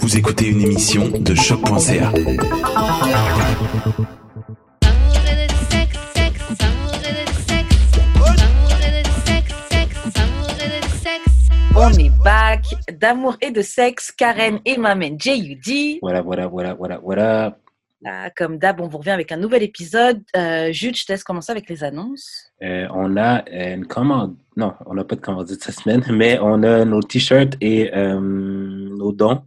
Vous écoutez une émission de choc.ca. On est back d'amour et de sexe, Karen et ma main J.U.D. Voilà, voilà, voilà, voilà, voilà. Ah, comme d'hab, on vous revient avec un nouvel épisode. Euh, Jude, je te laisse commencer avec les annonces. Euh, on a une commande. Non, on n'a pas de commande cette semaine, mais on a nos t-shirts et euh, nos dons.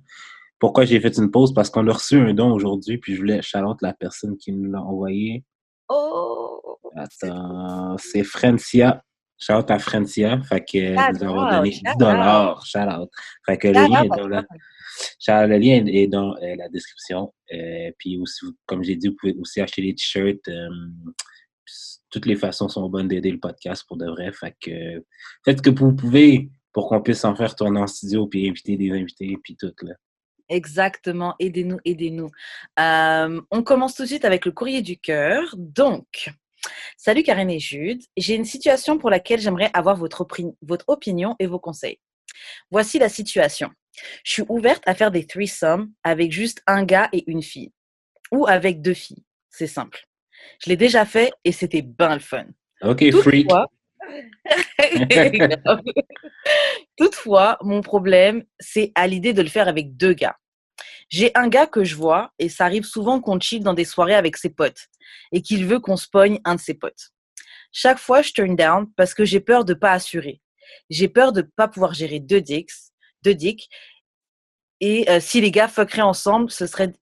Pourquoi j'ai fait une pause? Parce qu'on a reçu un don aujourd'hui, puis je voulais chalante la personne qui nous l'a envoyé. Oh! Attends, c'est Francia. Shout à Francia. Fait que Shout nous avons donné shout 10 dollars. Shout out. Fait que le lien est dans la, le lien est dans euh, la description. Euh, puis aussi, comme j'ai dit, vous pouvez aussi acheter des t-shirts. euh, toutes les façons sont bonnes d'aider le podcast pour de vrai. Fait que faites que vous pouvez pour qu'on puisse en faire tourner en studio puis inviter des invités puis tout là. Exactement, aidez-nous, aidez-nous. Euh, on commence tout de suite avec le courrier du cœur. Donc, salut Karen et Jude, j'ai une situation pour laquelle j'aimerais avoir votre, votre opinion et vos conseils. Voici la situation. Je suis ouverte à faire des threesomes avec juste un gars et une fille. Ou avec deux filles. C'est simple. Je l'ai déjà fait et c'était ben le fun. Ok, freak. Toutefois, mon problème, c'est à l'idée de le faire avec deux gars. J'ai un gars que je vois et ça arrive souvent qu'on chill dans des soirées avec ses potes et qu'il veut qu'on spoigne un de ses potes. Chaque fois, je turn down parce que j'ai peur de pas assurer. J'ai peur de pas pouvoir gérer deux dicks, deux dicks. Et euh, si les gars fuckeraient ensemble, ce serait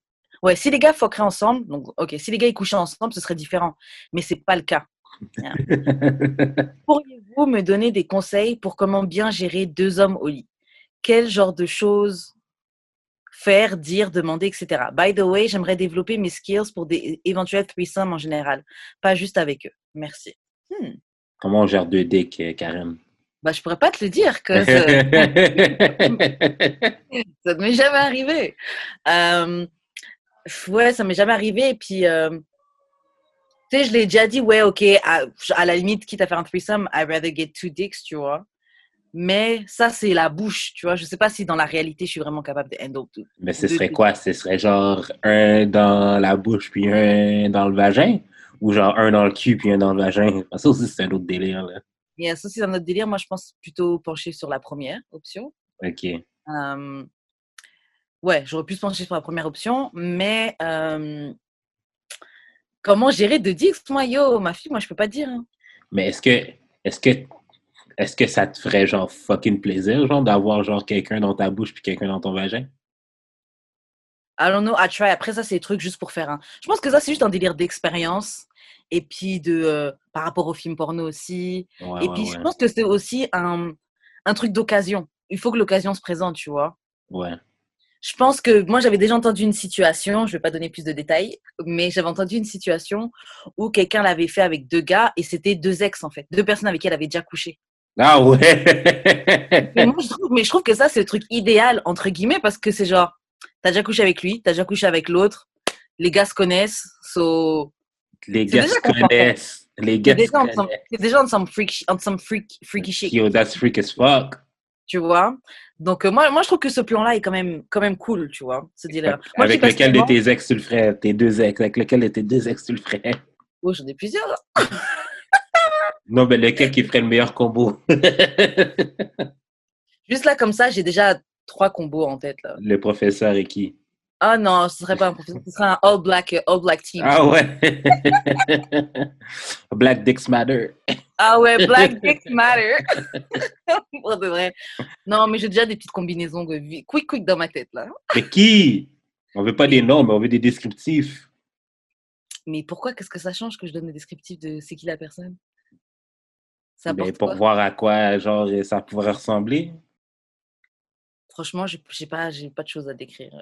ouais, si les gars fuckeraient ensemble, donc ok, si les gars couchaient ensemble, ce serait différent. Mais c'est pas le cas. Pourriez-vous me donner des conseils pour comment bien gérer deux hommes au lit? Quel genre de choses faire, dire, demander, etc. By the way, j'aimerais développer mes skills pour des éventuels threesomes en général, pas juste avec eux. Merci. Hmm. Comment on gère deux dicks, euh, Karen? Bah, je pourrais pas te le dire que ça ne m'est jamais arrivé. Euh, ouais, ça m'est jamais arrivé. Et puis, euh, tu sais, je l'ai déjà dit, ouais, ok, à, à la limite, quitte à faire un threesome, I'd rather get two dicks, tu vois. Mais ça, c'est la bouche, tu vois. Je sais pas si dans la réalité, je suis vraiment capable de handle tout. Mais ce serait quoi? Ce serait genre un dans la bouche puis un dans le vagin? Ou genre un dans le cul puis un dans le vagin? Ça aussi, c'est un autre délire, là. Et ça, c'est un autre délire. Moi, je pense plutôt pencher sur la première option. OK. Euh, ouais, j'aurais pu se pencher sur la première option, mais euh, comment gérer deux dicks Moi, yo, ma fille, moi, je peux pas dire. hein. Mais est-ce que, est-ce que, est-ce que ça te ferait genre fucking plaisir, genre, d'avoir genre quelqu'un dans ta bouche puis quelqu'un dans ton vagin? I don't know, I try. Après, ça, c'est des trucs juste pour faire un. Je pense que ça, c'est juste un délire d'expérience. Et puis, de, euh, par rapport au film porno aussi. Ouais, et ouais, puis, ouais. je pense que c'est aussi un, un truc d'occasion. il faut que l'occasion se présente, tu vois. Ouais. Je pense que moi, j'avais déjà entendu une situation, je vais pas donner plus de détails, mais j'avais entendu une situation où quelqu'un l'avait fait avec deux gars et c'était deux ex, en fait. Deux personnes avec qui elle avait déjà couché. Ah ouais! Mais moi, je trouve, mais je trouve que ça, c'est le truc idéal, entre guillemets, parce que c'est genre, t'as déjà couché avec lui, t'as déjà couché avec l'autre, les gars se connaissent, so... Les C'est gars se connaissent. Les gars se connaissent. t'es déjà en some freak, en some freak, freaky shit, Yo, that's freak as fuck. Tu vois. Donc, euh, moi, moi, je trouve que ce plan-là est quand même, quand même cool, tu vois, ce deal-là. Avec lequel de tes ex tu le ferais? Tes deux ex. Avec lequel de tes deux ex tu le ferais? Oh, j'en ai plusieurs. Non, mais lequel qui ferait le meilleur combo? Juste là, comme ça, j'ai déjà trois combos en tête, là. le professeur et qui? Ah non, ce serait pas un professeur, ce serait un all black, euh, all black team. Ah ouais! Black Dicks Matter. Ah ouais, black dicks matter. Pour de vrai. Non, mais j'ai déjà des petites combinaisons de vie, quick, quick dans ma tête, là. Mais qui? On veut pas des noms, mais on veut des descriptifs. Mais pourquoi, qu'est-ce que ça change que je donne des descriptifs de c'est qui la personne? Ça Ben, pour quoi? voir à quoi genre ça pourrait ressembler. Franchement, j'ai j'ai pas, j'ai pas de choses à décrire.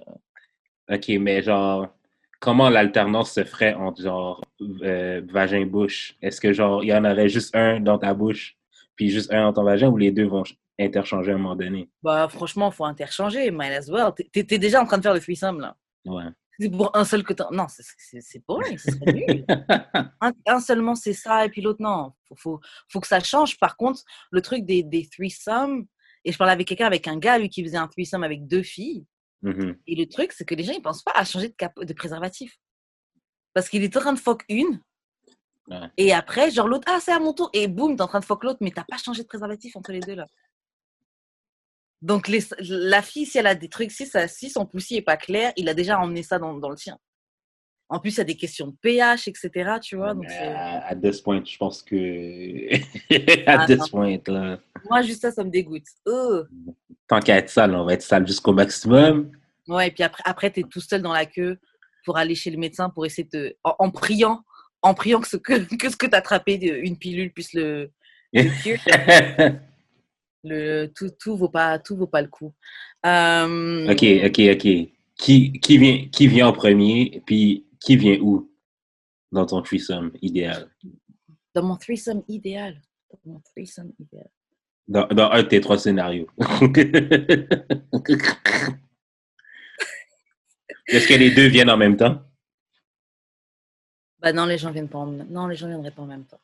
Ok, mais genre, comment l'alternance se ferait entre genre euh, vagin-bouche? Est-ce que genre, il y en aurait juste un dans ta bouche, puis juste un dans ton vagin, ou les deux vont ch- interchanger à un moment donné? Bah, franchement, faut interchanger, might as well. T'es- t'es déjà en train de faire le threesome, là. Ouais. C'est pour un seul que t'en... Non, c'est- boring, ce serait nul. un, un seulement c'est ça et puis l'autre non. Faut, faut, faut que ça change. Par contre, le truc des, des threesomes, et je parlais avec quelqu'un, avec un gars, lui, qui faisait un threesome avec deux filles. Mhm. Et le truc, c'est que les gens, ils pensent pas à changer de, cap- de préservatif. Parce qu'il est en train de fuck une. Ouais. Et après, genre l'autre, ah, c'est à mon tour. Et boum, t'es en train de fuck l'autre, mais t'as pas changé de préservatif entre les deux, là. Donc, les, la fille, si elle a des trucs, si, ça, si son poussi est pas clair, il a déjà emmené ça dans, dans le sien. En plus, il y a des questions de pH, etc. Tu vois, donc à, à this point, je pense que. à Ah, this non. point, là. Moi, juste ça, ça me dégoûte. Oh. Tant qu'à être sale, on va être sale jusqu'au maximum. Ouais, et puis après, après tu es tout seul dans la queue pour aller chez le médecin pour essayer de. te- En, en priant, en priant que ce que, que, ce que tu as attrapé, une pilule, puisse le. le tout, tout, vaut pas, tout vaut pas le coup. Euh, ok, ok, ok. Qui, qui, vient, qui vient en premier, puis qui vient où dans ton threesome idéal? Dans mon threesome idéal. Dans mon threesome idéal. Dans, dans un de tes trois scénarios. Est-ce que les deux viennent en même temps? Bah non, les gens viennent pas en même Non, les gens viendraient pas en même temps.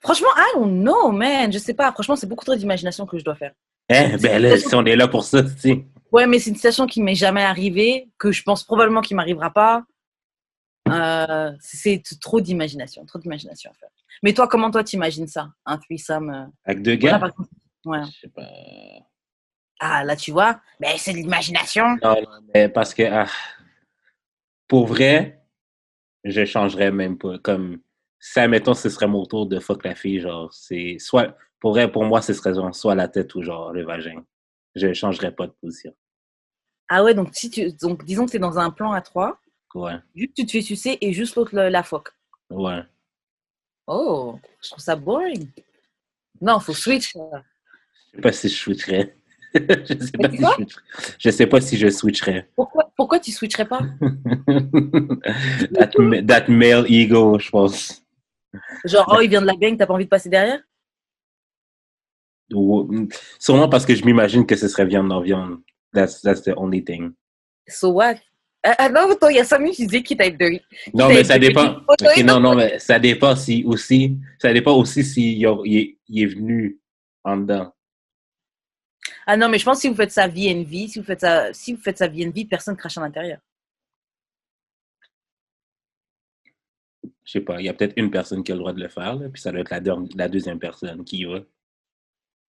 Franchement, I don't know, man. Je sais pas. Franchement, c'est beaucoup trop d'imagination que je dois faire. Hein? Ben là, si on est là pour ça, sais. Ouais, mais c'est une situation qui m'est jamais arrivée, que je pense probablement qu'il m'arrivera pas. Euh, c'est trop d'imagination, trop d'imagination à faire. Mais toi, comment toi t'imagines ça, un threesome euh, Avec deux gars? Ouais. Je sais pas. Ah, là, tu vois, mais c'est de l'imagination. Non, mais parce que, ah, pour vrai, je changerais même pas. Comme, si, admettons, ce serait mon tour de fuck la fille, genre, c'est soit, pour vrai, pour moi, ce serait genre, soit la tête ou genre le vagin. Je changerais pas de position. Ah ouais, donc si tu, donc disons que t'es dans un plan à trois, Ouais, juste tu te fais sucer et juste l'autre le- la phoque. ouais. Oh, je trouve ça boring. Non, faut switch. Je sais pas si je switcherais. je sais pas si je switcherais. Je sais pas si je switcherais. Pourquoi, pourquoi tu switcherais pas? That, that male ego, je pense. Genre, oh, il vient de la gang, t'as pas envie de passer derrière? Ou- Sûrement parce que je m'imagine que ce serait viande dans viande. That's, that's the only thing. So what? Ah, non, toi, il y a 5 minutes, tu disais qui t'a dirty. Non, T'as mais ça dépend. petite photo Ok, et non, non, mais ça dépend si aussi. Ça dépend aussi s'il a- il est, venu en dedans. Ah non, mais je pense que si vous faites ça VNV, si vous faites ça, si vous faites ça VNV, personne crache à l'intérieur. Je sais pas, il y a peut-être une personne qui a le droit de le faire, là, puis ça doit être la, la deuxième personne qui y va.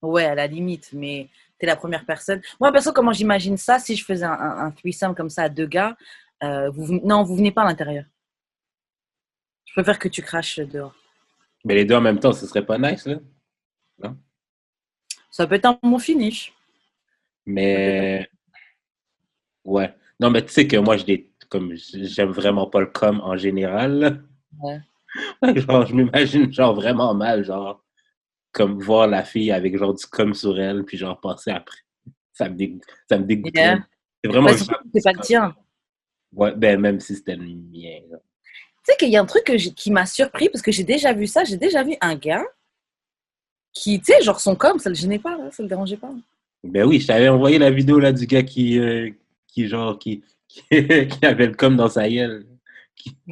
Ouais, à la limite, mais t'es la première personne. Moi, perso, comment j'imagine ça, si je faisais un, un, un threesome comme ça à deux gars, euh, vous, non, vous venez pas à l'intérieur. Je préfère que tu craches dehors. Mais les deux en même temps, ce serait pas nice, là. Ça peut être un bon finish. Mais. Ouais. Non, mais tu sais que moi, je dé- comme j'aime vraiment pas le com en général. là. Ouais, Genre, je m'imagine genre vraiment mal, genre, comme voir la fille avec genre du com sur elle, puis genre passer après. Ça me, dégoûte, ça me dégoûte. Yeah. C'est vraiment Bah, c'est pas le tien. Ouais, ben, même si c'était le mien. là. Tu sais qu'il y a un truc que qui m'a surpris parce que j'ai déjà vu ça. J'ai déjà vu un gars qui, tu sais, genre son com, ça le gênait pas, ça le dérangeait pas. Ben oui, je t'avais envoyé la vidéo là du gars qui, euh, qui genre, qui, qui, qui avait le com dans sa gueule.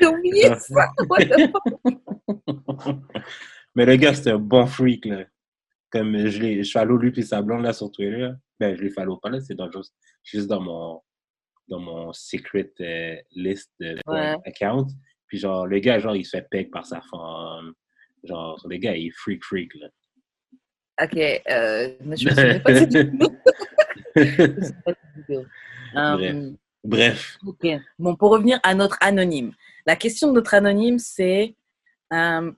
J'ai oublié ça. Mais le gars, c'était un bon freak, là. Comme je l'ai, je follow lui puis sa blonde, là, sur Twitter. là. Ben, je les follow pas, là, c'est dans, juste, dans mon, dans mon secret euh, list de Ouais. account. Puis genre, le gars, genre, il se fait peg par sa femme. Genre, le gars, il est freak, freak, là. Ok, euh, mais je me souviens pas de cette vidéo. Je me souviens pas. Euh, Bref. ok. Bon, pour revenir à notre anonyme. La question de notre anonyme, c'est euh,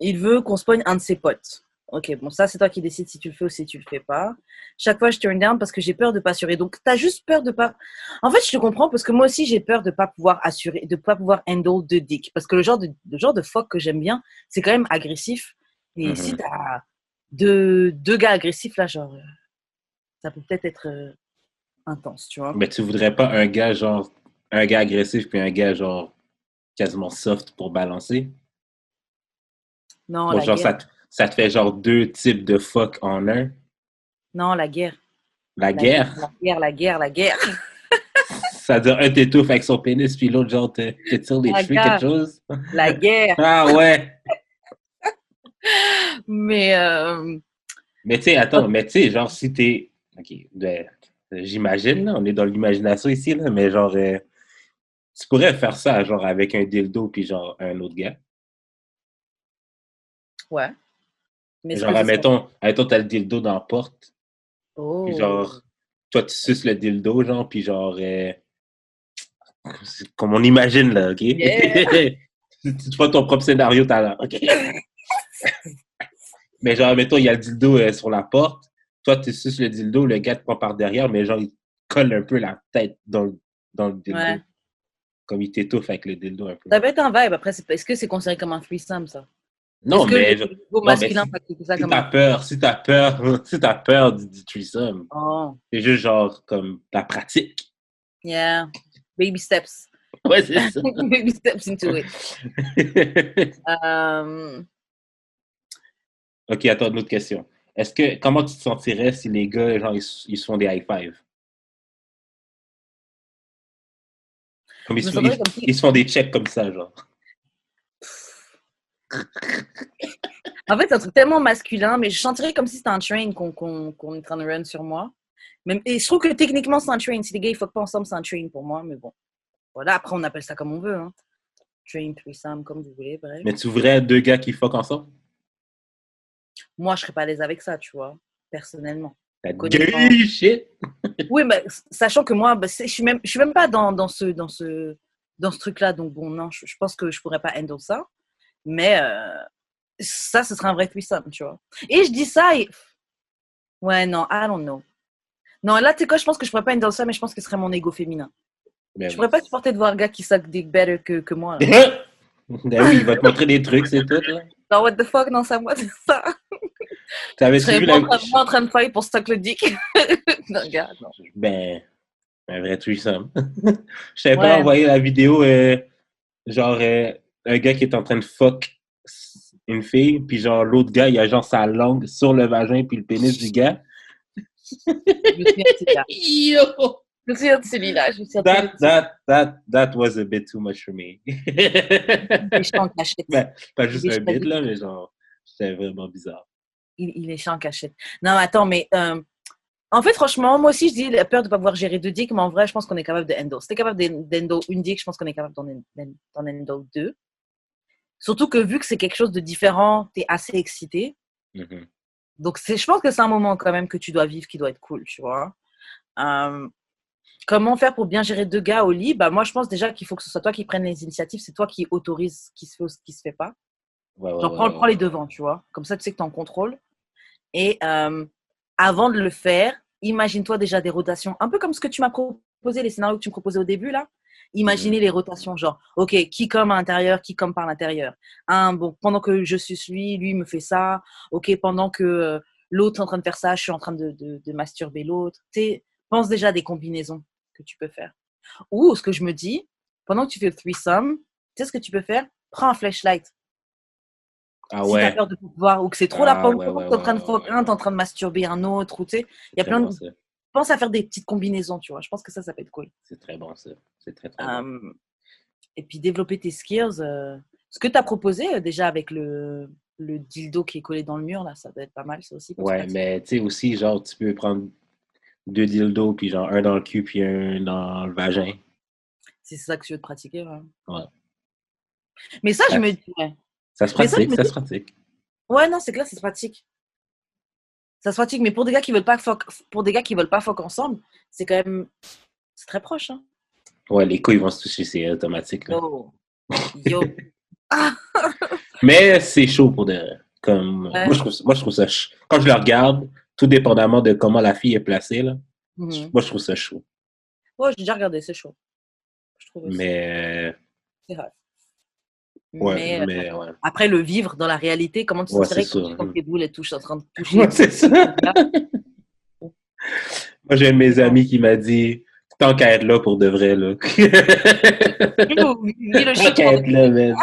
il veut qu'on spoigne un de ses potes. Ok, bon, ça, c'est toi qui décides si tu le fais ou si tu le fais pas. Chaque fois, je turn down parce que j'ai peur de pas assurer. Donc, tu as juste peur de pas. En fait, je te comprends parce que moi aussi, j'ai peur de pas pouvoir assurer, de pas pouvoir handle de dick. Parce que le genre de, le genre de fuck que j'aime bien, c'est quand même agressif. Et Mhm. si tu as deux, deux gars agressifs, là, genre, euh, ça peut peut-être être euh, intense, tu vois. Mais tu voudrais pas un gars, genre, un gars agressif puis un gars, genre, quasiment soft pour balancer? Non, la genre, guerre. ça te, ça te fait genre deux types de fuck en un? Non, la guerre. La La guerre, La guerre, la guerre, la guerre. ça veut dire un t'étouffe avec son pénis, puis l'autre, genre, te, te tire les La cheveux, quelque chose? La guerre. Ah ouais! Mais euh, Mais tu sais, attends, mais tu sais, genre, si t'es. Ok, ben, j'imagine, là, on est dans l'imagination ici, là, mais genre, euh, tu pourrais faire ça, genre, avec un dildo, puis genre, un autre gars. Ouais. Mais genre, admettons, admettons, t'as le dildo dans la porte, Oh. puis genre, toi, tu suces le dildo, genre, puis genre, euh, comme on imagine, là, ok? Yeah. tu fais ton propre scénario tout à l'heure, ok? mais genre, admettons, il y a le dildo euh, sur la porte, toi, tu suces le dildo, le gars te prend par derrière, mais genre, il colle un peu la tête dans, le- dans le dildo. Ouais. Comme il t'étouffe avec le dildo un peu. Ça peut être un vibe. Après, est-ce que c'est considéré comme un threesome, ça? Non, mais le mais masculin si- ça si t'as peur, si t'as peur, si t'as peur du, du threesome, Oh, c'est juste genre comme la pratique. yeah. Baby steps. Ouais, c'est ça. Baby steps into it. Euh, ok, attends, une autre question. Est-ce que, comment tu te sentirais si les gars, genre, ils, se- ils font des high five? Comme ils, se, ils, font des checks comme ça, genre. En fait, c'est un truc tellement masculin, mais je sentirais comme si c'était un train qu'on est en train de run sur moi. Même, et je trouve que techniquement, c'est un train. Si les gars, ils ne pas ensemble, c'est un train pour moi. Mais bon, voilà, après, on appelle ça comme on veut. Hein. Train, threesome, comme vous voulez, bref. Mais tu voudrais deux gars qui fuck ensemble? Moi, je serais pas à l'aise avec ça, tu vois, personnellement. Gay shit! Oui, mais sachant que moi, bah, je suis même, je suis même pas dans, dans ce, dans ce, dans ce truc-là. Donc bon, non, je, je pense que je pourrais pas handle ça. Mais euh, ça, ce serait un vrai threesome, tu vois. Et je dis ça et... Ouais, non, I don't know. Non, là, tu sais quoi, je pense que je pourrais pas handle ça, mais je pense que ce serait mon ego féminin. Ben Je pourrais pas supporter de voir un gars qui suck dick better que, que moi. là. Ben oui, il va te montrer des trucs, c'est tout. Là. Non, what the fuck, non, ça, moi, c'est ça. T'avais moi la... en, train, moi en train de fight pour suck le dick. non, gars, non. Ben, un vrai threesome. Je t'avais pas Ouais. envoyé la vidéo, euh, genre, euh, un gars qui est en train de fuck une fille, puis genre, l'autre gars, il a genre sa langue sur le vagin, puis le pénis du gars. Je me souviens de celui-là. Yo! Je me souviens de celui-là. Je me souviens de That, that, that, that was a bit too much for me. celui-là. Il est en cachette. ben, pas juste un bit, là, mais genre, c'était vraiment bizarre. il, il est chiant en cachette. Non, attends, mais euh, en fait, franchement, moi aussi, je dis la peur de ne pas pouvoir gérer deux dicks, mais en vrai, je pense qu'on est capable de handle. Si t'es capable de- d'handle une dick, je pense qu'on est capable d'en d'en- d'en handle deux. Surtout que vu que c'est quelque chose de différent, tu es assez excité. Mhm. Donc, c'est- je pense que c'est un moment quand même que tu dois vivre qui doit être cool, tu vois. Euh, comment faire pour bien gérer deux gars au lit? Bah, Moi, je pense déjà qu'il faut que ce soit toi qui prenne les initiatives. C'est toi qui autorise ce qui se fait ou ce qui se fait pas. Ouais, ouais, Genre, ouais, prends, les devants, tu vois. Comme ça, tu sais que tu en contrôle. Et euh, avant de le faire, imagine-toi déjà des rotations, un peu comme ce que tu m'as proposé, les scénarios que tu me proposais au début, là. Imaginez les rotations, genre, OK, qui comme à l'intérieur, qui comme par l'intérieur. Un, bon, pendant que je suis lui, lui me fait ça. OK, pendant que euh, l'autre est en train de faire ça, je suis en train de, de, de masturber l'autre. Pense déjà à des combinaisons que tu peux faire. Ou ce que je me dis, pendant que tu fais le threesome, tu sais ce que tu peux faire? Prends un flashlight. Ah Si t'as ouais. peur de pouvoir, ou que c'est trop la Ah, pomme, ouais, t'es ouais, en train de ouais, ouais, un, t'es en ouais. train de masturber un autre, ou tu sais, il y a plein de. Pense à faire des petites combinaisons, tu vois. Je pense que ça, ça peut être cool. C'est très bon, ça. C'est très, très bon. Euh, et puis développer tes skills. euh, Ce que tu as proposé euh, déjà avec le, le dildo qui est collé dans le mur, là, ça doit être pas mal, ça aussi. Ouais, mais tu sais aussi, genre, tu peux prendre deux dildos, puis genre un dans le cul, puis un dans le vagin. C'est ça que tu veux te pratiquer. Ouais. Ouais. Mais ça, je me dis. Ouais, Ça se ça, pratique, ça dis- se pratique. Ouais, non, c'est clair, ça se pratique. Ça se pratique, mais pour des gars qui veulent pas fuck, pour des gars qui veulent pas fuck ensemble, c'est quand même. C'est très proche. Hein. Ouais, les couilles vont se toucher, c'est automatique. là. Yo. Yo. Mais c'est chaud pour de. Comme, Ouais. moi, je trouve, moi, je trouve ça ch- Quand je le regarde, tout dépendamment de comment la fille est placée, là, Mhm. moi, je trouve ça chaud. Ouais, j'ai déjà regardé, c'est chaud. Je trouve aussi. Mais. C'est vrai. Ouais, mais, euh, mais, ouais. après, le vivre dans la réalité, comment tu te c'est quand, tes boules elles touchent en train de toucher Ouais, c'est ça. Moi, j'ai un de mes amis qui m'a dit tant qu'à être là pour de vrai, là. Tant qu'à être là, man.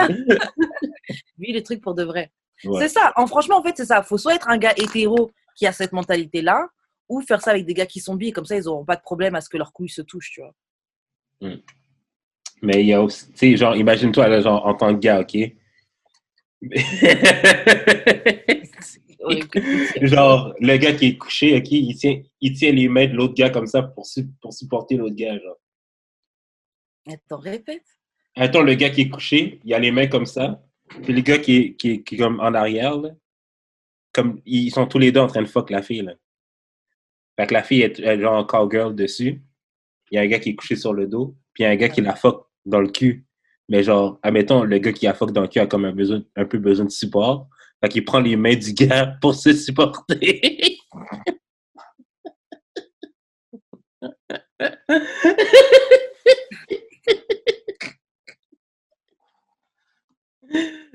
vis le truc pour de vrai. Ouais. C'est ça. En, franchement, en fait, c'est ça. faut soit être un gars hétéro qui a cette mentalité-là, ou faire ça avec des gars qui sont bi, comme ça, ils n'auront pas de problème à ce que leurs couilles se touchent, tu vois. Mais il y a aussi, tu sais, genre, imagine-toi, là, genre, en tant que gars, OK? Genre, le gars qui est couché, OK, il tient, il tient les mains de l'autre gars comme ça pour, su- pour supporter l'autre gars, genre. Attends, répète. Attends, le gars qui est couché, il a les mains comme ça. Puis le gars qui est, qui est, qui est comme en arrière, là, comme ils sont tous les deux en train de fuck la fille. Là. Fait que la fille est, est genre en cowgirl dessus. Il y a un gars qui est couché sur le dos. Puis il y a un gars qui la fuck dans le cul. Mais genre, admettons, le gars qui a fuck dans le cul a comme un, besoin, un peu besoin de support. Fait qu'il prend les mains du gars pour se supporter.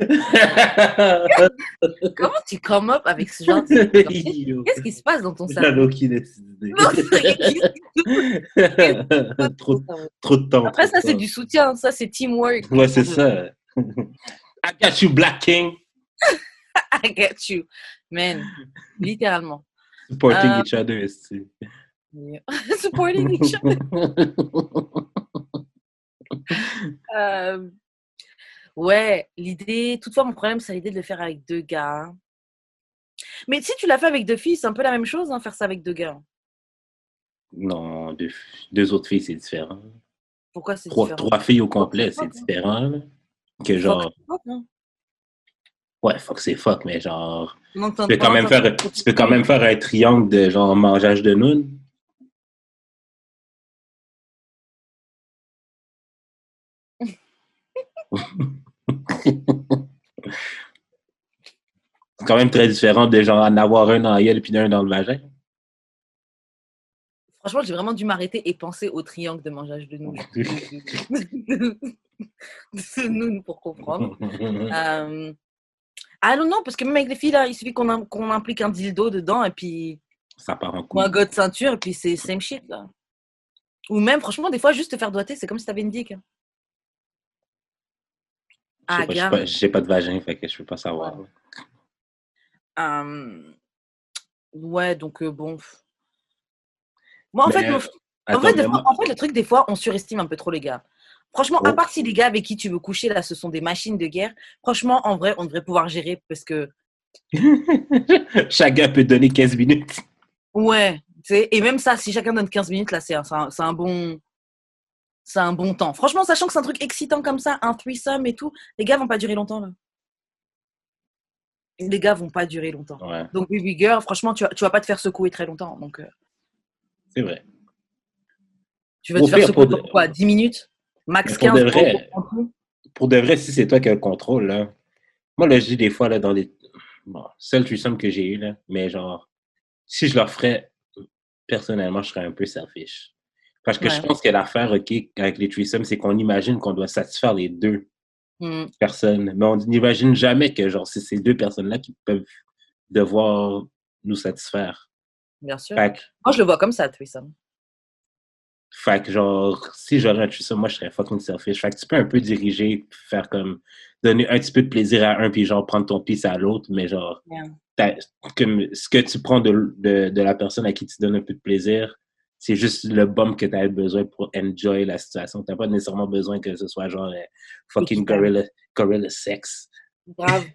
Comment tu come up avec ce genre de... Qu'est-ce qui se passe dans ton cerveau? aucune trop, Après, trop de temps. trop ça, c'est du soutien. Ça, c'est teamwork. Ouais, c'est ça. I got you, Black King. I get you. Man, littéralement. Supporting Euh, each other. esti. Supporting each other. Euh, ouais, l'idée, toutefois, mon problème, c'est l'idée de le faire avec deux gars. Mais si tu l'as fait avec deux filles, c'est un peu la même chose, hein, faire ça avec deux gars. non, deux, deux autres filles, c'est différent. Pourquoi c'est Trois, différent? trois filles au complet, c'est hein. différent. là. Que genre, fuck, hein. ouais, fuck, c'est fuck, mais genre, Donc, tu peux quand même faire, tu peux quand même faire un triangle de genre mangeage de nounes. C'est quand même très différent de genre en avoir un dans la gueule puis un dans le vagin. Franchement, j'ai vraiment dû m'arrêter et penser au triangle de mangeage de nouilles. de nouilles pour comprendre. Euh, Ah non, non, parce que même avec les filles, là, il suffit qu'on im- qu'on implique un dildo dedans et puis Ça part en ou un gars de ceinture et puis c'est same shit, là. Ou même, franchement, des fois, juste te faire doigter, c'est comme si t'avais une dick. hein. Je Ah, pas, j'ai grave. pas- de vagin, fait que je peux pas savoir. Ouais, donc euh, bon. Moi, en Mais, fait, euh, En fait, fois- en le truc, des fois, on surestime un peu trop les gars. Franchement, à Oh. part si les gars avec qui tu veux coucher, là, ce sont des machines de guerre, franchement, en vrai, on devrait pouvoir gérer parce que, Chaque gars peut donner 15 minutes. ouais, tu sais, et même ça, si chacun donne 15 minutes, là, c'est un, un bon. C'est un bon temps. Franchement, sachant que c'est un truc excitant comme ça, un threesome et tout, les gars vont pas durer longtemps, là. Les gars vont pas durer longtemps. Ouais, Donc, Baby Girl, franchement, tu vas, tu vas pas te faire secouer très longtemps. Donc, euh, c'est vrai. tu vas te faire secouer pour de- quoi 10 minutes? Max pour 15 de vrai. Pour de vrai, si c'est toi qui as le contrôle, là. Moi, là, je dis des fois, là, dans les. Bon, seul threesome que j'ai eu, là, mais genre, si je leur ferais, personnellement, je serais un peu selfish. Parce que je pense que l'affaire, OK, avec les threesomes, c'est qu'on imagine qu'on doit satisfaire les deux Hmm. personnes. Mais on n'imagine jamais que, genre, c'est ces deux personnes-là qui peuvent devoir nous satisfaire. Bien sûr. Que, Moi, je le vois comme ça, threesome. fait que genre, si j'aurais un threesome, moi, je serais fucking selfish. Fait que tu peux un peu diriger, faire comme, donner un petit peu de plaisir à un, puis genre, prendre ton pisse à l'autre, mais genre, Yeah. comme ce que tu prends de, de, de la personne à qui tu donnes un peu de plaisir, c'est juste le bump que tu as besoin pour enjoy la situation. Tu n'as pas nécessairement besoin que ce soit genre euh, fucking gorilla, gorilla sex. Grave.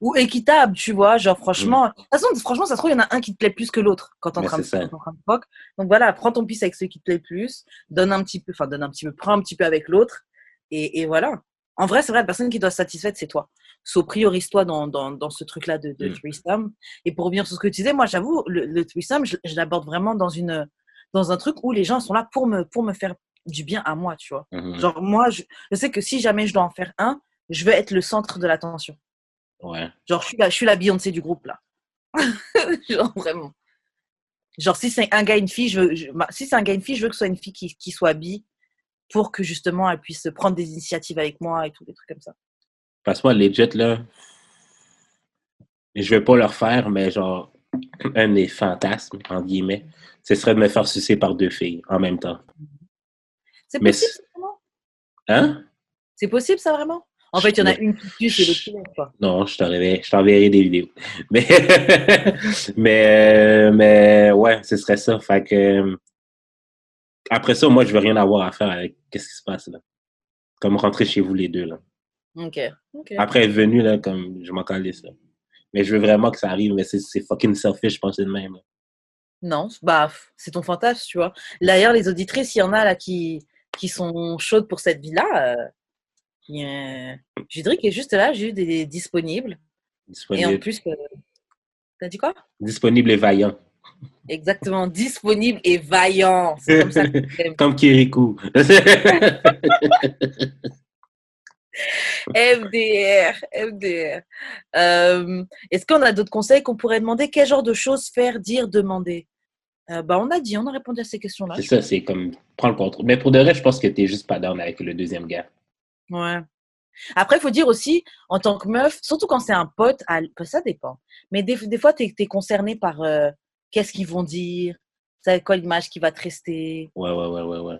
Ou équitable, tu vois. Genre, franchement, de toute façon, franchement, ça se trouve, il y en a un qui te plaît plus que l'autre quand t'es en en train de fuck. Donc voilà, prends ton pisse avec celui qui te plaît plus, donne un petit peu, enfin, donne un petit peu, prends un petit peu avec l'autre, et, et voilà. En vrai, c'est vrai, la personne qui doit se satisfaire, c'est toi. So, priorise-toi dans, dans, dans ce truc-là de, de Mm. threesome. Et pour revenir sur ce que tu disais, moi, j'avoue, le, le threesome, je, je l'aborde vraiment dans, une, dans un truc où les gens sont là pour me, pour me faire du bien à moi, tu vois. Mhm. Genre, moi, je, je sais que si jamais je dois en faire un, je veux être le centre de l'attention. Ouais. Genre, je suis la, je suis la Beyoncé du groupe, là. Genre, vraiment. Genre, si c'est un gars et une fille, je veux, je- ma- si c'est un gars une fille, je veux que ce soit une fille qui, qui soit bi pour que justement elle puisse prendre des initiatives avec moi et tout, des trucs comme ça. Parce que moi, legit, là, je vais pas leur faire, mais genre, un de mes fantasmes, en guillemets, ce serait de me faire sucer par deux filles en même temps. C'est Mais possible, ça, vraiment? Hein? C'est possible, ça, vraiment? En fait, il y en a une qui tue, c'est l'autre qui quoi. Non, je t'enverrai, des vidéos. Mais, mais, mais, ouais, ce serait ça. Fait que, euh, après ça, moi, je veux rien avoir à faire avec qu'est-ce qui se passe, là. Comme rentrer chez vous les deux, là. Ok. Après être venu, là, comme, je m'en calisse, là. Mais je veux vraiment que ça arrive, mais c'est c'est fucking selfish, je pense, de même. là. Non, bah, c'est ton fantasme, tu vois. D'ailleurs, les auditrices, il y en a là qui, qui sont chaudes pour cette vie-là. Euh, a- Judric est juste là, Jude est disponible. Et en Disponible, plus, euh, t'as dit quoi? Disponible et vaillant. Exactement, disponible et vaillant. C'est comme ça que. Comme Kirikou. MDR, MDR. Euh, Est-ce qu'on a d'autres conseils qu'on pourrait demander? Quel genre de choses faire, dire, demander? Euh, bah, On a dit, on a répondu à ces questions-là. c'est ça, c'est comme, prends le contrôle. Mais pour de vrai, je pense que t'es juste pas down avec le deuxième gars. Ouais. Après, il faut dire aussi, en tant que meuf, surtout quand c'est un pote, à- ça dépend. Mais des, des fois, tu es, concerné par euh, qu'est-ce qu'ils vont dire, c'est quoi l'image qui va te rester. Ouais, ouais, ouais, ouais, ouais.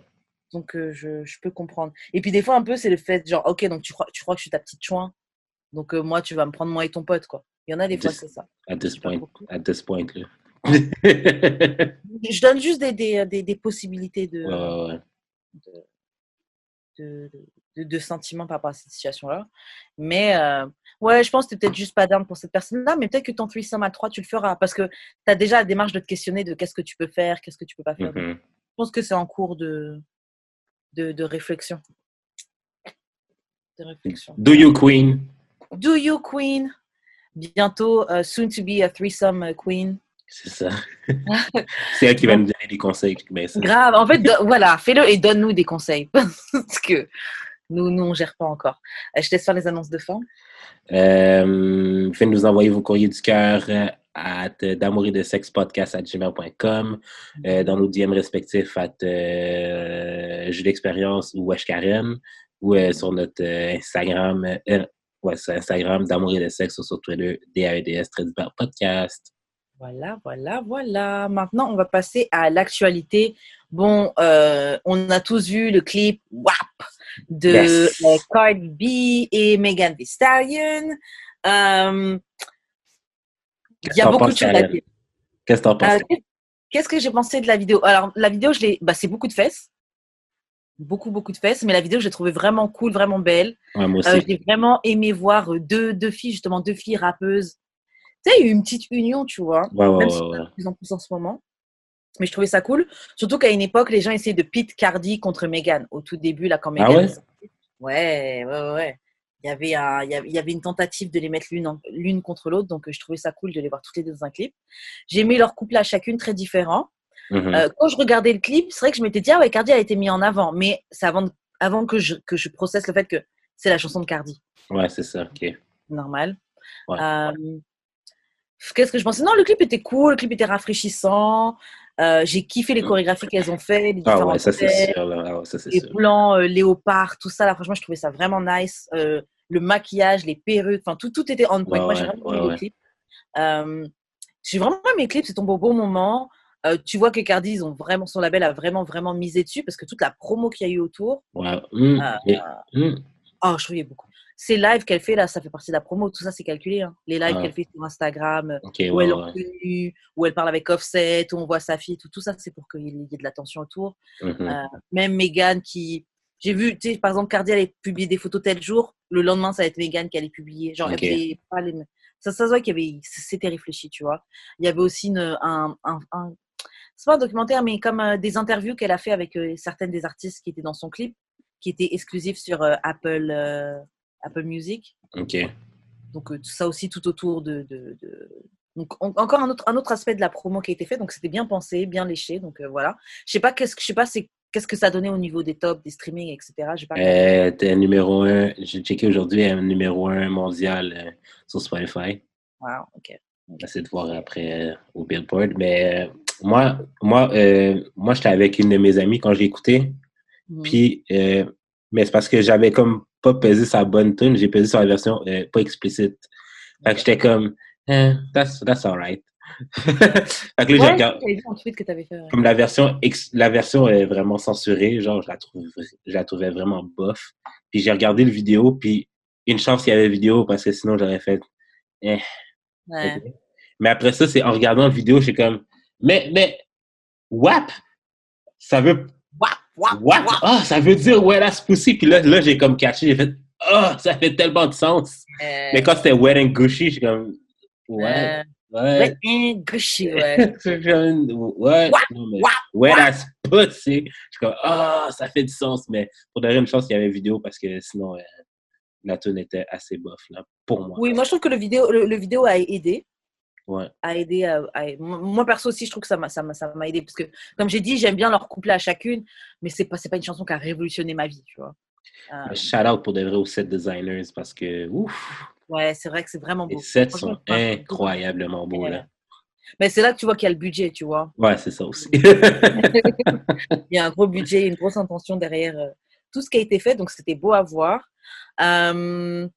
Donc, euh, je, je peux comprendre. Et puis, des fois, un peu, c'est le fait, genre, ok, donc tu crois, tu crois que je suis ta petite chouin. Donc, moi, tu vas me prendre moi et ton pote, quoi. Il y en a des fois, c'est ça. Pas point, at this point, là. Je donne juste des, des, des, des possibilités de, Ouais, de, de, de sentiments par rapport à cette situation-là. Mais euh, ouais, je pense que tu peut-être juste pas down pour cette personne-là, mais peut-être que ton threesome à 3, tu le feras parce que tu as déjà la démarche de te questionner de qu'est-ce que tu peux faire, qu'est-ce que tu peux pas faire. Mhm. Je pense que c'est en cours de, de, de réflexion. De réflexion. Do you queen? Do you queen? Bientôt, euh, soon to be a threesome euh, queen. C'est ça. c'est elle qui va nous donner des conseils. Ben. Grave. En fait, do- voilà, fais-le et donne-nous des conseils. Parce que nous, nous, on gère pas encore. Euh, Je te laisse faire les annonces de fin. Euh, faites nous envoyer vos courriers du cœur euh, à d'amour et de sexe podcast à gmail.com euh, dans nos DM respectifs à euh, Jus d'expérience ou Wesh Karen ou euh, sur notre euh, Instagram euh, ouais, sur Instagram d'amour et de sexe ou sur Twitter DAEDS très podcast. Voilà, voilà, voilà. Maintenant, on va passer à l'actualité. Bon, euh, on a tous vu le clip WAP de Yes. euh, Cardi B et Megan Thee Stallion. Euh, Il y a Qu'est-ce que t'en beaucoup de choses à dire. Qu'est-ce que t'en penses? Euh, Qu'est-ce que j'ai pensé de la vidéo? Alors, la vidéo, je l'ai, bah, c'est beaucoup de fesses. Beaucoup, beaucoup de fesses. Mais la vidéo, je l'ai trouvée vraiment cool, vraiment belle. Ouais, moi Euh, aussi. j'ai vraiment aimé voir euh, deux, deux filles, justement, deux filles rappeuses. Tu sais, il y a eu une petite union, tu vois. Ouais, même ouais, si ouais. de plus en plus en ce moment. Mais je trouvais ça cool. Surtout qu'à une époque, les gens essayaient de pit Cardi contre Megan. Au tout début, là, quand Ah Megan. sortie. ouais, ouais, ouais, ouais. Il y, avait un, il, y avait, une tentative de les mettre l'une contre l'autre. Donc, je trouvais ça cool de les voir toutes les deux dans un clip. J'ai aimé leur couple à chacune très différent. Mhm. Euh, quand je regardais le clip, c'est vrai que je m'étais dit, ah ouais, Cardi a été mis en avant. Mais c'est avant, avant que, je, que je processe le fait que c'est la chanson de Cardi. Ouais, c'est ça. OK. Normal. Ouais. Euh, Qu'est-ce que je pensais? Non, le clip était cool, le clip était rafraîchissant. Euh, J'ai kiffé les chorégraphies qu'elles ont fait, les Ah ouais, ça sûr. Là. Ah ouais, ça c'est les sûr. plans euh, léopard, tout ça. Là, franchement, je trouvais ça vraiment nice. Euh, le maquillage, les perruques, enfin tout, tout était on point. Ouais, Moi, j'ai vraiment aimé ouais. le clip. Euh, j'ai vraiment aimé le clip, c'est tombé au bon moment. Tu vois que Cardi, ils ont vraiment, son label a vraiment, vraiment misé dessus parce que toute la promo qu'il y a eu autour, et- hum, oh, je trouvais beaucoup. Ces lives qu'elle fait là, ça fait partie de la promo, tout ça c'est calculé. hein. Les lives Ouais. qu'elle fait sur Instagram, euh, où ouais, elle ouais. où elle parle avec Offset, où on voit sa fille, tout, tout ça c'est pour qu'il y ait de l'attention autour. Mhm. Euh, même Megan qui. J'ai vu, tu sais, par exemple, Cardi allait publier des photos tel jour, le lendemain ça va être Megan qui allait publier. Genre, elle Ok. faisait pas les Ça, ça se voit qu'il y avait. C'était réfléchi, tu vois. Il y avait aussi une, un. un, un- C'est pas un documentaire, mais comme euh, des interviews qu'elle a fait avec euh, certaines des artistes qui étaient dans son clip, qui étaient exclusifs sur euh, Apple, Apple Music. Ok. Donc, euh, tout ça aussi tout autour de. de, de- Donc, en- encore un autre, un autre aspect de la promo qui a été fait. Donc, c'était bien pensé, bien léché. Donc, euh, voilà. Je sais pas, qu'est-ce que, je sais pas c'est, qu'est-ce que ça donnait au niveau des tops, des streamings, etc. J'ai pas Euh, T'es numéro un, j'ai checké aujourd'hui, un numéro un mondial euh, sur Spotify. Wow, ok. J'essaie de voir après au Billboard. Mais moi, moi, moi j'étais avec une de mes amies quand j'ai écouté. Mhm. Puis, mais c'est parce que j'avais comme pas pesé sa bonne tune, j'ai pesé sur la version euh, pas explicite. Fait que j'étais comme, eh, that's, that's alright. fait que là, j'ai Ouais, tweet que avais fait. ouais. comme la version, ex- la version est vraiment censurée, genre, je la, trouve, je la trouvais vraiment bof. Puis j'ai regardé le vidéo, puis une chance qu'il y avait vidéo, parce que sinon j'aurais fait, eh. Ouais. Mais après ça, c'est en regardant la vidéo, suis comme, mais, mais, WAP, ça veut, what? wap. Ah, ça veut dire wet ass pussy. Puis là, là j'ai comme catché, j'ai fait, ah, ça fait tellement de sens. Euh, Mais quand c'était wet and gushy, suis comme, ouais, euh, ouais. ouais, hein, gaucher, ouais. Ouais, non, mais, wet pussy. Je suis comme, ah, ça fait du sens. Mais pour donner une chance, il y avait vidéo parce que sinon, euh, la tune était assez bof, là, pour moi. Oui, moi je trouve que le vidéo, le, le vidéo a aidé. Ouais. a aidé à, à- moi perso aussi je trouve que ça m'a ça aidé parce que comme j'ai dit j'aime bien leur couplet à chacune mais c'est pas c'est pas une chanson qui a révolutionné ma vie tu vois Euh, Shout out pour de vrai aux set designers parce que, ouf, ouais c'est vrai que c'est vraiment les beau sets Franchement, sont incroyablement beaux, là. mais c'est là que tu vois qu'il y a le budget tu vois Ouais, c'est ça aussi. il y a un gros budget une grosse intention derrière euh, tout ce qui a été fait donc c'était beau à voir Euh,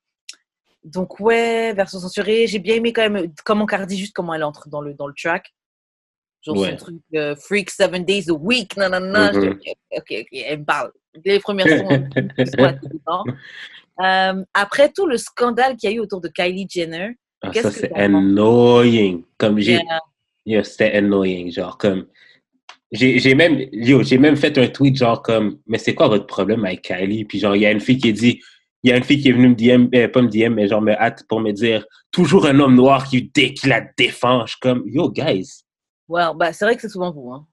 donc ouais version censurée j'ai bien aimé quand même comment Cardi juste comment elle entre dans le dans le track genre Ouais. son truc euh, freak seven days a week non non non Mhm. ok ok elle me parle les premières dedans. Euh, après tout le scandale qu'il y a eu autour de Kylie Jenner Ah, ça, c'est annoying. Comme j'ai. Yeah. Yo, c'était annoying. Genre, comme. J'ai j'ai même, yo, j'ai même fait un tweet, genre, comme, mais c'est quoi votre problème avec Kylie? Puis, genre, il y a une fille qui dit, il y a une fille qui est venue me DM, euh, pas me DM, mais genre, me hâte pour me dire, toujours un homme noir qui, dé- qui la défend. Je suis comme, yo, guys. Well, bah, c'est vrai que c'est souvent vous. Hein.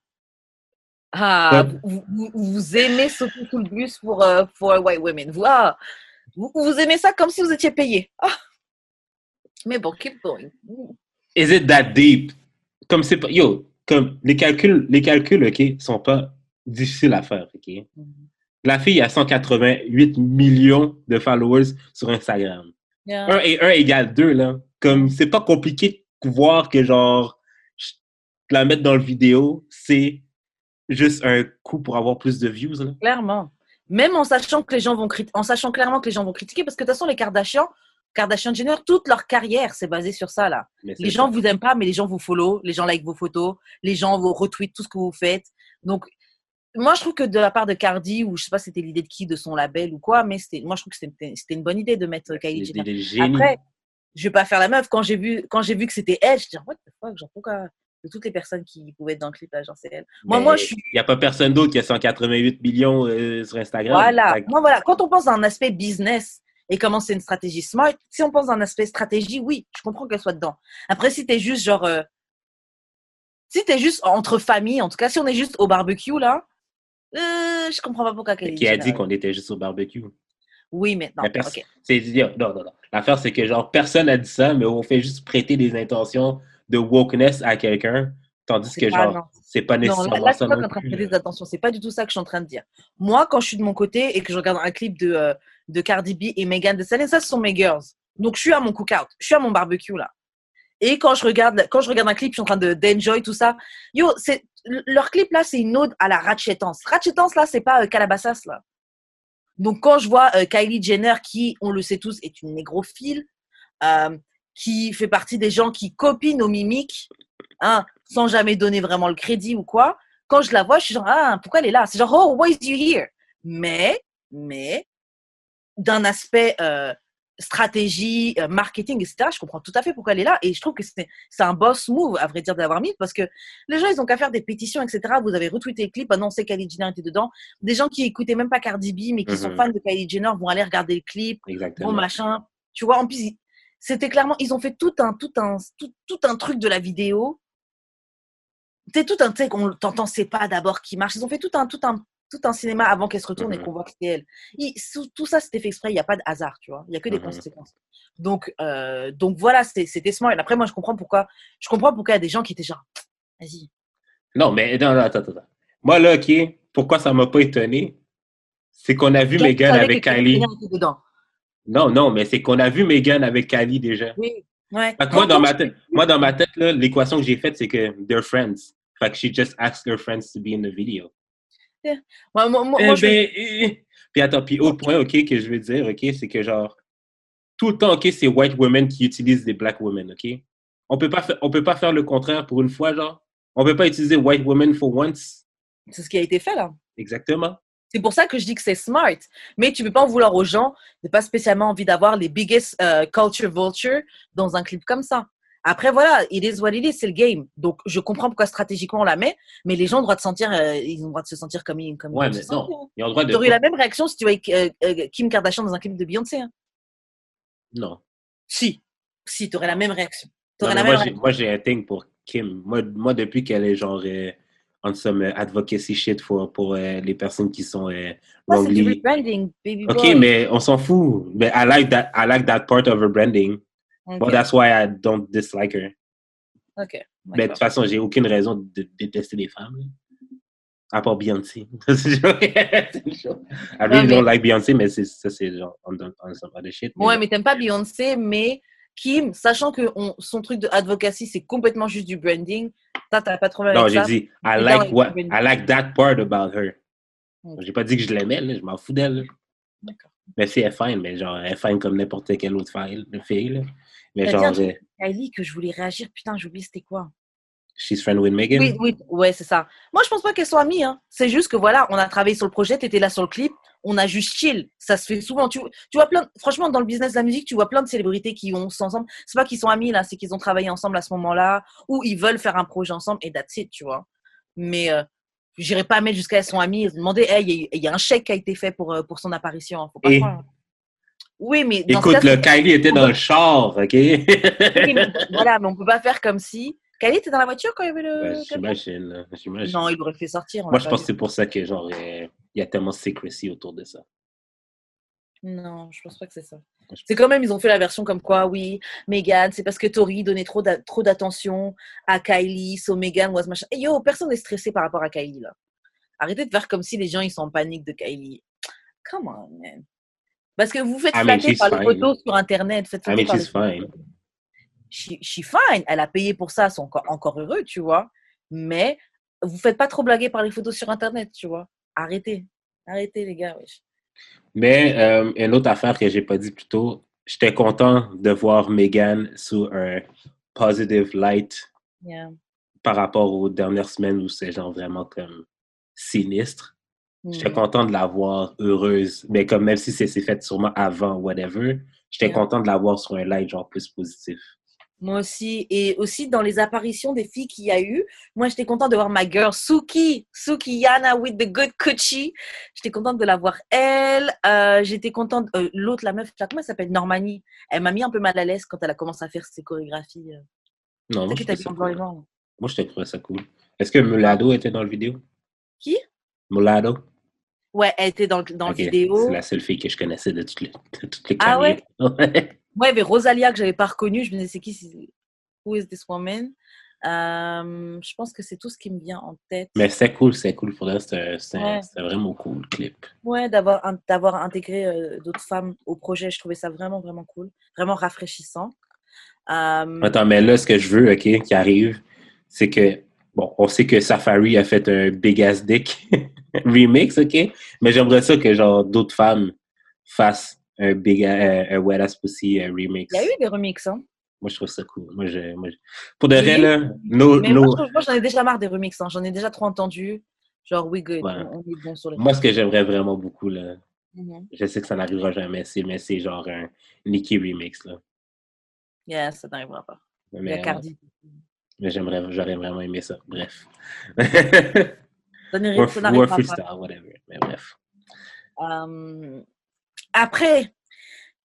Ah, Ouais. vous, vous, vous aimez sauter sous le bus pour, euh, pour white women. Vous, ah, vous, vous aimez ça comme si vous étiez payé. Ah. Mais bon, keep going. Is it that deep? Comme c'est pas, yo, comme les calculs, les calculs, OK, sont pas difficiles à faire, OK? La fille a 188 millions de followers sur Instagram. Yeah. 1 et 1 égale 2, là. Comme, c'est pas compliqué de voir que, genre, la mettre dans le vidéo, c'est juste un coup pour avoir plus de views, là. Clairement. Même en sachant que les gens vont en sachant clairement que les gens vont critiquer, parce que de toute façon, les Kardashian, Kardashian Jenner, toute leur carrière, c'est basé sur ça, là. Les gens ça. vous aiment pas, mais les gens vous follow, les gens like vos photos, les gens vous retweetent tout ce que vous faites. Donc, moi, je trouve que de la part de Cardi, ou je sais pas c'était l'idée de qui, de son label ou quoi, mais c'était, moi, je trouve que c'était c'était une bonne idée de mettre Kylie Jenner. Après, je vais pas faire la meuf. Quand j'ai vu, quand j'ai vu que c'était elle, je dis, what the fuck, genre, pourquoi de toutes les personnes qui pouvaient être dans le clip, là, genre, c'est elle. Moi, Mais moi, je suis. Il n'y a pas personne d'autre qui a 188 millions euh, sur Instagram. Voilà. Moi, voilà. Quand on pense à un aspect business et comment c'est une stratégie smart, si on pense à un aspect stratégie, oui, je comprends qu'elle soit dedans. Après, si t'es juste genre. euh, si t'es juste entre familles, en tout cas, si on est juste au barbecue, là, euh, je comprends pas pourquoi Qui a dit qu'on était juste au barbecue? Oui, mais non. Mais pers- ok. c'est non, non, non. L'affaire, c'est que genre personne n'a dit ça, mais on fait juste prêter des intentions de wokeness à quelqu'un, tandis que pas- genre, non. c'est pas Non, nécessairement là, là ça c'est pas non là. des attentions. C'est pas du tout ça que je suis en train de dire. Moi, quand je suis de mon côté et que je regarde un clip de, euh, de Cardi B et Megan Thee Stallion, ça, ce sont mes girls. Donc, je suis à mon cookout. Je suis à mon barbecue, là. Et quand je regarde, quand je regarde un clip, je suis en train de d'enjoy tout ça. Yo, c'est leur clip là, c'est une ode à la ratchetance. Ratchetance là, c'est pas euh, Calabasas là. Donc quand je vois euh, Kylie Jenner qui, on le sait tous, est une négrophile, euh, qui fait partie des gens qui copient nos mimiques, hein, sans jamais donner vraiment le crédit ou quoi. Quand je la vois, je suis genre, ah, pourquoi elle est là? C'est genre, oh, why is you here? Mais, mais, d'un aspect stratégie, euh, marketing, etc., je comprends tout à fait pourquoi elle est là. Et je trouve que c'est un boss move, à vrai dire, d'avoir mis, parce que les gens, ils ont qu'à faire des pétitions, etc. Vous avez retweeté le clip, sait Kylie Jenner était dedans. Des gens qui écoutaient même pas Cardi B, mais qui sont Mhm. fans de Kylie Jenner vont aller regarder le clip, Exactement. bon machin. Tu vois, en plus, c'était clairement, ils ont fait tout un, tout un, tout, tout un truc de la vidéo. C'est tout un, tu sais, qu'on t'entend, c'est pas d'abord qui marche. Ils ont fait tout un, tout un, tout un cinéma avant qu'elle se retourne et Mhm. qu'on voit que c'était elle. Tout, ça, c'était fait exprès. Il n'y a pas de hasard, tu vois. Il y a que des Mhm. conséquences. Donc, euh, donc voilà, c'était c'était smart. Après, moi, je comprends pourquoi. Je comprends pourquoi il y a des gens qui étaient genre, vas-y. Non, mais non, non, attends, attends. Moi, là, OK, pourquoi ça m'a pas étonné? C'est qu'on a vu tu Megan avec Kylie. Non, non, mais c'est qu'on a vu Megan avec Kylie déjà. Oui. Ouais. Fait que moi, dans ma tête, moi, dans ma tête, l'équation que j'ai faite, c'est que they're friends. Fait que she just asked her friends to be in the video. Moi, moi, moi, Eh moi, je- ben, eh. Puis attends, puis autre point, OK, que je veux dire, OK, c'est que genre, tout le temps, OK, c'est white women qui utilisent des black women, OK? On peut pas faire, on peut pas faire le contraire pour une fois, genre. On peut pas utiliser white women for once. c'est ce qui a été fait là. Exactement. C'est pour ça que je dis que c'est smart. Mais tu peux pas en vouloir aux gens de pas spécialement envie d'avoir les biggest euh, culture vulture dans un clip comme ça. Après, voilà, it is what it is, c'est le game. Donc, je comprends pourquoi stratégiquement on la met, mais les gens ont le droit de sentir, euh, ils ont le droit de se sentir comme ils, comme Ouais, ils mais se non. Ils ont le droit de. T'aurais eu la même réaction si tu voyais euh, euh, Kim Kardashian dans un clip de Beyoncé. hein. Non. Si, si, t'aurais la même réaction. Non, T'aurais mais la même j'ai, réaction. moi, j'ai un thing pour Kim. Moi, moi depuis qu'elle est genre euh, on some euh, advocacy shit for, pour les personnes qui sont du wrongly. rebranding, baby OK, mais on s'en fout. Mais I like that, I like that part of her branding. Ok, But that's why I don't dislike her. ok, Mais de toute façon, j'ai aucune raison de détester les femmes. À part Beyoncé. I really don't like Beyoncé, mais c'est, ça, c'est genre on, on some other shit. Ouais, mais t'aimes pas Beyoncé, mais Kim, sachant que on- son truc de advocacy, c'est complètement juste du branding, ça, t'as pas de problème Non, avec j'ai dit, I like, what, I like that part about her. Ok. J'ai pas dit que je l'aimais, là, je m'en fous d'elle. D'accord. Mais si elle est fine, mais genre, elle est fine comme n'importe quelle autre fille. fille là. Mais genre, dit Kylie, que je voulais réagir, putain, j'ai oublié c'était quoi? she's friend with Megan. Oui, oui, ouais, c'est ça. Moi, je pense pas qu'elles soient amies. Hein. C'est juste que voilà, on a travaillé sur le projet, t'étais là sur le clip, on a juste chill. Ça se fait souvent. Tu, tu vois plein, franchement, dans le business de la musique, tu vois plein de célébrités qui ont ensemble. C'est pas qu'ils sont amis là, c'est qu'ils ont travaillé ensemble à ce moment-là, ou ils veulent faire un projet ensemble et that's it, tu vois. Mais euh, j'irai pas mettre jusqu'à elles sont amies demander, hey, il y, a- il y a un chèque qui a été fait pour, euh, pour son apparition. hein, Faut pas Et- croire. Oui, mais dans Écoute, le Kylie était dans le char, OK? Oui, mais voilà, mais on peut pas faire comme si. Kylie, t'es dans la voiture quand il y avait le. Ben, J'imagine, j'imagine. non, il l'aurait fait sortir. Moi, je pense que c'est pour ça que, genre, il y a tellement de secrecy autour de ça. Non, je pense pas que c'est ça. C'est quand même, ils ont fait la version comme quoi, oui, Megan, c'est parce que Tori donnait trop d'a- trop d'attention à Kylie, so Megan was machin. Et yo, personne n'est stressé par rapport à Kylie, là. Arrêtez de faire comme si les gens, ils sont en panique de Kylie. Come on, man. Parce que vous faites I mean, flatter she's par les photos sur Internet. Faites I flatter mean, par she's les- fine. She, she fine. Elle a payé pour ça, c'est encore, encore heureux, tu vois. Mais vous faites pas trop blaguer par les photos sur Internet, tu vois. Arrêtez. Arrêtez, les gars, wesh. Mais euh, une autre affaire que j'ai pas dit plus tôt, j'étais content de voir Megan sous un positive light Yeah. par rapport aux dernières semaines où c'est genre vraiment comme sinistre. J'étais Mhm. content de la voir heureuse, mais comme même si c'est fait sûrement avant, whatever, j'étais Yeah. content de la voir sur un light genre plus positif. Moi aussi. Et aussi dans les apparitions des filles qu'il y a eu, moi j'étais contente de voir ma girl Suki, Suki Yana with the good coochie. J'étais contente de la voir elle. Euh, j'étais contente. euh, L'autre, la meuf, comment elle s'appelle Normani. Elle m'a mis un peu mal à l'aise quand elle a commencé à faire ses chorégraphies. euh. Non, moi, cool. Moi, je trouvé ça cool. Est-ce que Mulado était dans le vidéo? Qui? Mulado? Ouais, elle était dans, le- dans la vidéo. C'est la seule fille que je connaissais de toutes les, de toutes les Ah ouais? y avait Rosalia que j'avais pas reconnue. Je me disais, c'est qui Who is this woman? Euh, je pense que c'est tout ce qui me vient en tête. Mais c'est cool, c'est cool. Pour c'était c'était- Ouais. vraiment cool le clip. Ouais, d'avoir d'avoir intégré euh, d'autres femmes au projet, je trouvais ça vraiment, vraiment cool. Vraiment rafraîchissant. Euh, Attends, mais là, ce que je veux, OK, qui arrive, c'est que, bon, on sait que Safari a fait un Big Ass Dick remix, OK? Mais j'aimerais ça que, genre, d'autres femmes fassent un Big A- euh, un Wet Ass Pussy euh, remix. Il y a eu des remixes, hein? Moi, je trouve ça cool. Moi, je, moi, je- Pour de Oui. vrai, là, no, Mais no- moi, moi, j'en ai déjà marre des remixes. hein. J'en ai déjà trop entendu. Genre, we good. Ouais. On on est bon sur les. moi, ce que j'aimerais vraiment beaucoup, là, Mhm. je sais que ça n'arrivera jamais, c'est, mais c'est genre un Nicki remix, là. Yeah, ça n'arrivera pas. Mais, Cardi. Mais j'aimerais, j'aurais vraiment aimé ça. Bref. Ça ou un, ou freestyle, whatever. Mais bref. Euh, après,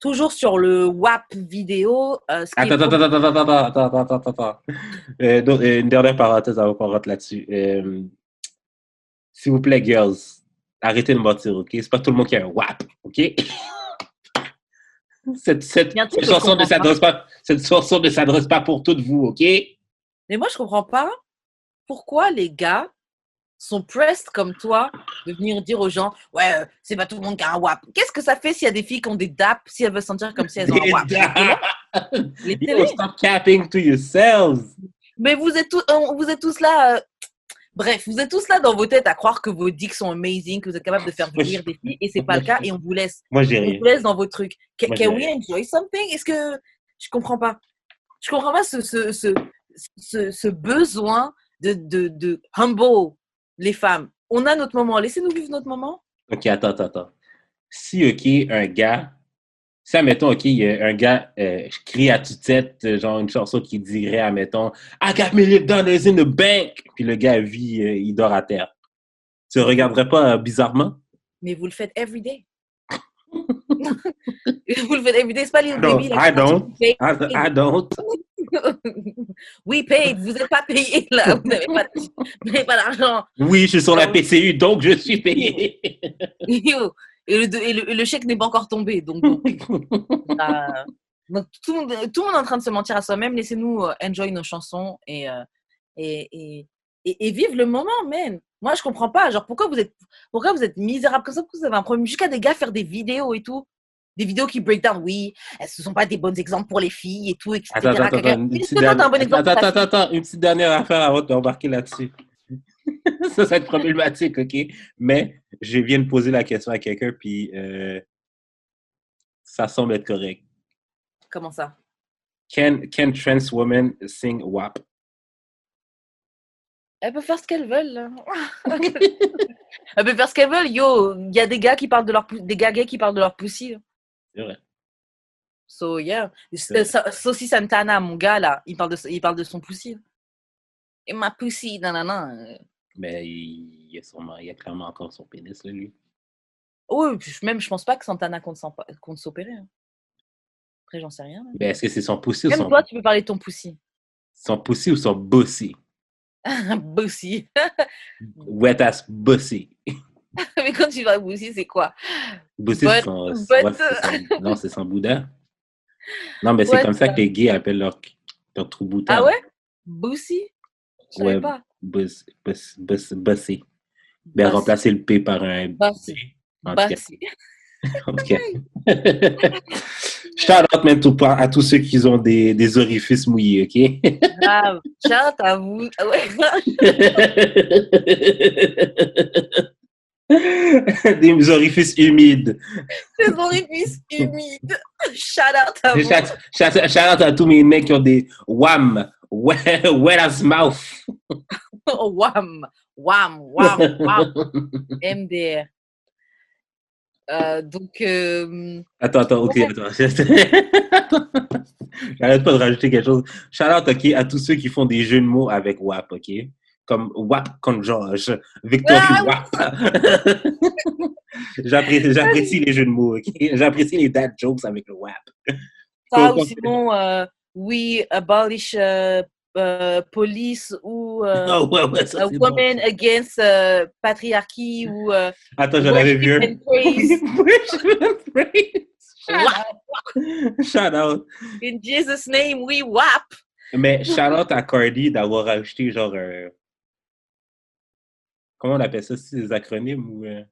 toujours sur le WAP vidéo, euh, Attends, attends, attends, attends, attends, attends, attends, attends, attends, attends. Euh, donc, euh, une dernière parenthèse avant qu'on rentre là-dessus. Euh, S'il vous plaît, girls, arrêtez de mentir, OK? C'est pas tout le monde qui a un WAP, OK? Cette, cette, cette chanson ne s'adresse pas, cette chanson ne s'adresse pas pour toutes vous, OK? Mais moi, je comprends pas pourquoi les gars sont pressed comme toi de venir dire aux gens Ouais, euh, c'est pas tout le monde qui a un WAP. Qu'est-ce que ça fait s'il y a des filles qui ont des DAP, si elles veulent se sentir comme si elles ont un WAP? Les télés. stop capping to yourselves. Mais vous êtes, tous, vous êtes tous là. euh, Bref, vous êtes tous là dans vos têtes à croire que vos dicks sont amazing, que vous êtes capable de faire venir des filles, et c'est pas le cas, et on vous laisse. Moi, j'ai On vous laisse dans vos trucs. Can, can we enjoy something? Est-ce que. Je comprends pas. Je comprends pas ce, ce, ce, ce, ce besoin de, de, de humble les femmes. On a notre moment. Laissez-nous vivre notre moment. OK, attends, attends, attends. Si, OK, un gars, si, admettons, OK, un gars euh, crie à tue-tête, genre une chanson qui dirait, admettons, I got million dollars in the bank, puis le gars vit, euh, il dort à terre. Tu regarderais pas euh, bizarrement? Mais vous le faites every day. vous le faites every day. C'est pas les baby. I don't. I, I don't. We paid. Vous n'êtes pas payé là. Vous n'avez pas, vous n'avez pas d'argent. Oui, je suis sur la. PCU, donc je suis payé. Yo. Et le, et le, et le chèque n'est pas encore tombé. Donc. Euh, donc, tout, le monde, tout le monde est en train de se mentir à soi-même. Laissez-nous euh, enjoy nos chansons et, euh, et, et, et, et vivre le moment, man. Moi, je comprends pas. Genre, pourquoi vous êtes, pourquoi vous êtes misérable comme ça? Pourquoi vous avez un problème? Jusqu'à des gars faire des vidéos et tout. Des vidéos qui break down. Oui, elles ne sont pas des bons exemples pour les filles et tout, etc. Attends, attends, attends, une petite t'as un dernière- bon exemple attends, attends, attends, une petite dernière affaire avant d'embarquer là-dessus. ça, ça va être problématique, OK? Mais je viens de poser la question à quelqu'un, puis euh, ça semble être correct. Comment ça? Can, can trans women sing WAP? Elles peuvent faire ce qu'elles veulent. Elles peuvent faire ce qu'elles veulent. Yo, il y a des gars qui parlent de leur des gars gays qui parlent de leur pussy. C'est vrai. So yeah. vrai. Saucy Santana, mon gars là, il parle de il parle de son pussy. Et ma pussy, nanana. euh. Mais il, y a sûrement, il y a clairement encore son pénis, là, lui. Oui, même je pense pas que Santana compte s'opérer. hein. Après, j'en sais rien. là. Mais est-ce que c'est son pussy ou Même son, toi, tu peux parler de ton pussy. son pussy ou son bussy? pussy. Wet ass bussy. Mais quand tu vas pussy, c'est quoi? But- c'est son, but- ouais, son- Non, c'est son boudin. Non, mais c'est comme ça que les gays appellent leur, leur trou boudin. Ah ouais? Pussy Je Ouais, pas. bussy. Ben, remplacer le P par un Bussy. B. En tout cas. Pussy. En tout cas. Shout out même tout- à tous ceux qui ont des, des orifices mouillés, OK? Grave. Shout à vous. Ah ouais. des orifices humides. Des orifices humides. Shout out à vous. Shout, shout- shout out à tous mes mecs qui ont des wham, wet, wet as mouth. Wham. Wham. Wham. Wham. MDR. Euh, donc, euh, Attends, attends, ok, attends. J'arrête pas de rajouter quelque chose. Shout out, ok, à tous ceux qui font des jeux de mots avec WAP, ok? Comme WAP contre Georges, Victory Ah, WAP. J'apprécie j'apprécie les jeux de mots? J'apprécie les dad jokes avec le WAP. ça ou sinon, euh, we abolish euh, euh, police ou euh, Ah ouais, ouais, ça bon. woman against patriarchy ou Attends, j'en avais vu. Wow. Shout out. In Jesus' name, we whap. Mais shout out à Cardi d'avoir ajouté genre un. Comment on appelle ça? C'est des acronymes ou euh,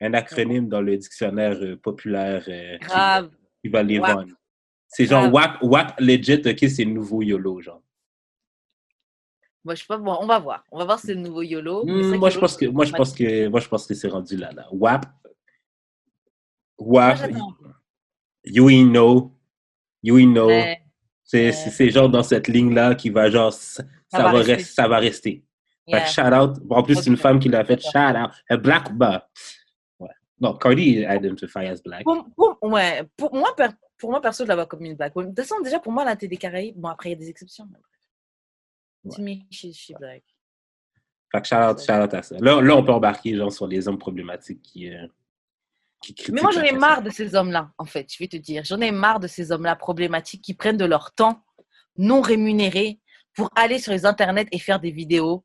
un acronyme dans le dictionnaire euh, populaire euh, qui, Grave. qui va les WAP. vendre? C'est genre. WAP, WAP legit, ok, c'est le nouveau YOLO, genre. Moi, je sais pas, bon, on va voir. On va voir si c'est le nouveau YOLO. Vrai moi, je pense que, moi, je pense que, moi, je pense que c'est rendu là, là. WAP. WAP. You know. You know. Ouais. C'est genre dans cette ligne-là qui va genre, ça, ça va rester. ça va rester. Yeah. shout out. En plus, c'est une femme qui l'a fait shout out. A black bah. Ouais. Non, Cardi identify as black. Pour, pour- ouais, pour moi, per- pour moi, perso, je la vois comme une black. De toute façon, déjà, pour moi, la des Caraïbes, bon, après, il y a des exceptions. bref. To me, she, she black. Fait que shout out, shout out à ça. Là, là, on peut embarquer genre sur les hommes problématiques qui, euh, qui critiquent Mais moi, j'en ai marre de ces hommes-là, en fait, je vais te dire. J'en ai marre de ces hommes-là problématiques qui prennent de leur temps non rémunéré pour aller sur les internets et faire des vidéos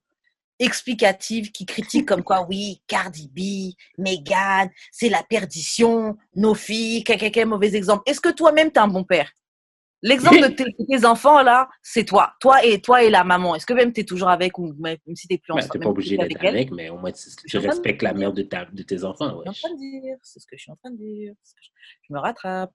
explicatives qui critiquent comme quoi, oui, Cardi B, Megan, c'est la perdition, nos filles, quelqu'un mauvais exemple. Est-ce que toi-même, tu es un bon père? L'exemple de tes, tes enfants, là, c'est toi. Toi et, toi et la maman. Est-ce que même tu es toujours avec ou même si tu n'es plus Ben, ensemble t'es même pas obligé t'es d'être elle? avec, mais au moins tu, tu respectes la mère de, ta, de tes enfants. Je suis en train de dire, c'est ce que je suis en train de dire. c'est ce je, me rattrape.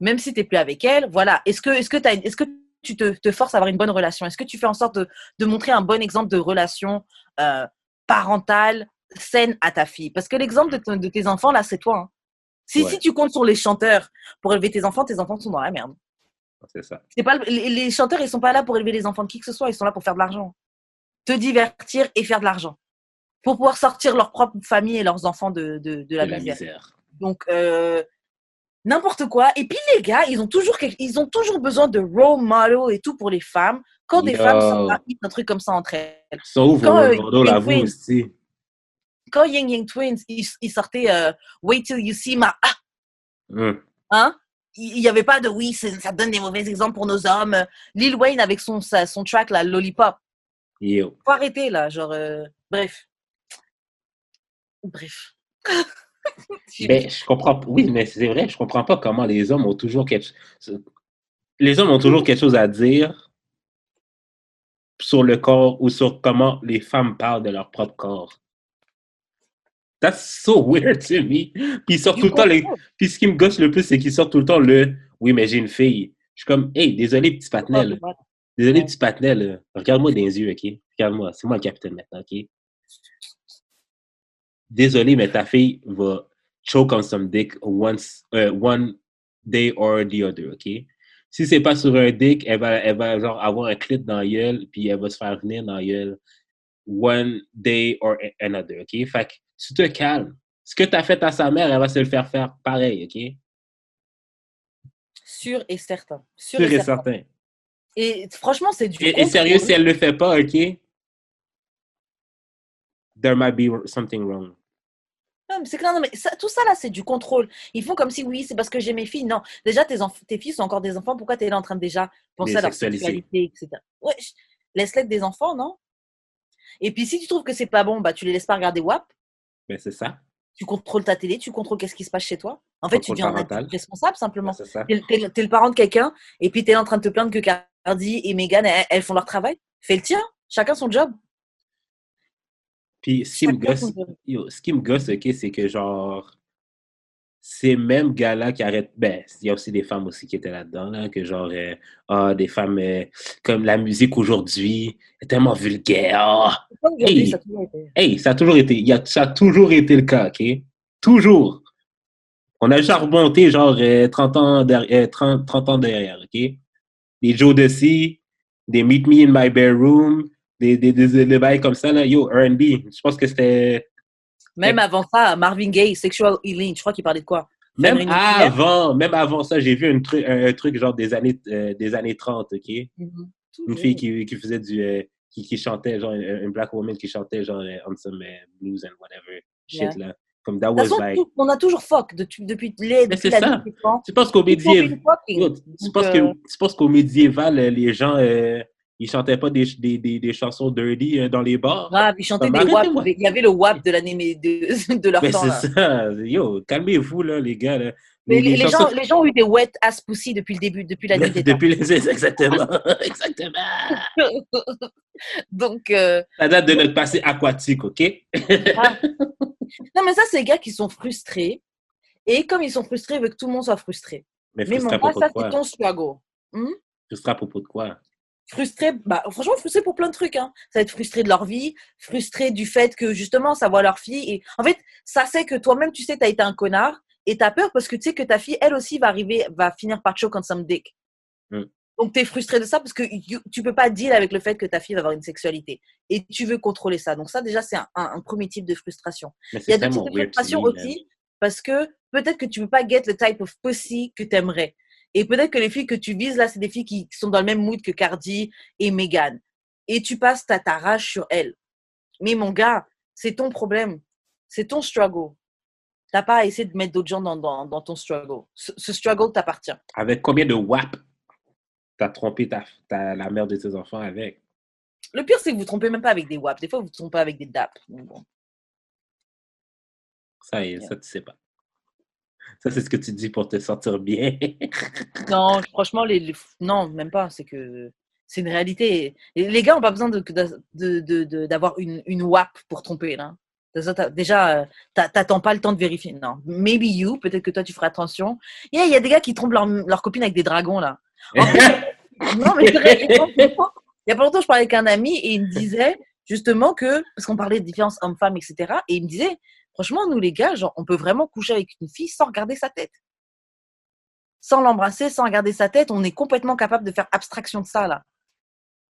Même si tu n'es plus avec elle, voilà. Est-ce que, est-ce que, t'as- est-ce que tu te, te forces à avoir une bonne relation Est-ce que tu fais en sorte de, de montrer un bon exemple de relation euh, parentale saine à ta fille? Parce que l'exemple de, tes enfants, là, c'est toi. hein. Si, Ouais. si tu comptes sur les chanteurs pour élever tes enfants, tes enfants sont dans la merde. C'est ça. Pas, le- les, les chanteurs, ils sont pas là pour élever les enfants de qui que ce soit, ils sont là pour faire de l'argent. Te divertir et faire de l'argent. Pour pouvoir sortir leur propre famille et leurs enfants de, de, de la de la misère. misère. Donc, euh, n'importe quoi. Et puis, les gars, ils ont, toujours, ils ont toujours besoin de role model et tout pour les femmes. Quand des Yo. femmes sortent un, truc comme ça entre elles. Sont vos Quand, euh, King vous Queen- aussi? Quand Yang Yang Twins, ils, ils sortaient euh, Wait till you see my... Ah, Hum. hein? Il n'y avait pas de oui, ça donne des mauvais exemples pour nos hommes. Lil Wayne avec son, sa- son track, là, Lollipop. Yo. Faut arrêter, là. Genre, euh, bref. Bref. Ben, je comprends. Oui, mais c'est vrai, je comprends pas comment les hommes ont toujours quelque chose. Les hommes ont toujours quelque chose à dire sur le corps ou sur comment les femmes parlent de leur propre corps. That's so weird to me. Puis ils sortent tout le temps les. Puis ce qui me gosse le plus, c'est qu'ils sortent tout le temps le Oui, mais j'ai une fille. Je suis comme Hey, désolé, petit patinel. Désolé, petit patinel. Regarde-moi dans les yeux, OK? Regarde-moi. C'est moi le capitaine maintenant, OK? Désolé, mais ta fille va choke on some dick once, euh, one day or the other, OK? Si c'est pas sur un dick, elle va, elle va genre avoir un clit dans la gueule, puis elle va se faire venir dans la gueule one day or another, OK? Fait que tu te calmes. Ce que tu as fait à sa mère, elle va se le faire faire pareil, OK? Sûr et certain. Sûr, Sûr et certain. certain. Et franchement, c'est du Et, et sérieux, si elle le fait pas, OK? There might be something wrong. Mais c'est clair, non, mais ça- tout ça là, c'est du contrôle. Ils font comme si oui, c'est parce que j'ai mes filles. Non, déjà tes, tes filles sont encore des enfants. Pourquoi tu es là en train de déjà penser Les à leur sexualité, etc. Ouais, laisse-les être des enfants, non? Et puis si tu trouves que c'est pas bon, bah tu les laisses pas regarder WAP. Ben, c'est ça. Tu contrôles ta télé, tu contrôles qu'est-ce qui se passe chez toi. En fait, tu Contrôle deviens un parental. adulte responsable Ben, simplement. c'est ça. T'es t'es- t'es le parent de quelqu'un et puis tu es là en train de te plaindre que Cardi et Megan, elles, elles font leur travail. Fais le tien, chacun son job. Puis, ce qui me gosse, son job. yo, ce qui me gosse, OK, c'est que genre, ces mêmes gars-là qui arrêtent, ben, il y a aussi des femmes aussi qui étaient là-dedans, là, que genre, euh, ah, des femmes, euh, comme la musique aujourd'hui est tellement vulgaire. Ah, Hey. ça a toujours été. Hey, ça a toujours été, y a, ça a toujours été le cas, OK? Toujours. On a déjà remonté, genre, euh, 30, ans derrière, euh, 30, 30 ans derrière, OK? Des Joe Desi, des Meet Me in My Bedroom, des, des, des, des bails comme ça, là. Yo, R&B, je pense que c'était... Même avant ça, Marvin Gaye, Sexual Healing, je crois qu'il parlait de quoi? Même une avant, même avant ça, j'ai vu un truc, un, truc genre des années, euh, des années 30, OK? Une fille qui, qui faisait du... euh, qui, qui chantait, genre, une, une black woman qui chantait, genre, euh, on some blues and whatever shit, Yeah. là. Comme that was façon, like... on a toujours fuck depuis, depuis, les, depuis c'est ça. Tu penses qu'au médiéval, tu penses qu'au médiéval, les gens euh, ils chantaient pas des, des, des, des chansons dirty euh, dans les bars? grave, ils chantaient Bah, des WAP. Il y avait le WAP de l'année de, de leur Mais temps. c'est ça. Yo, calmez-vous là, les gars. Là. Mais les, les chansons- gens, les gens ont eu des wet ass pussy depuis le début, depuis la nuit des. Depuis les exactement. exactement. Donc, euh, Ça date de notre passé aquatique, OK? non, mais ça, c'est les gars qui sont frustrés. Et comme ils sont frustrés, ils veulent que tout le monde soit frustré. Mais Mais mon gars, ça, c'est ton struggle. Hmm? Frustré à propos de quoi? Frustré, bah, franchement frustré pour plein de trucs. Hein. Ça va être frustré de leur vie, frustré du fait que justement ça voit leur fille. Et en fait, ça c'est que toi-même tu sais tu as été un connard et tu as peur parce que tu sais que ta fille elle aussi va arriver, va finir par choke on some dick. Mm. Donc, tu es frustré de ça parce que you- tu peux pas deal avec le fait que ta fille va avoir une sexualité. Et tu veux contrôler ça. Donc, ça, déjà, c'est un, un- un premier type de frustration. Il y a tellement types de frustration aussi parce que peut-être que tu peux pas get le type of pussy que tu aimerais. Et peut-être que les filles que tu vises là, c'est des filles qui sont dans le même mood que Cardi et Megan. Et tu passes ta, ta rage sur elles. Mais mon gars, c'est ton problème. C'est ton struggle. T'as pas à essayer de mettre d'autres gens dans, dans, dans ton struggle. Ce, ce struggle t'appartient. Avec combien de WAP t'as trompé ta, ta- la mère de tes enfants avec? Le pire, c'est que vous ne trompez même pas avec des WAP. Des fois, vous vous trompez avec des DAP. Bon. Ça, y est, ça, tu sais pas. Ça, c'est ce que tu dis pour te sentir bien. Non, franchement, les, les- non, même pas. C'est que c'est une réalité. Et les gars n'ont pas besoin de, de, de- de- d'avoir une, une WAP pour tromper. Là. Déjà, euh, t'a- t'attends pas le temps de vérifier. Non, maybe you. Peut-être que toi, tu feras attention. Yeah, Il y a des gars qui trompent leur, leur copine avec des dragons là. Non, mais il y a pas il y a pas longtemps, je parlais avec un ami et il me disait justement que, parce qu'on parlait de différence homme-femme, etc. Et il me disait, franchement, nous les gars, genre, on peut vraiment coucher avec une fille sans regarder sa tête. Sans l'embrasser, sans regarder sa tête, on est complètement capable de faire abstraction de ça, là.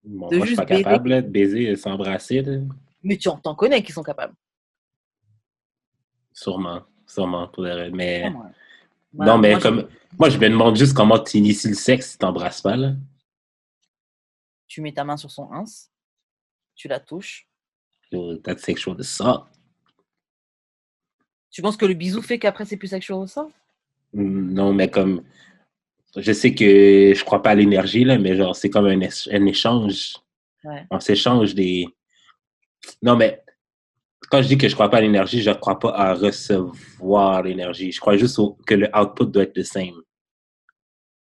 Bon, De moi, je suis juste pas baiser. capable là, de baiser et s'embrasser. Mais tu en t'en connais qui sont capables. Sûrement. Sûrement. Pour le- Mais... Voilà, Bah, non, mais moi, je- comme... Moi, je me demande juste comment tu inities le sexe si t'embrasses pas, là. Tu mets ta main sur son ins, tu la touches. Yo, That's sexual assault. Tu penses que le bisou fait qu'après c'est plus sexual ou ça Mm, Non, mais comme... Je sais que je crois pas à l'énergie, là, mais genre, c'est comme un, éch- un échange. Ouais. On s'échange des... Non, mais quand je dis que je crois pas à l'énergie, je crois pas à recevoir l'énergie. Je crois juste au- que le output doit être le same.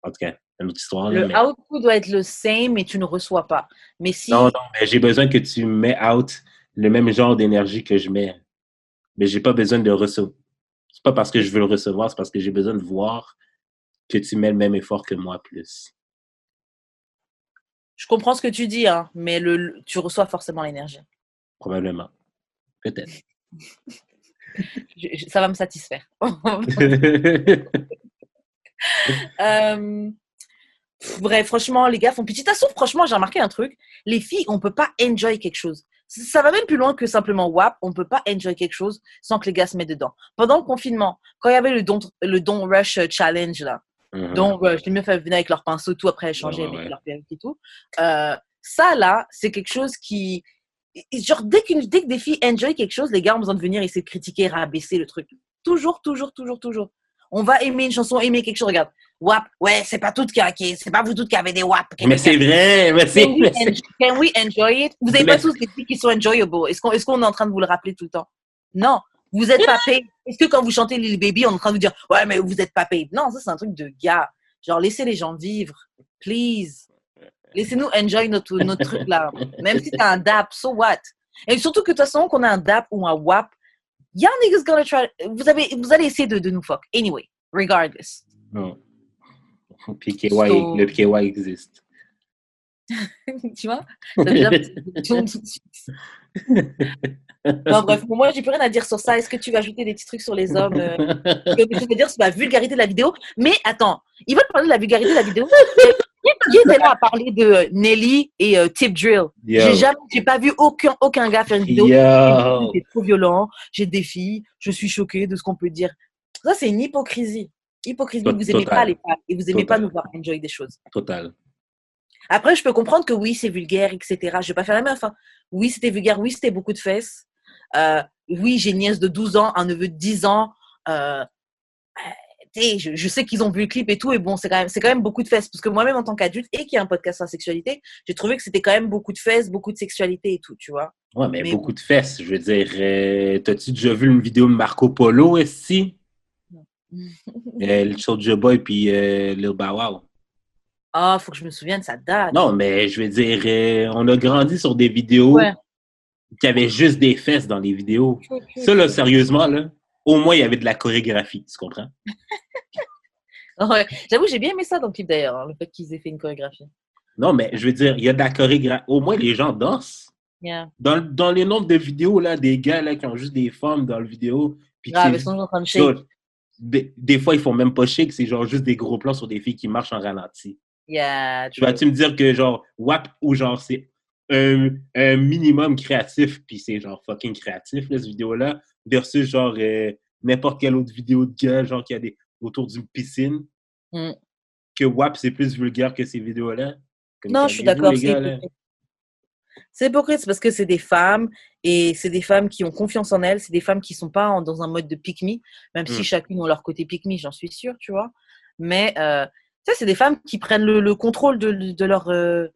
En tout cas, une autre histoire. Le mais- output doit être le same, mais tu ne reçois pas. Mais si Non, non, mais j'ai besoin que tu mets out le même genre d'énergie que je mets. Mais j'ai pas besoin de recevoir. C'est pas parce que je veux le recevoir, c'est parce que j'ai besoin de voir que tu mets le même effort que moi plus. je comprends ce que tu dis, hein, mais le, le- tu reçois forcément l'énergie. Probablement. Peut-être. Ça va me satisfaire. Euh, pff, bref, franchement, les gars font petit assaut. Franchement, j'ai remarqué un truc. Les filles, on peut pas enjoy quelque chose. Ça va même plus loin que simplement WAP. On peut pas enjoy quelque chose sans que les gars se mettent dedans. Pendant le confinement, quand il y avait le Don't Rush Challenge, là, Mhm. donc euh, les meufs venaient avec leur pinceau, tout après elles changeaient, Ouais, elles ouais, mettaient ouais. leur perruque et tout. Euh, ça, là, c'est quelque chose qui. Genre, dès, qu'une- dès que des filles enjoy quelque chose, les gars ont besoin de venir essayer de critiquer, rabaisser le truc. Toujours, toujours, toujours, toujours. On va aimer une chanson, aimer quelque chose. Regarde, WAP, ouais, c'est pas toutes qui, qui- c'est pas vous toutes qui avez des WAP. Mais c'est vrai, mais c'est Can we, enjoy, can we enjoy it? Vous avez Mais- pas tous des filles qui sont enjoyable. Est-ce qu'on est, qu'on est en train de vous le rappeler tout le temps? Non. Vous êtes pas paid. Est-ce que quand vous chantez Lil Baby, on est en train de vous dire, ouais, mais vous êtes pas paid? Non, ça, c'est un truc de gars. Genre, laissez les gens vivre. Please. Laissez-nous enjoy notre, notre truc là. Même si t'as un DAP, so what? Et surtout que de toute façon, qu'on a un DAP ou un WAP, y'all niggas gonna try. Vous, avez, vous allez essayer de, de nous fuck. Anyway, regardless. Non. Puis KY, So- le KY existe. tu vois? Ça veut dire- tout de suite. Non, bref, pour moi, j'ai plus rien à dire sur ça. Est-ce que tu veux ajouter des petits trucs sur les hommes euh, que je veux dire sur la vulgarité de la vidéo? Mais attends, ils veulent parler de la vulgarité de la vidéo. Qui était là à parler de euh, Nelly et euh, Tip Drill? J'ai jamais, j'ai pas vu aucun, aucun gars faire une vidéo. C'est trop violent. J'ai des filles. Je suis choquée de ce qu'on peut dire. Ça, c'est une hypocrisie. Hypocrisie. Vous aimez total. pas les femmes et vous aimez pas nous voir enjoy des choses. Total. Après, je peux comprendre que oui, c'est vulgaire, etc. Je vais pas faire la meuf. hein. Oui, c'était vulgaire. Oui, c'était beaucoup de fesses. Euh, oui, j'ai une nièce de 12 ans, un neveu de 10 ans. Euh, sais, je, je sais qu'ils ont vu le clip et tout. Et bon, c'est quand, même, c'est quand même beaucoup de fesses. Parce que moi-même, en tant qu'adulte et qui a un podcast sur la sexualité, j'ai trouvé que c'était quand même beaucoup de fesses, beaucoup de sexualité et tout, tu vois. Ouais, mais, Mais beaucoup de fesses. Je veux dire, euh, t'as-tu déjà vu une vidéo de Marco Polo ici? Euh, le Soulja Boy puis euh, Lil Bow Wow. Ah, faut que je me souvienne, ça date. Non, mais je veux dire, euh, on a grandi sur des vidéos Ouais. qui avaient juste des fesses dans les vidéos. Ça, là, sérieusement, là, au moins, il y avait de la chorégraphie, tu comprends? Ouais. J'avoue, j'ai bien aimé ça dans le clip d'ailleurs, hein, le fait qu'ils aient fait une chorégraphie. Non, mais je veux dire, il y a de la chorégraphie. Au moins, les gens dansent. Yeah. Dans, dans les nombres de vidéos, là, des gars là, qui ont juste des femmes dans le vidéo, puis Grave, qui- ils sont en train de shake. Des, des fois, ils font même pas chic, c'est genre juste des gros plans sur des filles qui marchent en ralenti. Yeah, Tu vas-tu me dire que genre WAP ou genre c'est un, un minimum créatif, puis c'est genre fucking créatif, là, cette vidéo-là, versus genre euh, n'importe quelle autre vidéo de gars, genre qui a des autour d'une piscine, Mm. que WAP c'est plus vulgaire que ces vidéos-là? Non, je suis d'accord. C'est hypocrite. C'est hypocrite c'est parce que c'est des femmes et c'est des femmes qui ont confiance en elles. C'est des femmes qui sont pas en- dans un mode de pick me, même si Mm. chacune ont leur côté pick me, j'en suis sûre, tu vois. Mais euh, sais, c'est des femmes qui prennent le, le contrôle de, de leur euh,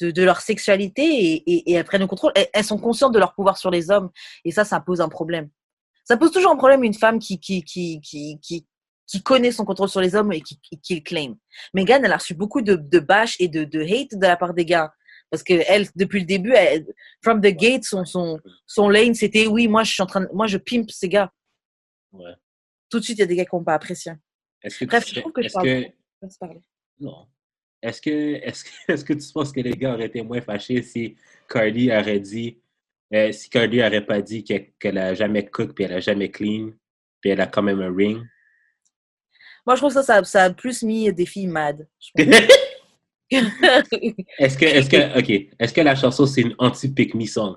de, de leur sexualité et, et, et elles prennent le contrôle. Elles, elles sont conscientes de leur pouvoir sur les hommes et ça, ça pose un problème. Ça pose toujours un problème une femme qui qui qui qui qui, qui connaît son contrôle sur les hommes et qui, qui, qui le claim. Megan, elle a reçu beaucoup de, de bâches et de, de hate de la part des gars. Parce que elle, depuis le début, elle, from the gate, son, son, son lane, c'était oui, moi je suis en train de, moi je pimpe ces gars. Ouais. Tout de suite, il y a des gars qui n'ont pas apprécié. Est-ce que Bref, tu je serais- trouve que je est-ce parle que- parler. Non. Est-ce que, est-ce, que, est-ce que tu penses que les gars auraient été moins fâchés si Cardi aurait dit, euh, si Cardi aurait pas dit qu'elle, qu'elle a jamais cook, puis elle a jamais clean, puis elle a quand même un ring? Moi, je trouve ça, ça, ça a plus mis des filles mad. je. est-ce que, est-ce que, ok, est-ce que la chanson c'est une anti-pick me song?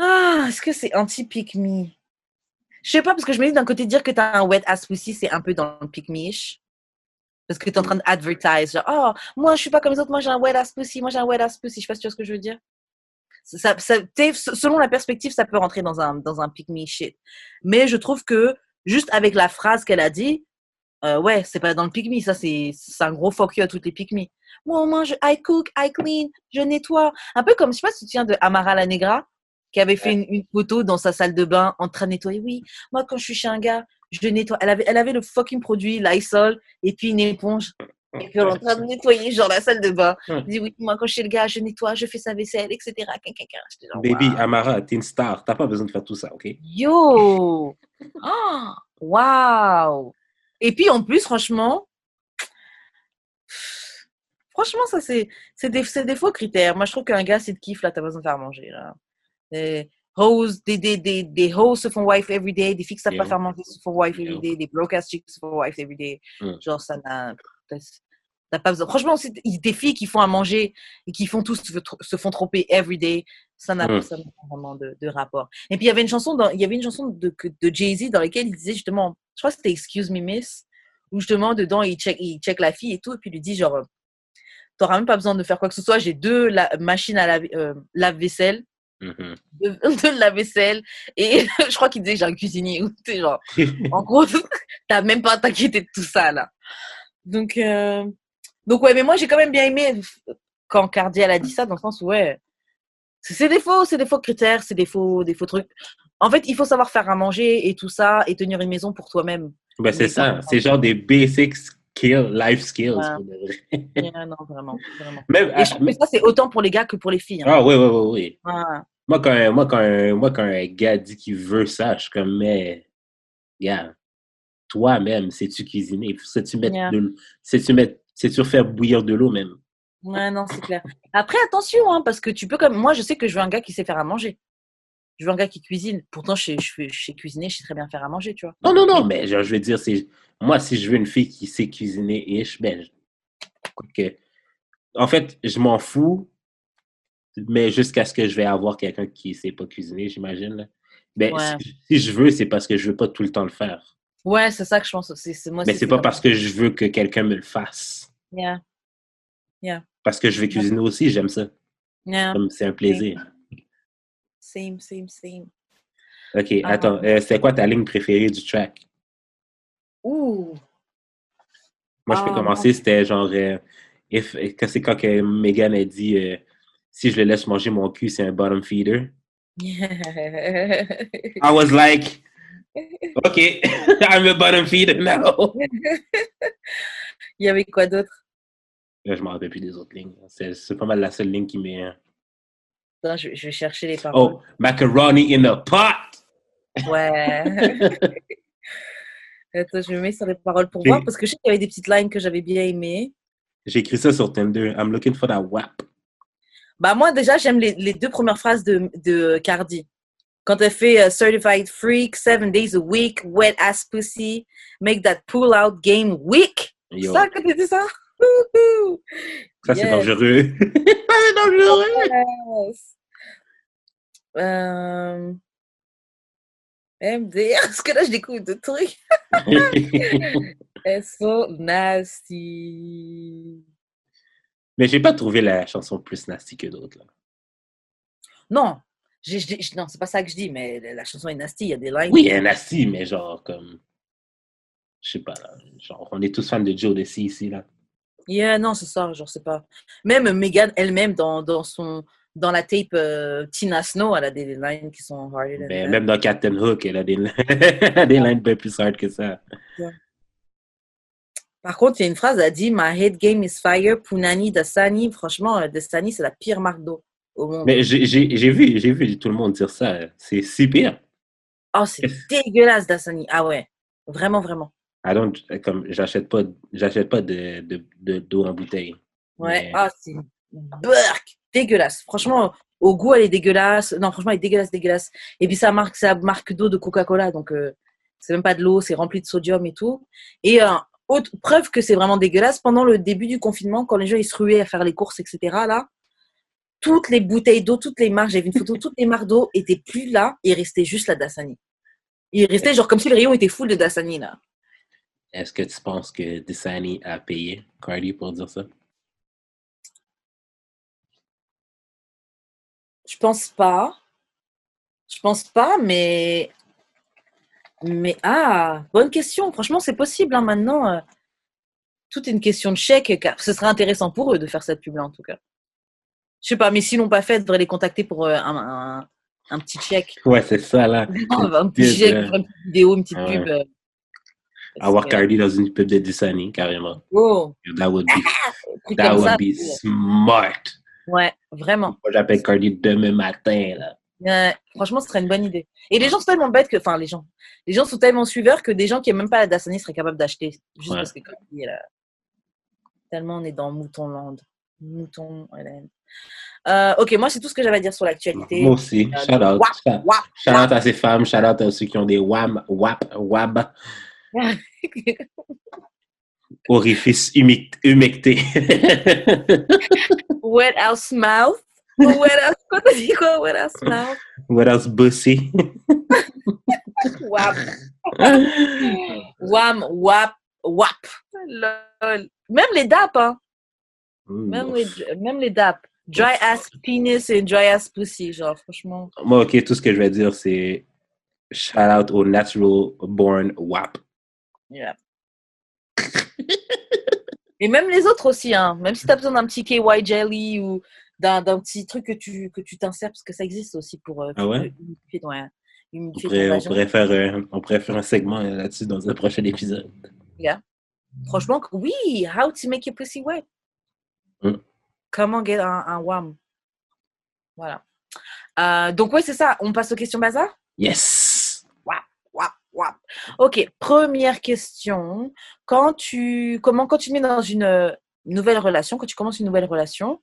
ah, est-ce que c'est anti-pick me? Je sais pas, parce que je me dis d'un côté, dire que t'as un wet ass pussy, c'est un peu dans le pick me-ish. Parce que t'es en train d'advertise, genre, oh, moi je suis pas comme les autres, moi j'ai un wet ass pussy, moi j'ai un wet ass pussy. Je sais pas si tu vois ce que je veux dire. Ça, ça, selon la perspective, ça peut rentrer dans un, dans un pick me shit. Mais je trouve que juste avec la phrase qu'elle a dit, euh, ouais, c'est pas dans le me, ça c'est un gros fuck you à toutes les me. Moi, moi, je, I cook, I clean, je nettoie. Un peu comme, je sais pas si tu te souviens de Amara la Negra, qui avait fait une, une photo dans sa salle de bain en train de nettoyer. Oui, moi, quand je suis chez un gars, je nettoie. Elle avait, elle avait le fucking produit Lysol et puis une éponge. Et puis elle est en train de nettoyer, genre la salle de bain. Elle dit, oui, moi, quand je suis le gars, je nettoie, je fais sa vaisselle, etc. Genre, Baby, wow. Amara, t'es une star, t'as pas besoin de faire tout ça, ok? Yo! Ah, Waouh! Et puis en plus, franchement, franchement, ça c'est c'est des, c'est des faux critères. Moi, je trouve qu'un gars, c'est de kiff, là, t'as besoin de faire manger. Là. Des hoes, des, des, des, des hoes se font wife every day, des filles qui savent pas faire manger se font wife every day, des broke ass chicks se font wife every day. Mm. Genre, ça n'a. T'as pas besoin. Franchement, c'est des filles qui font à manger et qui font tous se, se font tromper every day. Ça n'a Mm. pas vraiment de, de rapport. Et puis il y avait une chanson, dans, il y avait une chanson de, de Jay-Z dans laquelle il disait justement, je crois que c'était Excuse Me Miss, où justement dedans il check, il check la fille et tout, et puis il lui dit genre, t'auras même pas besoin de faire quoi que ce soit, j'ai deux la- machines à lave- euh, lave-vaisselle, Mhm. deux, deux lave-vaisselle, et je crois qu'il disait j'ai un cuisinier, ou genre, en gros, t'as même pas à t'inquiéter de tout ça là. Donc, euh, donc ouais, mais moi j'ai quand même bien aimé quand Cardi elle a dit ça, dans le sens où ouais, c'est des faux, c'est des faux critères, c'est des faux, des faux trucs. En fait, il faut savoir faire à manger et tout ça, et tenir une maison pour toi-même. Ben, c'est Mais ça, c'est genre des basic skills, life skills. Ouais. Yeah, non, vraiment, vraiment. Même, Et je trouve que ça, c'est autant pour les gars que pour les filles. hein. ah, oui, oui, oui, oui. Ouais. Moi, quand, un- moi, quand, moi, quand un gars dit qu'il veut ça, je suis comme, mais, gars, toi-même, sais-tu cuisiner? Sais-tu mettre Yeah. de l'eau? Sais-tu mettre, sais-tu faire bouillir de l'eau même? Ouais, non, c'est clair. Après, attention, hein, parce que tu peux comme moi, je sais que je veux un gars qui sait faire à manger. Je veux un gars qui cuisine. Pourtant, je sais, je, je sais cuisiner, je sais très bien faire à manger, tu vois. Non, non, non, mais genre, je veux dire, c'est, moi, si je veux une fille qui sait cuisiner, ish, ben, je- que, en fait, je m'en fous, mais jusqu'à ce que je vais avoir quelqu'un qui sait pas cuisiner, j'imagine. Ben, Ouais. si, si je veux, c'est parce que je veux pas tout le temps le faire. Ouais, c'est ça que je pense. C'est, c'est, moi, Mais c'est pas parce que je veux que quelqu'un me le fasse. Yeah, Parce que je vais cuisiner aussi, j'aime ça. yeah. C'est un plaisir. Same, same, same. Ok, Ah. attends, euh, c'est quoi ta ligne préférée du track? Ouh. Moi, je peux Ah, commencer, c'était genre, euh, c'est quand que Megan a dit, euh, si je le laisse manger mon cul, c'est un bottom feeder. I was like, OK, I'm a bottom feeder now. Il y avait quoi d'autre? Là, je m'en rappelle plus des autres lignes. C'est c'est pas mal la seule ligne qui m'est... euh, Attends, je, je vais chercher les paroles. Oh, macaroni in a pot! Ouais. Attends, je me mets sur les paroles pour voir parce que je sais qu'il y avait des petites lines que j'avais bien aimées. J'ai écrit ça sur Tinder. I'm looking for that WAP. Bah moi déjà j'aime les, les deux premières phrases de, de Cardi. Quand elle fait euh, Certified Freak, Seven Days a Week, Wet Ass Pussy, Make That Pull Out Game Weak. Yo, Ça, quand tu dis ça? Wouhou! ça, c'est dangereux. c'est dangereux. Yes. Euh... MDR, parce que là, je découvre de trucs. Elles sont nasty. Mais j'ai pas trouvé la chanson plus nasty que d'autres. là. Non, j'ai- j'ai- non, c'est pas ça que je dis, mais la la chanson est nasty. Il y a des lines. Oui, elle est nasty, mais genre comme. Je sais pas, là. Genre, on est tous fans de Joe Desi ici, là. Yeah, non, c'est ça, genre, c'est pas. Même Megan elle-même, dans, dans, son, dans la tape euh, Tina Snow, elle a des lines qui sont harder than Ben, même dans Captain Hook, elle a des, des lines bien plus hard que ça. Par contre, il y a une phrase, elle a dit My head game is fire, Punani Dasani. Franchement, euh, Dasani, c'est la pire marque d'eau au monde. Mais j'ai vu, j'ai vu tout le monde dire ça. C'est si pire. Oh, c'est dégueulasse, Dasani. Ah ouais, vraiment, vraiment. I don't, comme, j'achète pas, j'achète pas de, de, de- d'eau en bouteille. Ouais, Mais- ah, c'est burk, dégueulasse. Franchement, au goût, elle est dégueulasse. Non, franchement, elle est dégueulasse, dégueulasse. Et puis, ça marque, ça marque d'eau de Coca-Cola, donc euh, c'est même pas de l'eau, c'est rempli de sodium et tout. Et euh, autre preuve que c'est vraiment dégueulasse, pendant le début du confinement, quand les gens ils se ruaient à faire les courses, etc., là, toutes les bouteilles d'eau, toutes les marques, j'ai vu une photo, toutes les marques d'eau étaient plus là, il restait juste la Dasani. Il restait genre comme si le rayon était full de Dasani, là. Est-ce que tu penses que Dasani a payé Cardi pour dire ça? Je pense pas. Je pense pas, mais. Mais ah, bonne question. Franchement, c'est possible hein, maintenant. euh, Tout est une question de chèque, car ce serait intéressant pour eux de faire cette pub-là, en tout cas. Je sais pas, mais s'ils l'ont pas fait, ils devraient les contacter pour euh, un, un- un petit chèque. Ouais, c'est ça, là. un petit chèque une petite vidéo, une petite ouais. pub. euh, Avoir Cardi dans une pub de Dasani, carrément. Oh, That would be, truc that would ça. be smart. Ouais, vraiment. Moi, j'appelle Cardi demain matin, là. Ouais, franchement, ce serait une bonne idée. Et les gens sont tellement bêtes que, enfin, les gens, les gens sont tellement suiveurs que des gens qui n'aiment même pas la Dasani seraient capables d'acheter. Juste Ouais. parce que, il est là, tellement on est dans Moutonland. Mouton, Hélène. Euh, ok, moi, c'est tout ce que j'avais à dire sur l'actualité. Moi aussi. Euh, Shout out. wap, Shout- wap, Shout out à ces femmes. Shout out à ceux qui ont des wham, wap, wab, orifices humic- humectés. Wet house mouth. Wet t'as dit quoi? Wet house mouth? What else, bussy? Wap. Wham, wap, wap. Lol. Même les DAP, hein. Même les, même les DAP. Dry ass penis et dry ass pussy, genre, franchement. Moi, ok, tout ce que je vais dire, c'est shout out au natural born WAP. Yeah. Et même les autres aussi, hein. Même si tu as besoin d'un petit KY jelly ou d'un d'un petit truc que tu que tu t'insères, parce que ça existe aussi pour euh, Ah ouais? humidifier, ouais, humidifier pourrait, on, pourrait faire, un- on pourrait faire un segment euh, là-dessus dans un prochain épisode. Franchement, oui, how to make your pussy wet. Mm. Comment get un, un wham. Voilà. Euh, donc, ouais, c'est ça. On passe aux questions bazar? Yes! Ok, première question. Quand tu, comment, quand tu mets dans une euh, nouvelle relation, quand tu commences une nouvelle relation,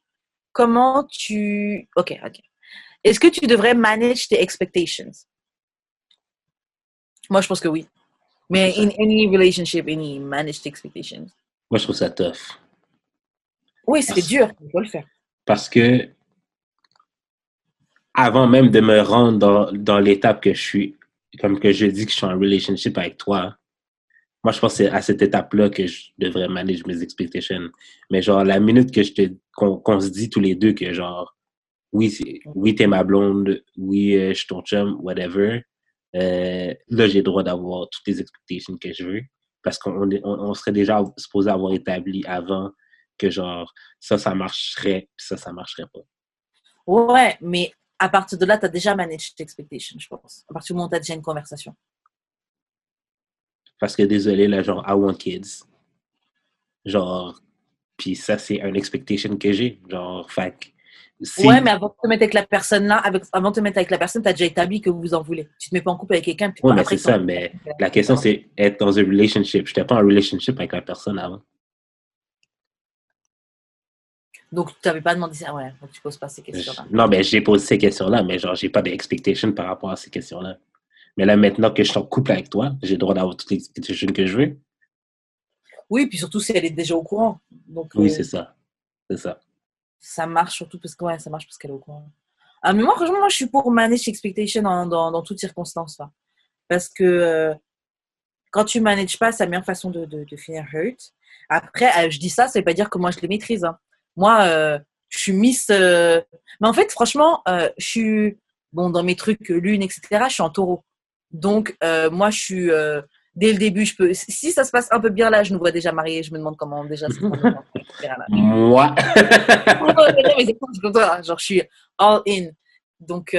comment tu. Ok, ok. Est-ce que tu devrais manage tes expectations? Moi, je pense que oui. Mais in any relationship, any manage tes expectations. Moi, je trouve ça tough. Oui, c'est dur. Il faut le faire. Parce que avant même de me rendre dans, dans l'étape que je suis, comme que je dis que je suis en relationship avec toi, moi, je pense que c'est à cette étape-là que je devrais manager mes expectations. Mais genre, la minute que je te, qu'on, se dit tous les deux que genre, oui, oui, t'es ma blonde, oui, euh, je suis ton chum, whatever, euh, là, j'ai le droit d'avoir toutes les expectations que je veux. Parce qu'on on, on serait déjà supposé avoir établi avant que genre, ça, ça marcherait, puis ça, ça marcherait pas. Ouais, mais à partir de là, tu as déjà managed tes expectations, je pense. À partir du moment où tu as déjà une conversation. Parce que désolé, là, genre, I want kids. Genre, puis ça, c'est une expectation que j'ai. Genre, si- Ouais, mais avant de te mettre avec la personne là, avec, avant de te mettre avec la personne, tu as déjà établi que vous en voulez. Tu te mets pas en couple avec quelqu'un. Ouais, mais c'est ça, mais la question, c'est être dans un relationship. Je n'étais pas en relationship avec la personne avant. Donc, tu n'avais pas demandé ça, ouais, donc tu poses pas ces questions-là. Non, mais j'ai posé ces questions-là, mais genre, j'ai pas d'expectation par rapport à ces questions-là. Mais là, maintenant que je suis en couple avec toi, j'ai le droit d'avoir toutes les expectations que je veux. Oui, puis surtout si elle est déjà au courant. Donc, Oui, euh, c'est ça. C'est ça. ça marche surtout parce que ouais, ça marche parce qu'elle est au courant. Ah, mais moi, franchement, moi, je suis pour manage expectation dans, dans, dans toutes circonstances. Là. Parce que euh, quand tu manages pas, c'est la meilleure façon de, de, de finir hurt. Après, euh, je dis ça, ça veut pas dire que moi, je les maîtrise. hein. Moi, euh, je suis Miss. euh, Mais en fait, franchement, euh, je suis. Bon, dans mes trucs, lune, etc., je suis en taureau. Donc, moi, je suis. Dès le début, je peux. Si ça se passe un peu bien là, je nous vois déjà mariés. Je me demande comment déjà. comment- Moi, toi, genre je suis all in. Donc,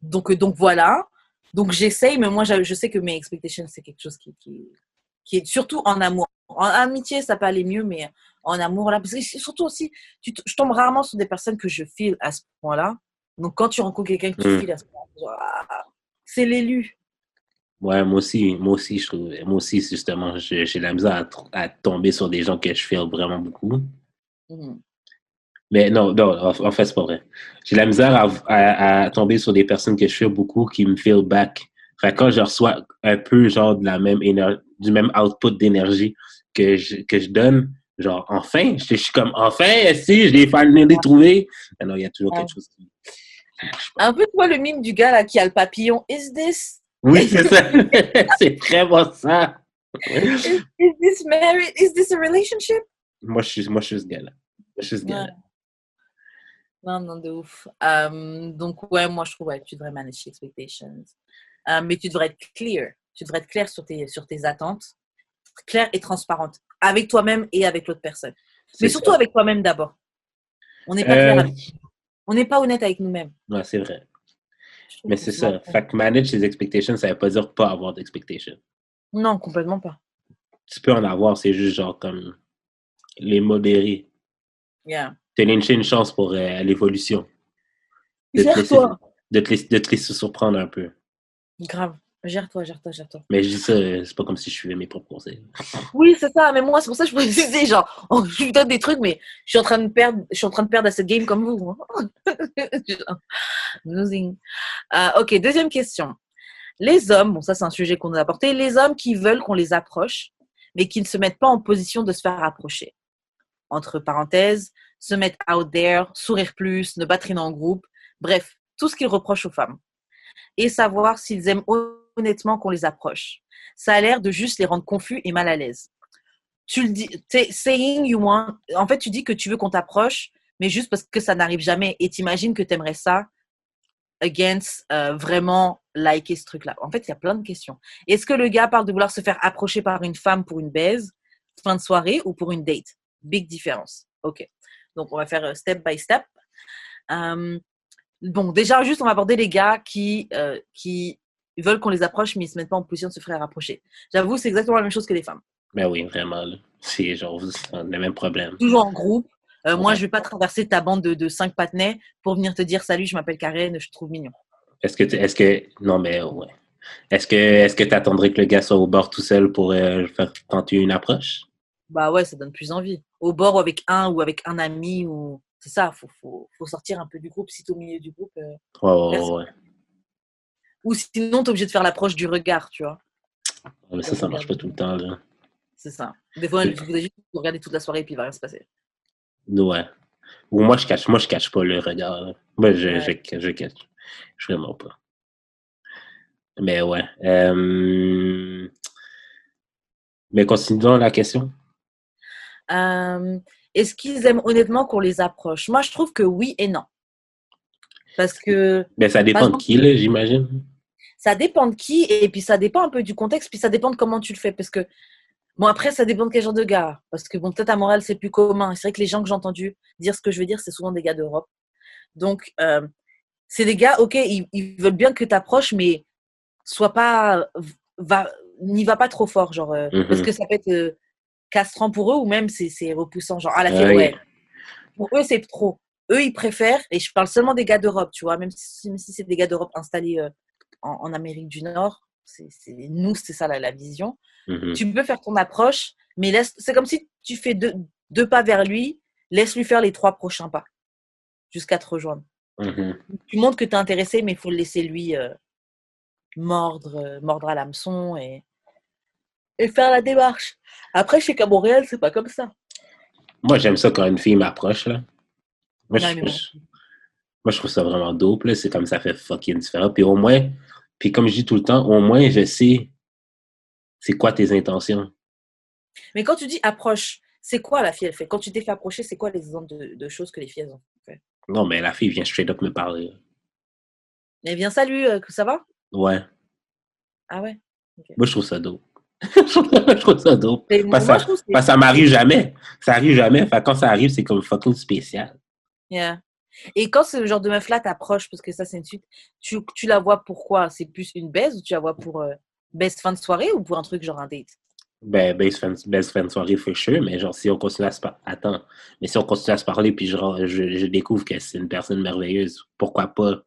donc, donc voilà. Donc j'essaye, mais moi je, je sais que mes expectations c'est quelque chose qui, qui, qui est surtout en amour. En amitié ça peut aller mieux, mais en amour là, parce que surtout aussi, tu, je tombe rarement sur des personnes que je file à ce point-là. Donc quand tu rencontres quelqu'un que tu Mm. files à ce point-là, c'est l'élu. ouais, moi aussi, moi aussi, je trouve, moi aussi, justement, j'ai la misère à, tomber sur des gens que je feel vraiment beaucoup. Mhm. Mais non, non, en, fait, c'est pas vrai. J'ai la misère à, à, à tomber sur des personnes que je feel beaucoup qui me feel back. Fait quand je reçois un peu, genre, de la même énergie, du même output d'énergie que je, que je donne, genre, enfin, je, suis comme, enfin, si, je l'ai finally trouvé. Non, il y a toujours Ouais. quelque chose qui. Un peu toi le mime du gars là qui a le papillon. Is this Oui, c'est ça. c'est vraiment ça. is, is this married? Is this a relationship? Moi, je suis, moi, je suis ce gars-là. Je suis ce gars-là. Non, non, de ouf. Euh, donc, ouais, moi, je trouve ouais, que tu devrais manage tes expectations. Euh, mais tu devrais être clear. Tu devrais être clair sur tes, sur tes attentes. Claire et transparente. Avec toi-même et avec l'autre personne. Mais surtout ça. avec toi-même d'abord. On n'est pas Euh, clair avec- On n'est pas honnête avec nous-mêmes. Ouais, c'est vrai. Mais c'est ça. Fait que manage ses expectations, ça veut pas dire pas avoir d'expectations. Non, complètement pas. Tu peux en avoir, c'est juste genre comme les modérer. Yeah. Te une chance pour euh, l'évolution. De, te laisser- de te laisser surprendre un peu. Grave. Gère-toi, gère-toi, gère-toi. Mais je dis ça, euh, c'est pas comme si je suivais mes propres conseils. Oui, c'est ça. Mais moi, c'est pour ça que je précisais, genre, oh, je vous donne des trucs, mais je suis en train de perdre, je suis en train de perdre à cette game comme vous. hein. Euh, ok, deuxième question. Les hommes, bon, ça c'est un sujet qu'on nous a apporté, les hommes qui veulent qu'on les approche, mais qui ne se mettent pas en position de se faire approcher. Entre parenthèses, se mettre out there, sourire plus, ne pas traîner en groupe, bref, tout ce qu'ils reprochent aux femmes. Et savoir s'ils aiment honnêtement qu'on les approche. Ça a l'air de juste les rendre confus et mal à l'aise. Tu le dis, saying you want, en fait, tu dis que tu veux qu'on t'approche, mais juste parce que ça n'arrive jamais. Et t'imagines que t'aimerais ça against euh, vraiment liker ce truc-là. En fait, il y a plein de questions. Est-ce que le gars parle de vouloir se faire approcher par une femme pour une baise, fin de soirée, ou pour une date? Big différence. Ok. Donc, on va faire euh, step by step. Euh, bon, déjà, juste, on va aborder les gars qui, qui veulent qu'on les approche, mais ils se mettent pas en position de se faire approcher. J'avoue, c'est exactement la même chose que les femmes. Mais oui, vraiment. C'est genre le même problème. Toujours en groupe. Euh, Moi, je vais pas traverser ta bande de, de cinq patinets pour venir te dire salut, je m'appelle Karen, je te trouve mignon. Est-ce que, tu- est-ce que, non, mais ouais. Est-ce que, est-ce que tu attendrais que le gars soit au bord tout seul pour euh, faire tenter une approche? Bah ouais, ça donne plus envie. Au bord ou avec un ou avec un ami ou c'est ça, faut, faut, faut sortir un peu du groupe. Si t'es au milieu du groupe, euh, Ouais, ouais. Ou sinon t'es obligé de faire l'approche du regard, tu vois. Ouais, Mais ça, ça marche pas tout le temps, là. C'est ça. Des fois, vous avez juste regarder toute la soirée et puis il va rien se passer. Ouais. Ou moi, je cache, moi, je cache pas le regard. là. Moi, je, Ouais. je, je cache. Je vraiment pas. Mais ouais. Euh... Mais continuons la question. Euh, Est-ce qu'ils aiment honnêtement qu'on les approche? Moi, je trouve que oui et non. Parce que Mais ça dépend de qui, j'imagine. Ça dépend de qui et puis ça dépend un peu du contexte, puis ça dépend de comment tu le fais. Parce que, bon, après, ça dépend de quel genre de gars. Parce que, bon, peut-être à Montréal, c'est plus commun. C'est vrai que les gens que j'ai entendu dire ce que je veux dire, c'est souvent des gars d'Europe. Donc, euh, c'est des gars, ok, ils, ils veulent bien que tu approches, mais sois pas. Va, n'y va pas trop fort, genre. euh, Mhm. Parce que ça peut être euh, castrant pour eux ou même c'est repoussant. Genre, à la Ah fille, ouais. Pour eux, c'est trop. Eux, ils préfèrent, et je parle seulement des gars d'Europe, tu vois, même si, si c'est des gars d'Europe installés euh, en, en Amérique du Nord, c'est nous, c'est ça la, la vision. Mhm. Tu peux faire ton approche, mais laisse, c'est comme si tu fais deux, deux pas vers lui laisse-lui faire les trois prochains pas jusqu'à te rejoindre. Mhm. Tu montres que tu es intéressé, mais il faut le laisser lui euh, mordre, euh, mordre à l'hameçon et, et faire la démarche. Après, sais qu'à Montréal, c'est pas comme ça. Moi, j'aime ça quand une fille m'approche. Moi, Non, je, mais moi je- trouve ça vraiment dope, là. C'est comme ça fait fucking différent. Puis au moins, puis comme je dis tout le temps, au moins, je sais c'est quoi tes intentions. Mais quand tu dis approche, c'est quoi la fille elle fait? Quand tu t'es fait approcher, c'est quoi les exemples de, de choses que les filles elles ont fait? Non, mais la fille vient straight up me parler. Elle vient salut, euh, ça va? Ouais. Ah ouais? Moi, je trouve ça dope. je trouve ça dope. Parce moi, que je trouve que c'est- Parce que ça m'arrive jamais. Ça arrive jamais. Fait quand ça arrive, c'est comme fucking spécial. Yeah. Et quand ce genre de meuf-là t'approche, parce que ça c'est une suite, tu, tu la vois pourquoi? C'est plus une baise ou tu la vois pour euh, baise fin de soirée ou pour un truc genre un date? Ben, best friend, best friend soirée, for sure, mais genre, si on continue à se parler, attends, mais si on continue à se parler, puis genre, je, je découvre que c'est une personne merveilleuse, pourquoi pas?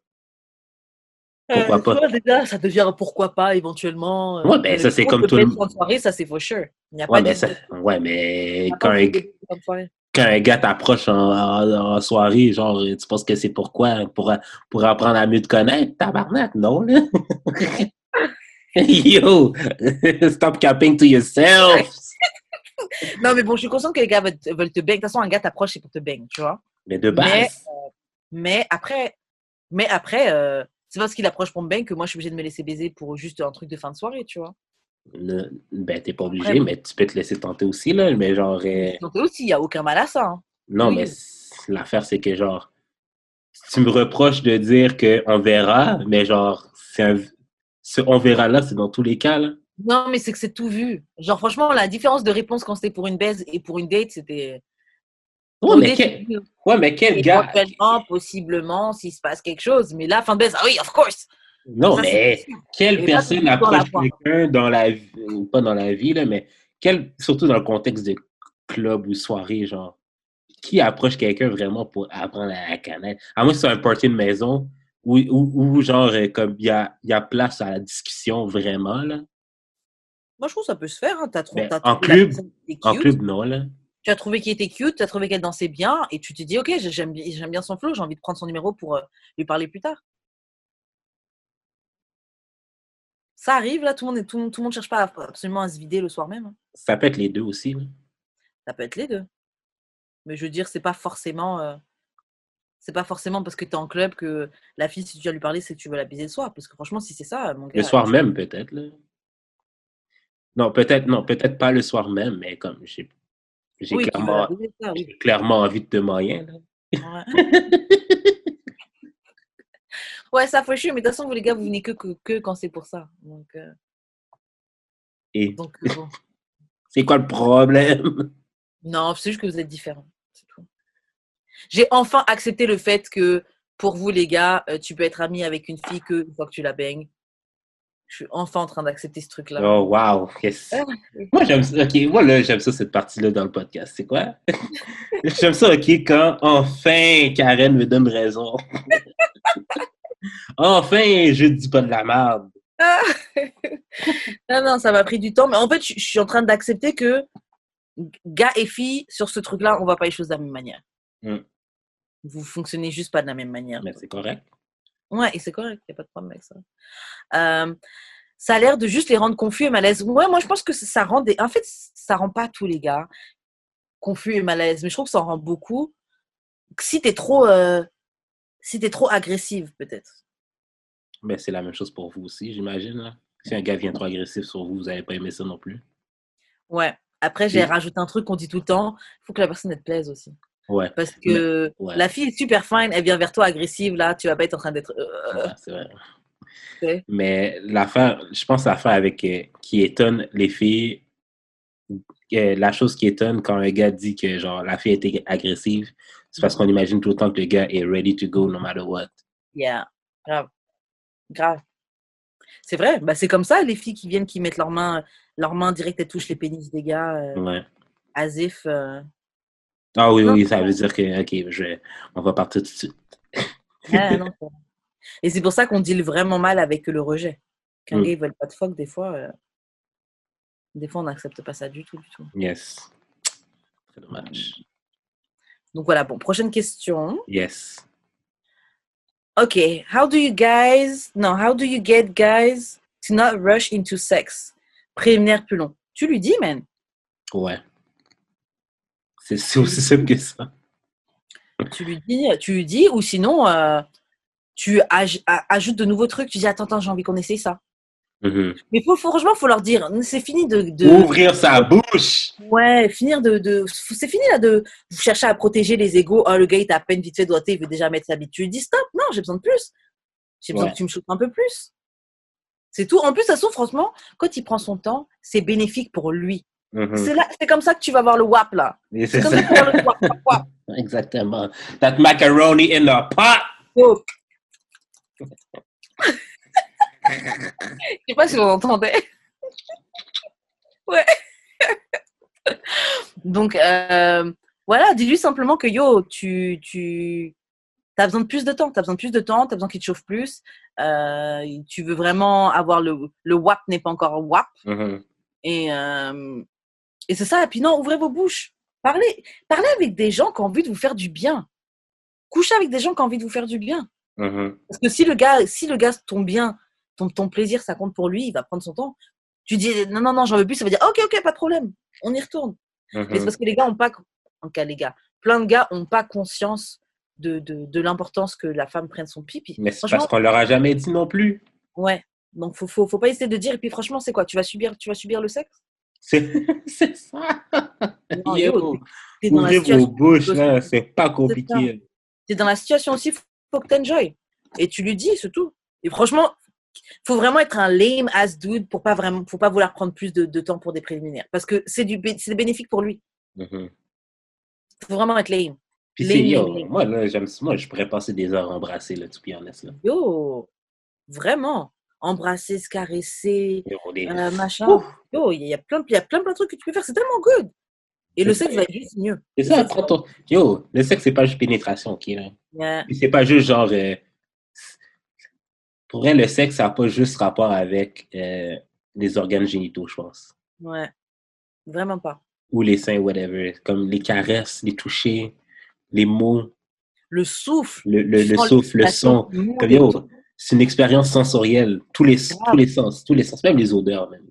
Pourquoi Euh, pas? toi, déjà, ça devient un pourquoi pas éventuellement. euh, Ouais, ben, ça, euh, c'est comme tout le baise fin de soirée, ça c'est for sure. Il n'y a Ouais, pas mais de- ça, ouais, mais quand pas un, quand un gars t'approche en, en- en soirée, genre, tu penses que c'est pourquoi? Pour, pour apprendre à mieux te connaître? Tabarnak, non, là? Yo! Stop capping to yourself! Non, mais bon, je suis consciente que les gars veulent te, veulent te bang. De toute façon, un gars t'approche, c'est pour te bang, tu vois. Mais de Mais, base, mais après, mais après euh, c'est parce qu'il approche pour me bang que moi je suis obligée de me laisser baiser pour juste un truc de fin de soirée, tu vois. Ben, t'es pas obligé, mais tu peux te laisser tenter aussi, là, mais genre, euh, Donc aussi, il n'y a aucun mal à ça. hein. Non, Oui. mais l'affaire, c'est que genre, tu me reproches de dire qu'on verra, mais genre, c'est un, ce on verra là, c'est dans tous les cas, là. Non, mais c'est que c'est tout vu. Genre, franchement, la différence de réponse quand c'était pour une baise et pour une date, c'était. Ouais, mais date, quel, ouais, mais quel gars. Éventuellement, possiblement, s'il se passe quelque chose. Mais là, fin de baise, ah oui, of course. Non, Ça, mais quelle personne approche quelqu'un dans la vie, ou pas dans la vie, là, mais quel, surtout dans le contexte de club ou soirée, genre, qui approche quelqu'un vraiment pour apprendre à la connaître? À moins que ce soit un party de maison où, où, où, genre, euh, comme il y a, il y a place à la discussion vraiment, là. Moi, je trouve que ça peut se faire. Hein. T'as trou- Ben, t'as en club- En non, là. Tu as trouvé qu'il était cute, tu as trouvé qu'elle dansait bien, et tu t'es dit, OK, j'aime bien, j'aime bien son flow, j'ai envie de prendre son numéro pour euh, lui parler plus tard. Ça arrive, là, tout le monde, est- tout, tout le monde cherche pas à- absolument à se vider le soir même. hein. Ça peut être les deux aussi. Ça peut être les deux. Mais je veux dire, c'est pas forcément. euh, c'est pas forcément parce que tu es en club que la fille, si tu viens lui parler, c'est que tu veux la baiser le soir. Parce que franchement, si c'est ça, mon gars. Le soir même, peut-être. Non, peut-être, non, peut-être pas le soir même, mais comme j'ai Oui, clairement, oui. clairement envie de te moyen, là. Ouais. ouais, ça faut chier, mais de toute façon, vous les gars, vous venez que, que, que quand c'est pour ça. Donc, euh, Et donc bon. c'est quoi le problème? Non, c'est juste que vous êtes différents. J'ai enfin accepté le fait que pour vous, les gars, euh, tu peux être ami avec une fille que une fois que tu la baignes. Je suis enfin en train d'accepter ce truc-là. Oh, wow. yes. Ah, Moi, j'aime ça. OK, j'aime ça, cette partie-là dans le podcast. C'est quoi? j'aime ça, OK, quand enfin Karen me donne raison. enfin, je dis pas de la merde. non, non, ça m'a pris du temps. Mais en fait, je suis en train d'accepter que gars et filles, sur ce truc-là, on va pas les choses de la même manière. Mm. Vous fonctionnez juste pas de la même manière. Mais c'est correct. Ouais, et c'est correct, il n'y a pas de problème avec ça. Euh, ça a l'air de juste les rendre confus et malaises. Ouais, moi, je pense que ça rend des. En fait, ça rend pas tous les gars confus et malaises, mais je trouve que ça en rend beaucoup. Si t'es trop. euh, Si t'es trop agressive, peut-être. Mais c'est la même chose pour vous aussi, j'imagine. Si un gars vient trop agressif sur vous, vous n'allez pas aimer ça non plus. Ouais. Après, j'ai rajouté un truc qu'on dit tout le temps. Il faut que la personne elle te plaise aussi. Ouais, Parce que ouais. la fille est super fine, elle vient vers toi agressive, là, tu vas pas être en train d'être. euh, Ouais, c'est vrai. Mais l'affaire, je pense l'affaire avec euh, qui étonne les filles, euh, la chose qui étonne quand un gars dit que genre la fille était agressive, c'est parce qu'on imagine tout le temps que le gars est ready to go no matter what. Yeah, grave. Grave. C'est vrai, bah, c'est comme ça, les filles qui viennent, qui mettent leurs mains, leurs mains directes, elles touchent les pénis des gars, euh, Ouais. as if, euh, Ah oui, Non. oui, ça veut dire que ok, je on va partir tout de suite. ah, non, Et c'est pour ça qu'on deal vraiment mal avec le rejet. Qu'un Mm. gars, ils veulent pas de fuck, des fois, euh, des fois, on n'accepte pas ça du tout, du tout. Yes. Très dommage. Donc voilà, bon, prochaine question. Yes. Ok, how do you guys, non, how do you get guys to not rush into sex? Préliminaire plus long. Tu lui dis, man. Ouais. C'est aussi simple que ça. Tu lui dis, tu lui dis, ou sinon, euh, tu aj- ajoutes de nouveaux trucs. Tu dis, attends, attends, j'ai envie qu'on essaye ça. Mhm. Mais faut, franchement, faut leur dire, c'est fini de, de Ouvrir sa bouche. ouais, finir de, de c'est fini là de vous chercher à protéger les égaux. Oh, le gars, il t'a à peine vite fait doigté, il veut déjà mettre sa bite. Tu lui dis, stop, non, j'ai besoin de plus. J'ai besoin Ouais. que tu me shootes un peu plus. C'est tout. En plus, ça façon, franchement, quand il prend son temps, c'est bénéfique pour lui. Mhm. C'est là, c'est comme ça que tu vas voir le WAP là. C'est comme ça que tu vas voir le WAP. WAP. Exactement. That macaroni in the pot. Je sais pas si on entendait. ouais. Donc, euh, voilà, dis-lui simplement que yo, tu, tu as besoin de plus de temps. Tu as besoin de plus de temps, tu as besoin qu'il te chauffe plus. Euh, tu veux vraiment avoir le, le WAP n'est pas encore WAP. Mhm. Et, euh, et c'est ça. Et puis non, ouvrez vos bouches. Parlez, parlez avec des gens qui ont envie de vous faire du bien. Couchez avec des gens qui ont envie de vous faire du bien. Mhm. Parce que si le gars, si le gars ton bien, ton, ton plaisir, ça compte pour lui, il va prendre son temps. Tu dis non, non, non, j'en veux plus, ça veut dire ok, ok, pas de problème, on y retourne. Mais c'est Mhm. parce que les gars ont pas, en cas les gars, plein de gars ont pas conscience de, de, de l'importance que la femme prenne son pipi. Mais c'est parce qu'on leur a jamais dit non plus. ouais. Donc faut, faut, faut pas essayer de dire. Et puis franchement, c'est quoi Tu vas subir, tu vas subir le sexe? C'est c'est ça. Non, Yo, yo, t'es dans la Ouvrez vos situation. bouches. C'est pas compliqué. T'es dans la situation aussi, faut que t'enjoy. Et tu lui dis, c'est tout. Et franchement, faut vraiment être un lame ass dude pour pas vraiment, faut pas vouloir prendre plus de, de temps pour des préliminaires. Parce que c'est du, c'est bénéfique pour lui. Mhm. Faut vraiment être lame. Puis c'est yo, moi, là, j'aime moi, je pourrais passer des heures embrassées, là, to be honest, là. Yo, vraiment. Embrasser, se caresser, Yo, euh, machin. Ouf. Yo, il y a plein, il y a plein, plein de trucs que tu peux faire. C'est tellement good. Et le sexe ça. va être juste mieux. C'est ça, ton- Yo, le sexe, c'est pas juste pénétration, ok, là. Puis c'est pas juste genre. euh, Pour vrai, le sexe, ça n'a pas juste rapport avec euh, les organes génitaux, je pense. Ouais. Vraiment pas. Ou les seins, whatever. Comme les caresses, les touchés, les mots, Le souffle. le, le, souffle, le son. Comme c'est une expérience sensorielle. Tous les, tous les sens, tous les sens, même les odeurs, même.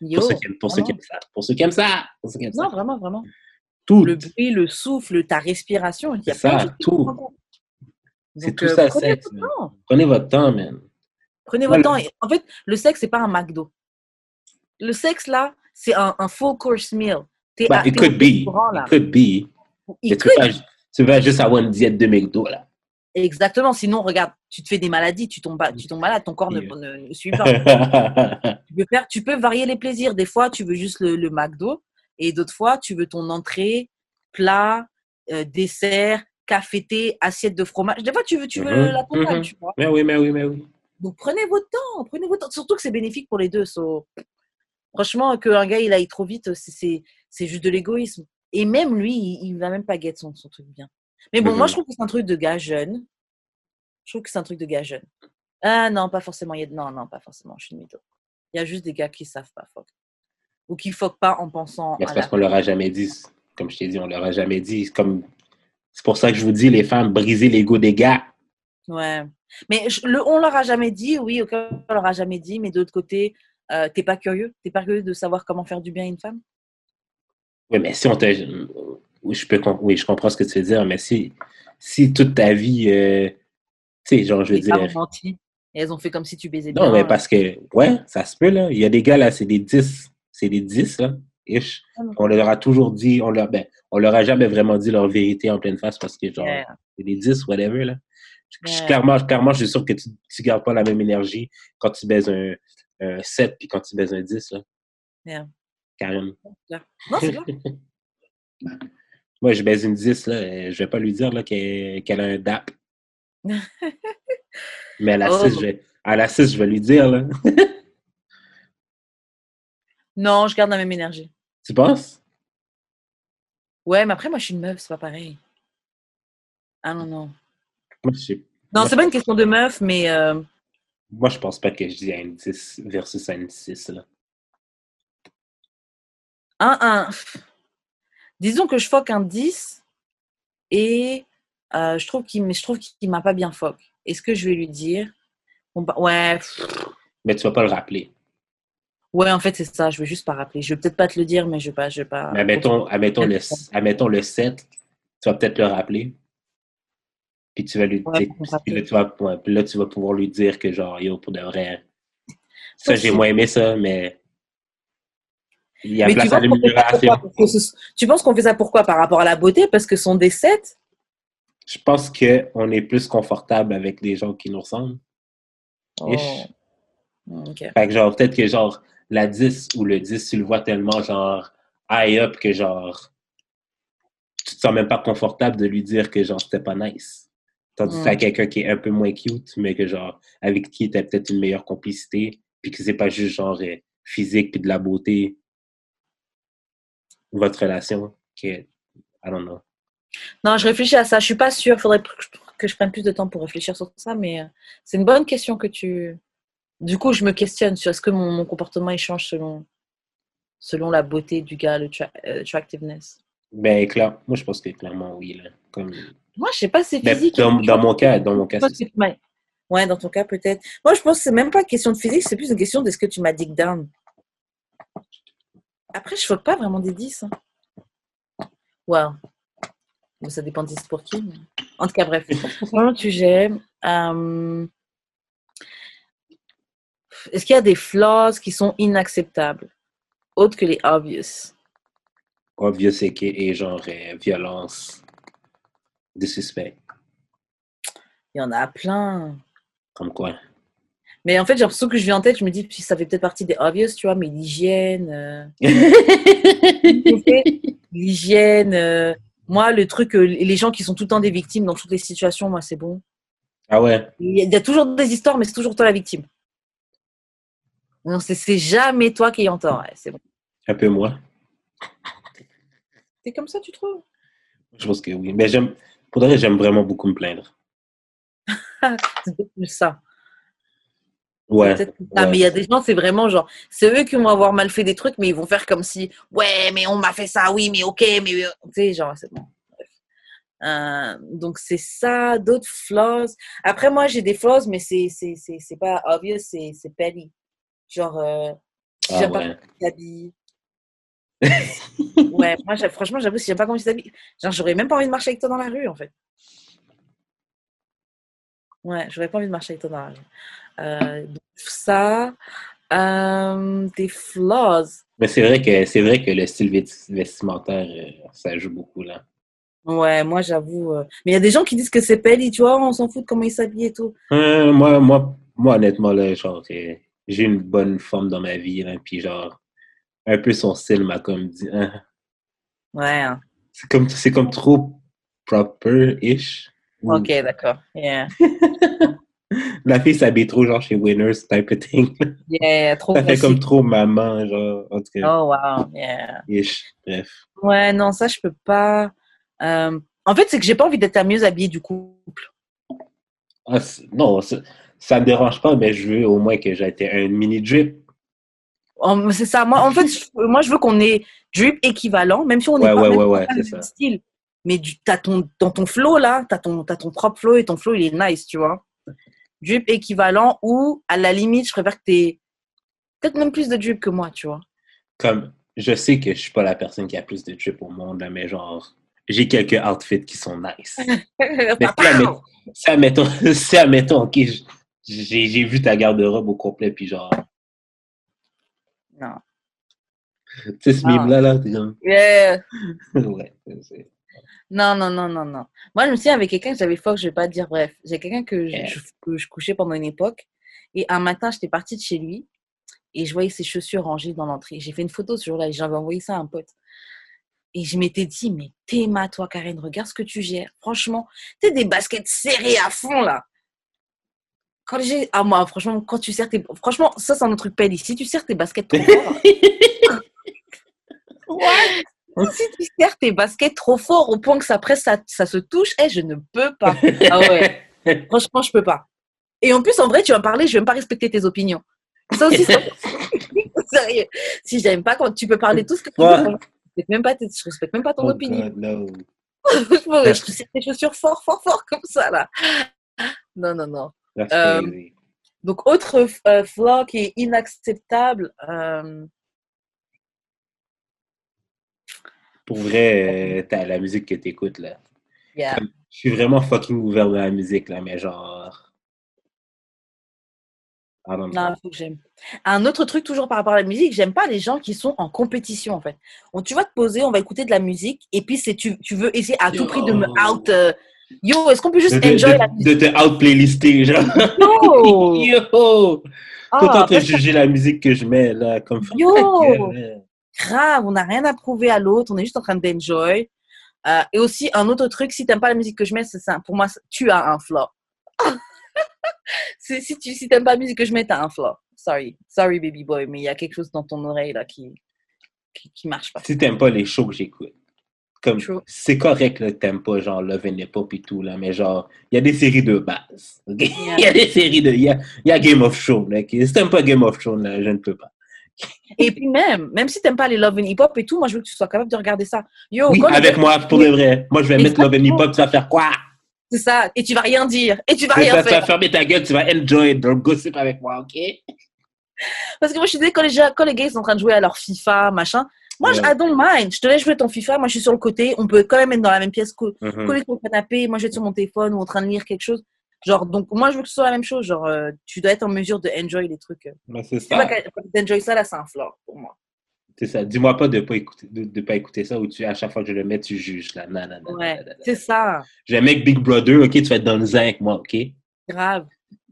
Yo. Pour ceux qui aiment, pour ceux qui aiment ça. Pour ceux qui aiment ça. Pour ceux qui aiment Non, ça. vraiment, vraiment. Tout. Le bruit, le souffle, ta respiration. C'est ça, tout. C'est tout euh, ça, prenez sexe. votre temps. Prenez votre temps, man. Prenez Voilà. votre temps. Et En fait, le sexe, c'est pas un McDo. Le sexe, là, c'est un, un full course meal. T'es Bah, it could be. là. It could be. Could. vas, tu vas juste avoir une diète de McDo, là. Exactement. Sinon, regarde, tu te fais des maladies, tu tombes, tu tombes malade, ton corps ne, ne- ne suit pas. tu, peux faire, tu peux varier les plaisirs. Des fois, tu veux juste le, le McDo et d'autres fois, tu veux ton entrée, plat, euh, dessert, café, thé, assiette de fromage. Des fois, tu veux, tu veux Mhm, la totale, mhm. tu vois. mais oui, mais oui, mais oui. Donc, prenez votre temps, prenez votre temps. Surtout que c'est bénéfique pour les deux. so, Franchement, qu'un gars, il aille trop vite, c'est- juste de l'égoïsme. Et même lui, il, il va même pas get son, son truc bien. Mais bon, moi, je trouve que c'est un truc de gars jeune. Je trouve que c'est un truc de gars jeune. Ah non, pas forcément. il y a- Non, non, pas forcément. Je suis une mytho. Il y a juste des gars qui savent pas fuck. Ou qui fuck pas en pensant c'est parce qu'on leur a jamais dit. Comme je t'ai dit, on leur a jamais dit. C'est Comme... C'est pour ça que je vous dis, les femmes, brisez l'ego des gars. Ouais. Mais je- le, on leur a jamais dit, oui, ok, on leur a jamais dit, mais de l'autre côté, euh, t'es pas curieux? T'es pas curieux de savoir comment faire du bien à une femme? Oui, mais si on te. Oui, je, peux... oui, je comprends ce que tu veux dire, mais si, si toute ta vie. euh, Tu sais, genre, je veux Les femmes dire. ont menti. Et elles ont fait comme si tu baisais bien. Non, mais parce que, ouais, ça se peut, là. Il y a des gars, là, c'est des 10. C'est des 10, là. ish. Ah. On leur a toujours dit, on leur, ben, on leur a jamais vraiment dit leur vérité en pleine face parce que, genre, Yeah. c'est des 10, whatever, là. Clairement, clairement, je suis sûr que tu ne gardes pas la même énergie quand tu baises un, un 7 puis quand tu baises un 10, là. Yeah. Carrément. Non, c'est. Moi, je baise une 10, là. euh, Je vais pas lui dire, qu'elle a un DAP. Mais à la, Oh. 6, je vais, à la 6, je vais lui dire, là. Non, je garde la même énergie. tu penses? Ouais, mais après, moi, je suis une meuf, c'est pas pareil. Ah non, non. Non, c'est pas une question de meuf, mais euh, Moi, je pense pas que je dis à une 10 versus à une 6. Là. un, un. Disons que je fuck un 10. Et euh, je trouve qu'il qu'il m'a pas bien fuck. Est-ce que je vais lui dire Bon, bah, Ouais, Mais tu vas pas le rappeler. ouais, en fait, c'est ça. Je vais juste pas rappeler. Je vais peut-être pas te le dire, mais je vais pas. Je vais pas Mais admettons, admettons, le, admettons le 7, tu vas peut-être le rappeler. Puis tu vas lui Ouais, puis là, tu vas, ouais, puis là, tu vas pouvoir lui dire que genre, yo, pour de vrai. Ça, j'ai moins aimé ça, mais il y a Mais place à l'amélioration. Tu penses qu'on fait ça pourquoi Par rapport à la beauté? Parce que des sets? Je pense qu'on est plus confortable avec des gens qui nous ressemblent. Oh. Ok. Fait que genre, peut-être que genre, la 10 ou le 10, tu le vois tellement genre high up que genre, tu te sens même pas confortable de lui dire que genre, c'était pas nice. Tandis que quelqu'un qui est un peu moins cute, mais que genre, avec qui t'as peut-être une meilleure complicité, puis que c'est pas juste genre euh, physique puis de la beauté, votre relation, que, I don't know. Non, je réfléchis à ça. Je suis pas sûre. Il faudrait que je- prenne plus de temps pour réfléchir sur ça, mais euh, c'est une bonne question que tu. Du coup, je me questionne sur est-ce que mon, mon comportement il change selon selon la beauté du gars, le tra- euh, attractiveness. Ben, clair, moi, je pense que clairement, oui, là. Comme, Moi, je sais pas, c'est Ben, physique. dans, Je dans mon cas, dans mon cas, c'est m'as- Ouais, dans ton cas, peut-être. Moi, je pense que c'est même pas une question de physique, c'est plus une question de ce que tu m'as dig down. Après, je ne pas vraiment des 10. Hein. Wow. Bon, ça dépend de 10 pour qui. mais- En tout cas, bref. Vraiment, tu j'aime. Euh, Est-ce qu'il y a des flaws qui sont inacceptables, autres que les obvious? Obvious et genre euh, violence, disrespect, Il y en a plein. comme quoi. Mais en fait, j'ai l'impression que je viens en tête, je me dis, ça fait peut-être partie des obvious, tu vois, mais l'hygiène. euh, L'hygiène. euh, Moi, le truc, euh, les gens qui sont tout le temps des victimes dans toutes les situations, moi, c'est bon. Ah ouais, Il y, a, toujours des histoires, mais c'est toujours toi la victime. Non, c'est jamais toi qui es en tort. ouais, c'est bon. un peu moi. C'est comme ça, tu trouves? Je pense que oui. Mais j'aime, pour vrai, j'aime vraiment beaucoup me plaindre. C'est peut-être plus ça. Ouais. Ouais. Mais il y a des gens, c'est vraiment genre, c'est eux qui vont avoir mal fait des trucs, mais ils vont faire comme si, ouais, mais on m'a fait ça, oui, mais ok, mais. euh, Tu sais, genre, c'est bon. Euh, donc, c'est ça, d'autres flaws. Après, moi, j'ai des flaws, mais c'est c'est- pas obvious, c'est petty. Genre, euh, Ah j'aime pas comment. Ouais, moi, franchement, j'avoue, si j'aime pas comment il s'habille, genre, j'aurais même pas envie de marcher avec toi dans la rue, en fait. Ouais, j'aurais pas envie de marcher avec toi dans la rue. Euh, ça, euh, des flaws. Mais c'est vrai que c'est vrai que le style vesti- vestimentaire, euh, ça joue beaucoup là. Ouais, moi, j'avoue. euh, Mais il y a des gens qui disent que c'est pelli, tu vois, on s'en fout de comment il s'habille et tout. Euh, moi, moi, moi, honnêtement, là, genre, j'ai une bonne forme dans ma vie, là, puis genre, un peu son style m'a comme dit, hein, Ouais, hein. c'est comme, c'est comme trop proper-ish. Ok, d'accord. Yeah. La fille s'habille trop, genre, chez Winners, type of thing. Yeah, trop Ça fait comme trop maman, genre, en tout cas, Oh, wow. Yeah. ish, bref. Ouais, non, ça, je peux pas. Euh, En fait, c'est que j'ai pas envie d'être la mieux habillée du couple. Ah, non, ça, ça me dérange pas, mais je veux au moins que j'ai été un mini drip. C'est ça. Moi, en fait, je- moi, je veux qu'on ait drip équivalent, même si on n'est Ouais, pas, ouais, pas ça. style. Mais du, t'as ton, dans ton flow, là, tu as ton, ton propre flow et ton flow, il est nice, tu vois. Drip équivalent ou, à la limite, je préfère que tu aies peut-être même plus de drip que moi, tu vois. Comme, je sais que je suis pas la personne qui a plus de drip au monde, mais genre, j'ai quelques outfits qui sont nice. Mais si, admettons, si, admettons, ok, j'ai vu ta garde-robe au complet, puis genre, Non. tu sais, ce mime-là, là, t'es comme, Yeah. ouais, c'est- Non, non, non, non, non. Moi, je me souviens avec quelqu'un que j'avais fort, je vais pas dire, bref. J'ai quelqu'un que je, Yeah. je- que je couchais pendant une époque. Et un matin, j'étais partie de chez lui et je voyais ses chaussures rangées dans l'entrée. J'ai fait une photo ce jour-là et j'avais envoyé ça à un pote. Et je m'étais dit, mais Théma, toi, Karen, regarde ce que tu gères. Franchement, t'es des baskets serrées à fond, là. Quand j'ai. Ah, moi, franchement, quand tu serres tes. Franchement, ça, c'est un autre truc pelle. Si tu serres tes baskets trop fort. Si tu serres tes baskets trop fort au point que ça presse, ça, ça se touche, eh, je ne peux pas. Ah ouais. Franchement, je peux pas. Et en plus, en vrai, tu vas parler, je vais même pas respecter tes opinions. Ça aussi, c'est sérieux. Si j'aime pas quand tu peux parler tout ce que tu Ouais. veux, je même pas, je respecte même pas ton Oh opinion. God, no. je tire tes chaussures fort, fort, fort comme ça, là. Non, non, non. That's Euh, crazy. Donc, autre euh, flaw qui est inacceptable. euh, Pour vrai, t'as la musique que t'écoutes, là. yeah. Je suis vraiment fucking ouvert dans la musique, là, mais genre... Non, faut que j'aime. Un autre truc, toujours par rapport à la musique, j'aime pas les gens qui sont en compétition, en fait. On, tu vas te poser, on va écooter de la musique, et puis c'est tu, tu veux essayer à tout prix de me out. euh, Yo, est-ce qu'on peut juste de, de- enjoy la musique de te out-playlister, genre. Yo! Yo! Ah, Tout que juger la musique que je mets, là, comme. Yo! grave, on n'a rien à prouver à l'autre, on est juste en train d'enjoy. Euh, et aussi, un autre truc, si t'aimes pas la musique que je mets, c'est ça. Pour moi, tu as un. C'est- si tu si t'aimes pas la musique que je mets, t'as un flaw. Sorry, sorry baby boy, mais il y a quelque chose dans ton oreille là qui qui, qui marche pas. Si t'aimes pas les shows que j'écoute, comme c'est correct là, t'aimes pas genre Love and Hip Hop et tout là, mais genre il y a des séries de base. ok? Il y a des séries de, il y a, y a Game of Thrones. ok? Si t'aimes pas Game of Thrones là, je ne peux pas. Et puis même, même si t'aimes pas les love and hip hop et tout, moi je veux que tu sois capable de regarder ça. Yo, Oui, avec moi pour de vrai. Moi je vais mettre Love and Hip Hop, tu vas faire quoi? C'est ça. Et tu vas rien dire. Et tu vas Tu rien vas, tu vas faire. fermer ta gueule, tu vas enjoy, donc gossip avec moi, ok? Parce que moi je suis désolée quand les, gens- quand les gars ils sont en train de jouer à leur FIFA, machin. Moi, je. I don't mind. Je te laisse jouer ton FIFA. Moi, je suis sur le côté. On peut quand même être dans la même pièce, co- Mhm. collé sur le canapé. Moi, je vais être sur mon téléphone ou en train de lire quelque chose. Genre, donc, moi, je veux que ce soit la même chose. Genre, euh, tu dois être en mesure de enjoy les trucs. euh. Ben, c'est ça. d'enjoy ça, là, c'est un flaw pour moi. C'est ça. Dis-moi pas de pas écouter, de, de pas écouter ça ou tu à chaque fois que je le mets, tu juges là. Non, non, non, Ouais, c'est ça. Je vais mettre Big Brother, ok, tu vas être dans le zinc, moi, ok? Grave.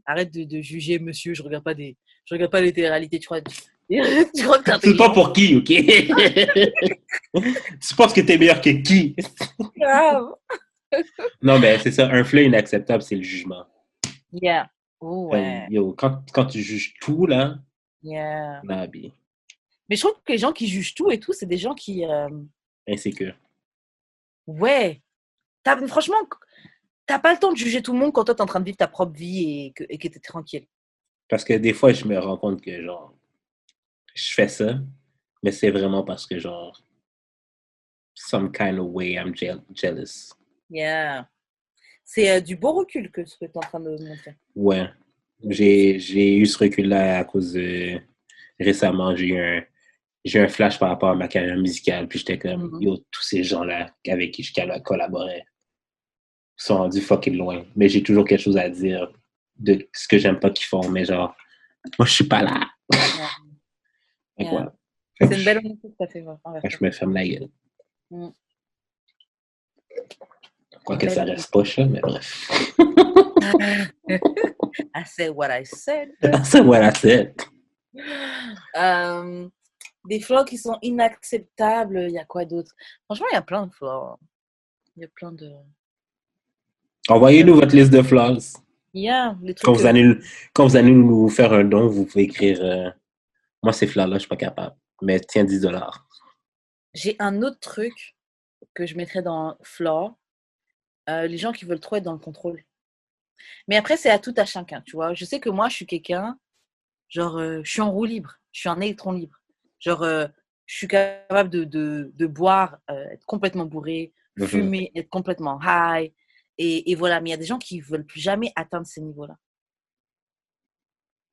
Arrête de, de juger, monsieur. Je regarde pas des, je regarde pas les téléréalités. Tu crois, tu crois que t'es C'est pas pour qui, ok? tu penses que t'es meilleur que qui? Grave. Non, mais c'est ça, un fleu inacceptable, c'est le jugement. Yeah. Oh, ouais. Euh, Yo, quand, quand tu juges tout, là, Yeah. Nabi, Mais je trouve que les gens qui jugent tout et tout, c'est des gens qui, euh, insécure. Ouais. T'as- franchement, t'as pas le temps de juger tout le monde quand toi t'es en train de vivre ta propre vie et que et que t'es tranquille. Parce que des fois, je me rends compte que, genre, je fais ça, mais c'est vraiment parce que, genre, some kind of way I'm jeal- jealous. Yeah. C'est euh, du beau recul que ce que tu es en train de montrer. Ouais. J'ai eu ce recul-là à cause de. Récemment, j'ai eu un. J'ai un flash par rapport à ma carrière musicale, puis j'étais comme, Mhm. yo, tous ces gens-là avec qui je colla- collaborais sont rendus fucking loin. Mais j'ai toujours quelque chose à dire de ce que j'aime pas qu'ils font, mais genre, moi, je suis pas là. Que voilà. Que C'est une belle honnêteté que fait envers fait que toi. je me ferme la gueule. Mm. Quoique Belle ça reste pas ça, mais bref. I said what I said. C'est voilà, c'est. Euh, des flaws qui sont inacceptables, il y a quoi d'autre? Franchement, il y a plein de flaws. Il y a plein de. Envoyez-nous votre liste de flaws. Il y a les trucs. Quand vous, que- allez, quand vous allez nous faire un don, vous pouvez écrire euh, Moi, ces fleurs-là, je suis pas capable. Mais tiens 10 dollars. J'ai un autre truc que je mettrais dans flaw. Euh, les gens qui veulent trop être dans le contrôle. Mais après, c'est à tout à chacun, tu vois. Je sais que moi, je suis quelqu'un, genre, euh, je suis en roue libre, je suis un électron libre. Genre, euh, je suis capable de, de, de boire, être complètement bourré, Mhm. fumer, être complètement high. Et, et voilà, mais il y a des gens qui veulent plus jamais atteindre ces niveaux-là.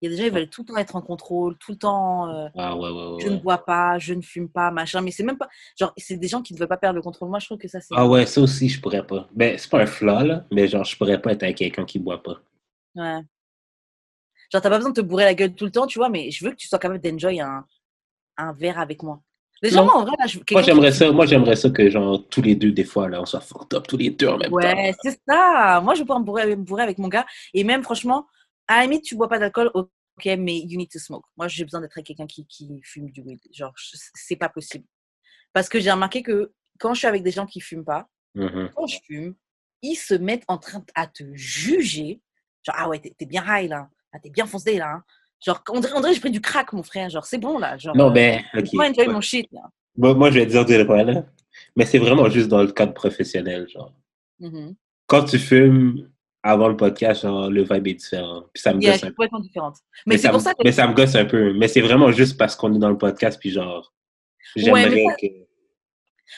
Il y a des gens qui veulent tout le temps être en contrôle, tout le temps. euh, Ah ouais, ouais, ouais. je ne bois pas, je ne fume pas, machin. Mais c'est même pas. Genre, c'est des gens qui ne veulent pas perdre le contrôle. Moi, je trouve que ça, c'est. Ah ouais, ça aussi, je pourrais pas. Ben, c'est pas un flaw, là, mais genre, je pourrais pas être avec quelqu'un qui boit pas. Ouais. Genre, t'as pas besoin de te bourrer la gueule tout le temps, tu vois, mais je veux que tu sois capable d'enjoy un, un verre avec moi. Non. moi, en vrai, là, je... Moi, qui- j'aimerais ça, moi, j'aimerais ça que, genre, tous les deux, des fois, là, on soit fucked up, tous les deux en même temps. Ouais, c'est ça. Moi, je peux me bourrer, me bourrer avec mon gars. Et même, franchement, à la limite, tu bois pas d'alcool, ok, mais you need to smoke. Moi, j'ai besoin d'être avec quelqu'un qui, qui fume du weed. Genre, c'est pas possible. Parce que j'ai remarqué que quand je suis avec des gens qui fument pas, Mhm. quand je fume, ils se mettent en train à te juger. Genre, ah ouais, t'es bien high là. Ah, t'es bien foncé là. hein. Genre, on dirait, dirait j'ai pris du crack, mon frère. Genre, c'est bon là. Genre, Non, euh, ben, ok. moi, enjoy Ouais. mon shit là. Moi, moi, je vais dire de quoi, là. Mais c'est vraiment juste dans le cadre professionnel, genre. Mhm. Quand tu fumes avant le podcast, genre, le vibe est différent. Puis ça me Yeah, gosse un peu. différente. Mais, Mais c'est ça, pour me- ça que. mais ça me gosse un peu. Mais c'est vraiment juste parce qu'on est dans le podcast, puis genre, Ouais, j'aimerais ça- que.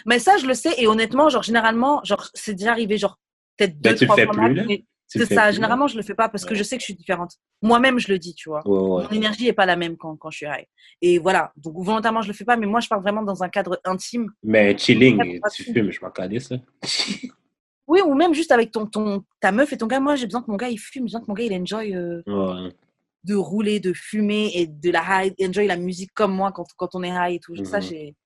Mais ça, je le sais, et honnêtement, genre, généralement, genre, c'est déjà arrivé, genre, peut-être deux, Ben, tu le trois fais fois plus, le C'est ça, plus, généralement, je le fais pas parce que Ouais. je sais que je suis différente. Moi-même, je le dis, tu vois. Ouais, ouais. Mon énergie est pas la même quand, quand je suis high. Et voilà, donc volontairement, je le fais pas, mais moi, je parle vraiment dans un cadre intime. Mais chilling, Ouais, tu fumes, je m'en ça. Oui, ou même juste avec ton, ton, ta meuf et ton gars. Moi, j'ai besoin que mon gars, il fume, j'ai besoin que mon gars, il enjoy euh, Ouais. de rouler, de fumer et de la high, enjoy la musique comme moi quand, quand on est high et tout. Ça, Mhm. j'ai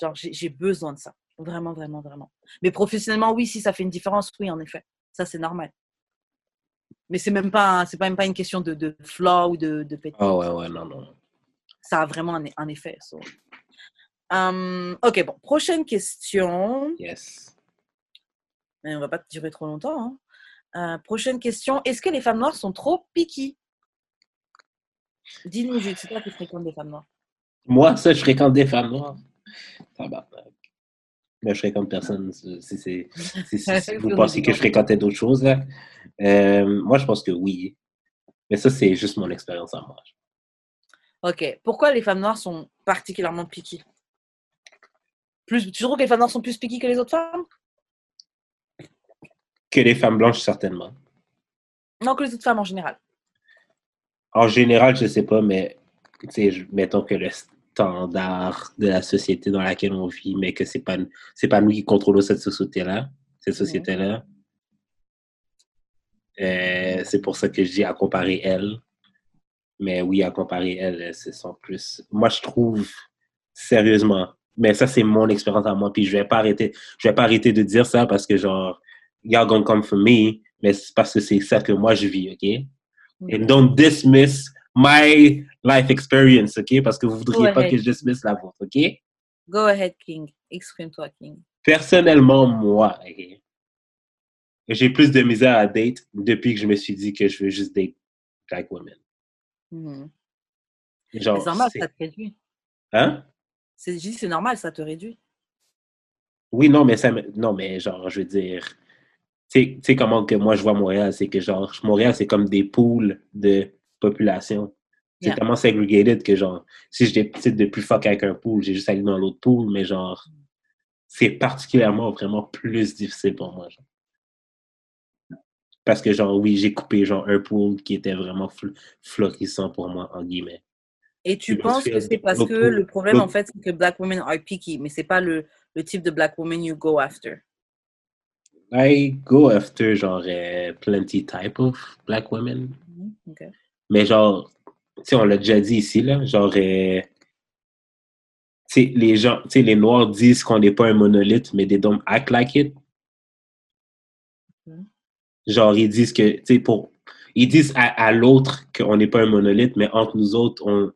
genre, j'ai besoin de ça. Vraiment, vraiment, vraiment. Mais professionnellement, oui, si ça fait une différence, oui, en effet. Ça, c'est normal. Mais c'est même pas, c'est pas même pas une question de, de flaw ou de, de. Ah ouais, ouais, non, non. Ça a vraiment un, un effet. so. Hum, ok, bon. Prochaine question. Yes. Mais on va pas durer trop longtemps. hein. Euh, prochaine question. Est-ce que les femmes noires sont trop picky Dis-nous, Jules, c'est toi qui fréquentes des femmes noires. Moi, ça, je fréquente des femmes noires. Tabarnak. Mais je fréquente personne. Si, vous pensez que je fréquentais d'autres choses, là? Euh, moi, je pense que oui. Mais ça, c'est juste mon expérience à moi. Ok. Pourquoi les femmes noires sont particulièrement picky plus, Tu trouves que les femmes noires sont plus picky que les autres femmes? Que les femmes blanches, certainement. Non, que les autres femmes en général. En général, je sais pas, mais mettons que le standard de la société dans laquelle on vit, mais que c'est pas c'est pas nous qui contrôlons cette société-là, cette société-là. Euh, c'est pour ça que je dis à comparer elle. Mais oui, à comparer elle, c'est son plus. Moi, je trouve sérieusement. Mais ça, c'est mon expérience à moi. Puis je vais pas arrêter, je vais pas arrêter de dire ça parce que genre, y'all gonna come for me, mais c'est parce que c'est ça que moi je vis, ok? And don't dismiss my life experience, OK? Parce que vous voudriez Go pas ahead. que je dismiss la vôtre, OK? Go ahead, King. Exprime-toi, King. Personnellement, moi, OK, j'ai plus de misère à date depuis que je me suis dit que je veux juste date black women. Mhm. Genre, C'est normal, ça te réduit. Hein? C'est c'est normal, ça te réduit. Oui, non, mais ça Non, mais genre, je veux dire... Tu sais- comment que moi je vois Montréal, c'est que genre, Montréal, c'est comme des pools de population. C'est Yeah. tellement segregated que genre, si je décide de plus fuck avec un pool, j'ai juste à aller dans l'autre pool, mais genre, c'est particulièrement vraiment plus difficile pour moi. genre. Parce que genre, oui, j'ai coupé genre un pool qui était vraiment fl- florissant pour moi, en guillemets. Et tu penses que c'est parce que le problème, en fait, c'est que black women are picky, mais c'est pas le, le type de black woman you go after. I go after genre euh, plenty type of black women. Mhm, ok. Mais genre, tu sais, on l'a déjà dit ici, là, genre, euh, tu sais, les gens, tu sais, les Noirs disent qu'on n'est pas un monolithe, mais they don't act like it. Mhm. Genre, ils disent que, tu sais, pour, ils disent à, à l'autre qu'on n'est pas un monolithe, mais entre nous autres, on,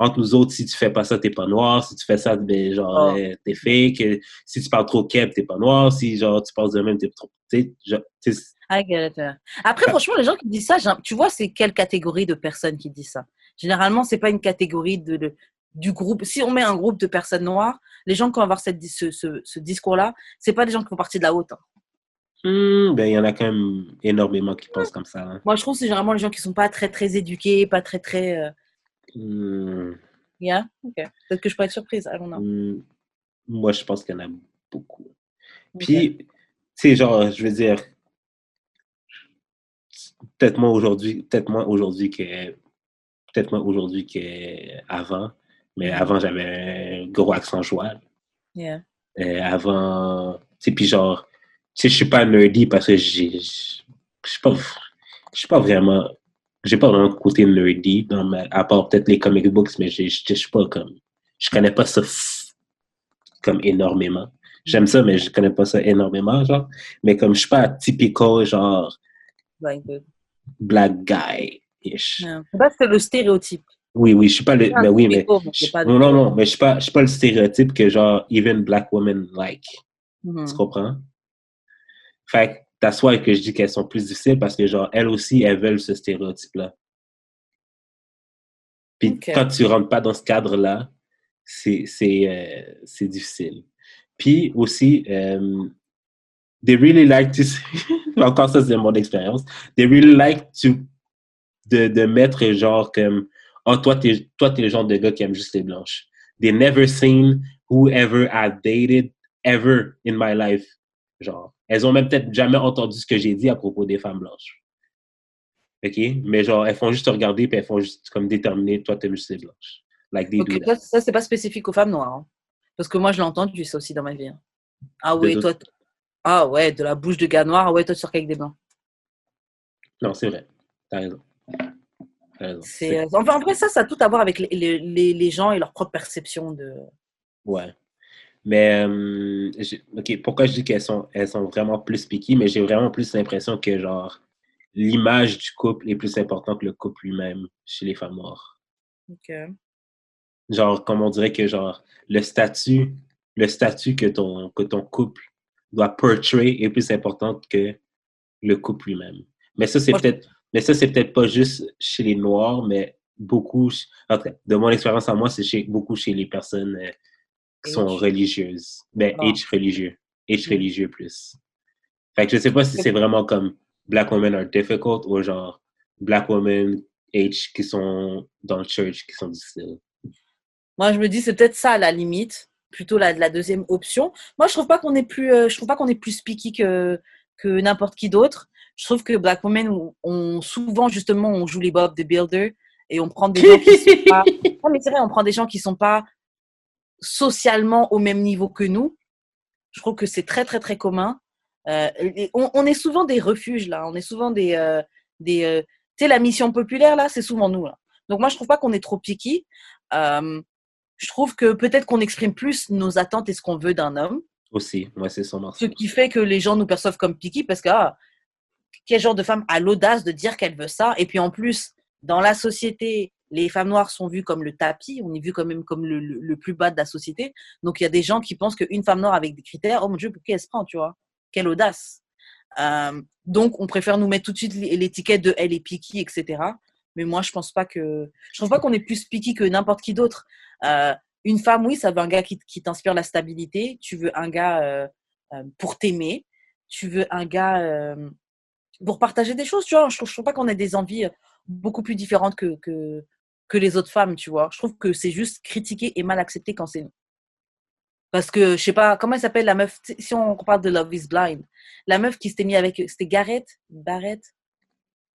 entre nous autres, si tu fais pas ça, t'es pas noir. Si tu fais ça, ben, genre, Oh. t'es fake. Euh, Si tu parles trop keb, t'es pas noir. Si, genre, tu penses de même, t'es trop, tu sais, genre, tu sais, I get it. Après, franchement, les gens qui disent ça, tu vois, c'est quelle catégorie de personnes qui disent ça? Généralement, c'est pas une catégorie de, de- du groupe. Si on met un groupe de personnes noires, les gens qui vont avoir cette, ce, ce, ce discours-là, c'est pas des gens qui font partie de la haute. hein. hmm, ben, il y en a quand même énormément qui pensent comme ça. hein. Moi, je trouve que c'est généralement les gens qui sont pas très, très éduqués, pas très, très. euh, Hmm. Yeah, ok. Peut-être que je pourrais être surprise. I don't know. Hmm, Moi, je pense qu'il y en a beaucoup. Puis, tu sais, genre, je veux dire, peut-être moins aujourd'hui, peut-être moins aujourd'hui que, peut-être moins aujourd'hui qu'avant, mais avant, j'avais un gros accent joual. Yeah. Euh, avant, tu sais, puis genre, tu sais, je suis pas nerdy parce que j'ai, je suis pas, je suis pas vraiment, j'ai pas vraiment de côté nerdy, dans ma, à part peut-être les comic books, mais je suis pas comme, je connais pas ça comme énormément. J'aime ça, mais je connais pas ça énormément, genre. Mais comme je suis pas typical, genre, the- black guy-ish. C'est le stéréotype. Oui, oui, je suis pas le, mais oui, mais, non, non, non, mais je suis pas, je suis pas le stéréotype que genre, even black women like. Mhm. Tu comprends? Fait that's why que je dis qu'elles sont plus difficiles parce que, genre, elles aussi, elles veulent ce stéréotype-là. Puis quand tu rentres pas dans ce cadre-là, c'est euh, difficile. Puis aussi, euh, they really like to... Encore ça, c'est mon expérience. They really like to... De, de mettre genre comme... Oh, toi, t'es le genre de gars qui aime juste les blanches. They never seen whoever I dated ever in my life. Genre, elles ont même peut-être jamais entendu ce que j'ai dit à propos des femmes blanches. OK? Mais genre, elles font juste te regarder puis elles font juste comme déterminer, toi, t'aimes juste les blanches. Like they do ça, that. ça, c'est pas spécifique aux femmes noires. hein. Parce que moi, je l'ai entendu, ça aussi, dans ma vie. hein. Ah ouais, toi. Ah ouais, de la bouche de gars noirs. Ah ouais, toi, tu sors qu'avec des blancs. Non, c'est vrai. T'as raison. Raison. Euh, enfin, après, ça, ça a tout à voir avec les, les- les gens et leur propre perception de. Ouais. Mais, euh, OK, pourquoi je dis qu'elles sont, elles sont vraiment plus piquées, mais j'ai vraiment plus l'impression que, genre, l'image du couple est plus importante que le couple lui-même chez les femmes noires. Ok. Genre, comme on dirait que, genre, le statut, le statut que ton, que ton couple doit portray est plus important que le couple lui-même. Mais ça, c'est peut-être, mais ça, c'est peut-être pas juste chez les Noirs, mais beaucoup, de mon expérience à moi, c'est chez, beaucoup chez les personnes euh, sont H. religieuses. Ben, Ah. H religieux. H Mm. religieux plus. Fait que je sais pas si c'est vraiment comme Black women are difficult ou genre Black women H qui sont dans le church qui sont difficiles. Moi, je me dis, c'est peut-être ça, à la limite. Plutôt la, la deuxième option. Moi, je trouve pas qu'on est plus, euh, je trouve pas qu'on est plus picky que, que n'importe qui d'autre. Je trouve que Black Women, on, on- souvent, justement, on joue les Bob the Builder et on prend des gens qui sont pas. Non, mais c'est vrai, on prend des gens qui sont pas socialement au même niveau que nous. Je trouve que c'est très, très, très commun. Euh, on, on est souvent des refuges, là. On est souvent des. euh, des euh, tu sais, la mission populaire, là, c'est souvent nous, là. Donc, moi, je trouve pas qu'on est trop picky. Euh, je trouve que peut-être qu'on exprime plus nos attentes et ce qu'on veut d'un homme, Aussi, moi, c'est son ce morceau. qui fait que les gens nous perçoivent comme picky parce que ah, quel genre de femme a l'audace de dire qu'elle veut ça? Et puis en plus, dans la société, les femmes noires sont vues comme le tapis, on est vu quand même comme le, le- plus bas de la société. Donc il y a des gens qui pensent qu'une femme noire avec des critères, oh mon Dieu, pour qui elle se prend, tu vois? Quelle audace Euh, Donc on préfère nous mettre tout de suite l'étiquette de elle est picky, etc. Mais moi, je pense pas que. Je trouve pas qu'on est plus picky que n'importe qui d'autre. Euh, une femme, oui, ça veut un gars qui, qui t'inspire la stabilité. Tu veux un gars euh, pour t'aimer. Tu veux un gars pour partager des choses, tu vois. Je trouve, je trouve pas qu'on ait des envies beaucoup plus différentes que, que, que les autres femmes, tu vois. Je trouve que c'est juste critiqué et mal accepté quand c'est nous. Parce que, je sais pas, comment elle s'appelle la meuf, si on parle de Love is Blind, la meuf qui s'était mise avec, c'était Garrett, Barrett?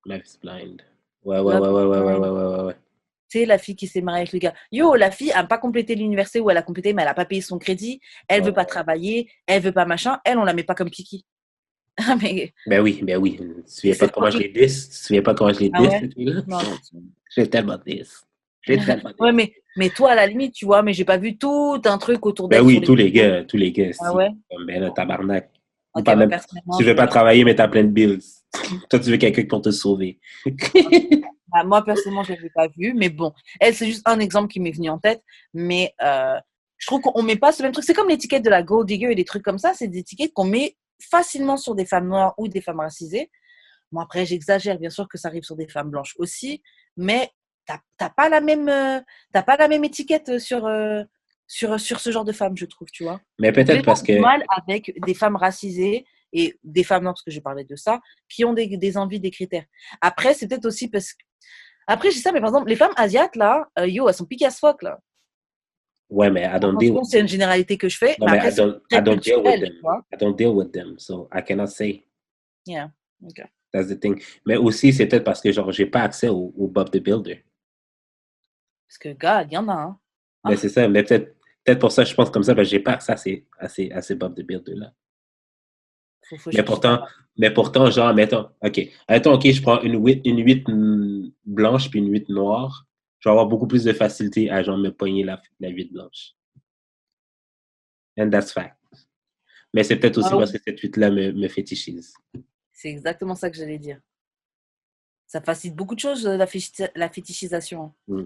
Love is Blind. Ouais, ouais, ouais, ouais, ouais, ouais, ouais, ouais, ouais. Tu sais, la fille qui s'est mariée avec le gars. Yo, la fille n'a pas complété l'université où elle a complété, mais elle n'a pas payé son crédit. Elle ouais. veut pas travailler, elle veut pas machin. Elle, on la met pas comme Kiki. Ah, mais Ben oui, ben oui. Tu te souviens pas comment je les dis? Tu te souviens pas comment je les Ah dis, ouais? J'ai tellement dis. J'ai tellement. Ouais, mais, mais toi, à la limite, tu vois, mais j'ai pas vu tout un truc autour d'elle. Ben oui, tous les gars, tous les gars. Ah ouais? Ben là, tabarnak. Ok, Pas bah, même- Tu veux pas travailler, mais t'as plein de bills. Toi, tu veux quelqu'un pour te sauver. bah, moi, personnellement, je l'avais pas vu. Mais bon, elle, c'est juste un exemple qui m'est venu en tête. Mais euh, je trouve qu'on met pas ce même truc. C'est comme l'étiquette de la gold digger et des trucs comme ça. C'est des étiquettes qu'on met facilement sur des femmes noires ou des femmes racisées. Bon, après, j'exagère, bien sûr que ça arrive sur des femmes blanches aussi, mais t'as pas la même, euh, t'as pas la même étiquette sur, euh, sur, sur ce genre de femmes, je trouve, tu vois. Mais peut-être parce que. mal avec des femmes racisées et des femmes noires, parce que je parlais de ça, qui ont des, des envies, des critères. Après, c'est peut-être aussi parce que. Après, j'ai ça, mais par exemple, les femmes asiates, là, euh, yo, elles sont piquées as fuck, là. Ouais, mais I don't deal with C'est une généralité que je fais, No, mais après, I don't, I don't deal with them. I don't deal with them, so I cannot say. Yeah. ok. That's the thing. Mais aussi, c'est peut-être parce que genre, j'ai pas accès au, au Bob the Builder. Parce que, gars, il y en a, hein? Mais Ah. c'est ça. Mais peut-être peut-être pour ça, je pense comme ça, parce que j'ai pas accès à ces, à ces, à ces Bob the Builder là. Faut- faut Mais pourtant, ça. mais pourtant, genre, mettons, OK. Mettons, OK, je prends une 8, une 8 mm, blanche puis une 8 noire. Je vais avoir beaucoup plus de facilité à genre me pogner la, la 8 blanche. And that's fact. Mais c'est peut-être aussi Ah oui. parce que cette 8-là me, me fétichise. C'est exactement ça que j'allais dire. Ça facilite beaucoup de choses, euh, la, la fétichisation. Mm.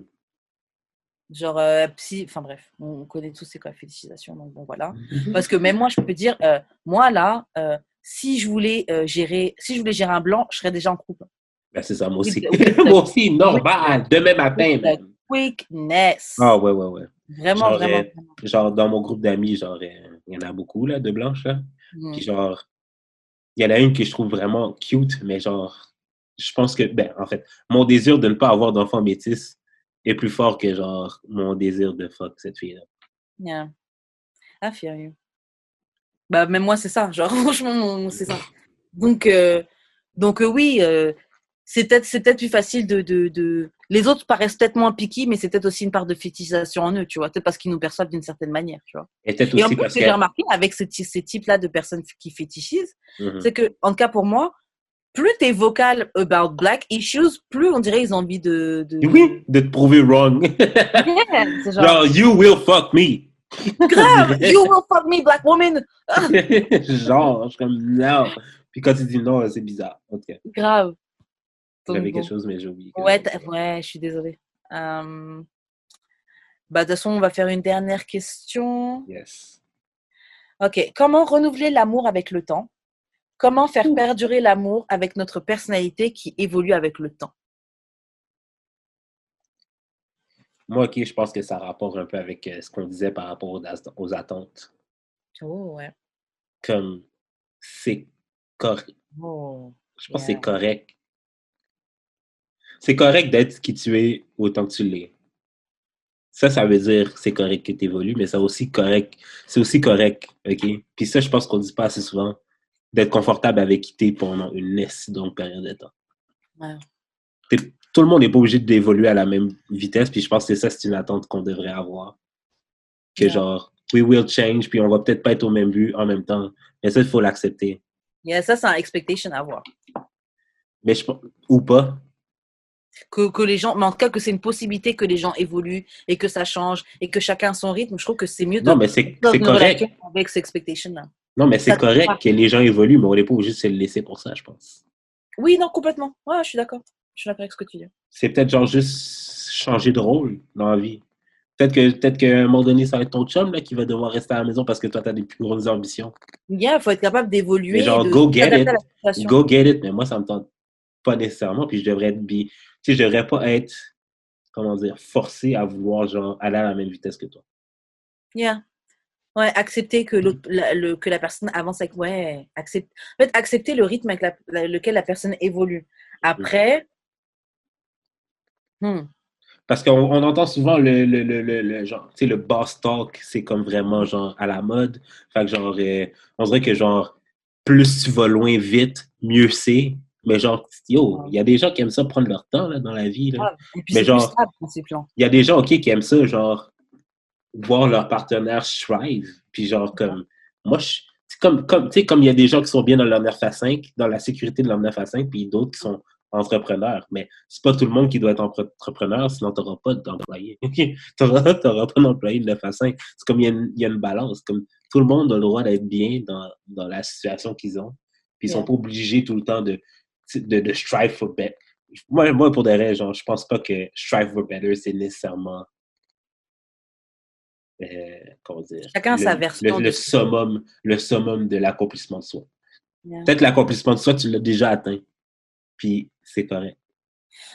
Genre, euh, psy, enfin bref, on connaît tous c'est quoi la fétichisation, donc bon voilà. Parce que même moi, je peux dire, euh, moi là, euh, si je voulais gérer, si je voulais gérer un blanc, je serais déjà en couple. Ben, c'est ça, moi aussi. Oui, moi aussi, normal. Demain matin. Oui, man. Quickness. Ah, ouais, ouais, ouais. vraiment, genre, vraiment. euh, vraiment. Genre, dans mon groupe d'amis, genre, euh, il y en a beaucoup, là, de blanches, là. Mm. Puis genre, il y en a une que je trouve vraiment cute, mais genre, je pense que, ben, en fait, mon désir de ne pas avoir d'enfant métis est plus fort que, genre, mon désir de fuck cette fille-là. Yeah. I feel you. Bah, même moi, c'est ça. Genre, franchement, c'est ça. Donc, euh, donc euh, oui, euh, c'est peut-être c'est peut-être plus facile de, de, de... Les autres paraissent peut-être moins piqués, mais c'est peut-être aussi une part de fétichisation en eux, tu vois. Peut-être parce qu'ils nous perçoivent d'une certaine manière, tu vois. Et peut-être Et en plus, parce ce que. j'ai remarqué avec ce ces types-là de personnes qui fétichisent, Mhm. c'est que, en tout cas pour moi, plus t'es vocal about black issues, plus on dirait ils ont envie de. de... Oui, de te prouver wrong. Yeah, c'est genre, Genre, you will fuck me. grave, you will fuck me, black woman. Genre, je suis comme, non. Puis quand tu dis non, c'est bizarre. Ok. Grave. J'avais quelque chose, mais j'ai oublié. Ouais, ouais, je suis désolée. Euh, Bah, de toute façon, on va faire une dernière question. Yes. Ok. Comment renouveler l'amour avec le temps? Comment faire perdurer l'amour avec notre personnalité qui évolue avec le temps? Moi, ok, je pense que ça rapporte un peu avec euh, ce qu'on disait par rapport aux, attentes. Oh, ouais. Comme, c'est correct. Oh. Je pense que c'est correct. C'est correct d'être qui tu es autant que tu l'es. Ça, ça veut dire que c'est correct que tu évolues, mais c'est aussi correct. C'est aussi correct, OK? Puis ça, je pense qu'on ne dit pas assez souvent d'être confortable avec qui t'es pendant une si longue période de temps. Ouais. Tout le monde n'est pas obligé d'évoluer à la même vitesse, puis je pense que ça, c'est une attente qu'on devrait avoir. Que genre, we will change, puis on va peut-être pas être au même but en même temps. Mais ça, il faut l'accepter. Yeah, ça, c'est un expectation à avoir. Mais je pense- ou pas. Que, que les gens, mais en tout cas, que c'est une possibilité que les gens évoluent et que ça change et que chacun a son rythme. Je trouve que c'est mieux de Non, mais c'est c'est correct. avec cette expectation-là. Non, mais c'est correct que les gens évoluent, mais on n'est pas obligé de se laisser pour ça, je pense. Oui, non, complètement. Ouais, je suis d'accord. Je suis d'accord avec ce que tu dis. C'est peut-être genre juste changer de rôle dans la vie. Peut-être que peut-être qu'à un moment donné, ça va être ton chum là, qui va devoir rester à la maison parce que toi, tu as des plus grandes ambitions. Yeah, il faut être capable d'évoluer. Mais genre, de go get it. Go get it, mais moi, ça me tente pas nécessairement. Puis je devrais être bi. Sais, je devrais pas être, comment dire, forcé à vouloir genre aller à la même vitesse que toi. Yeah. Ouais, accepter que, l'autre- la, le, que la personne avance avec. Ouais, accept... en fait, accepter le rythme avec la- la- lequel la personne évolue. Après. hmm, Parce qu'on on entend souvent le, le, le, le, le genre, tu sais, le boss talk, c'est comme vraiment genre à la mode. Fait que genre, euh, on dirait que genre, plus tu vas loin vite, mieux c'est. Mais genre, yo, il y a des gens qui aiment ça prendre leur temps là, dans la vie. Là. puis Mais genre-. Il y a des gens, OK, qui aiment ça, genre, voir leur partenaire thrive. Puis genre, comme, moi, je, comme, comme, tu sais, comme il y a des gens qui sont bien dans leur 9 à 5, dans la sécurité de leur 9 à 5, puis d'autres qui sont entrepreneurs. Mais c'est pas tout le monde qui doit être entre- entrepreneur, sinon tu n'auras pas d'employé. tu n'auras pas d'employé de 9 à 5. C'est comme il y, a une, il y a une balance. Comme tout le monde a le droit d'être bien dans, dans la situation qu'ils ont. Puis ils sont Yeah. pas obligés tout le temps de, de, de strive for better. Moi, moi, pour des raisons, je pense pas que strive for better, c'est nécessairement. euh, comment dire? Chacun a le, sa version Le, le summum, le summum de l'accomplissement de soi. Yeah. Peut-être l'accomplissement de soi, tu l'as déjà atteint. Puis c'est correct.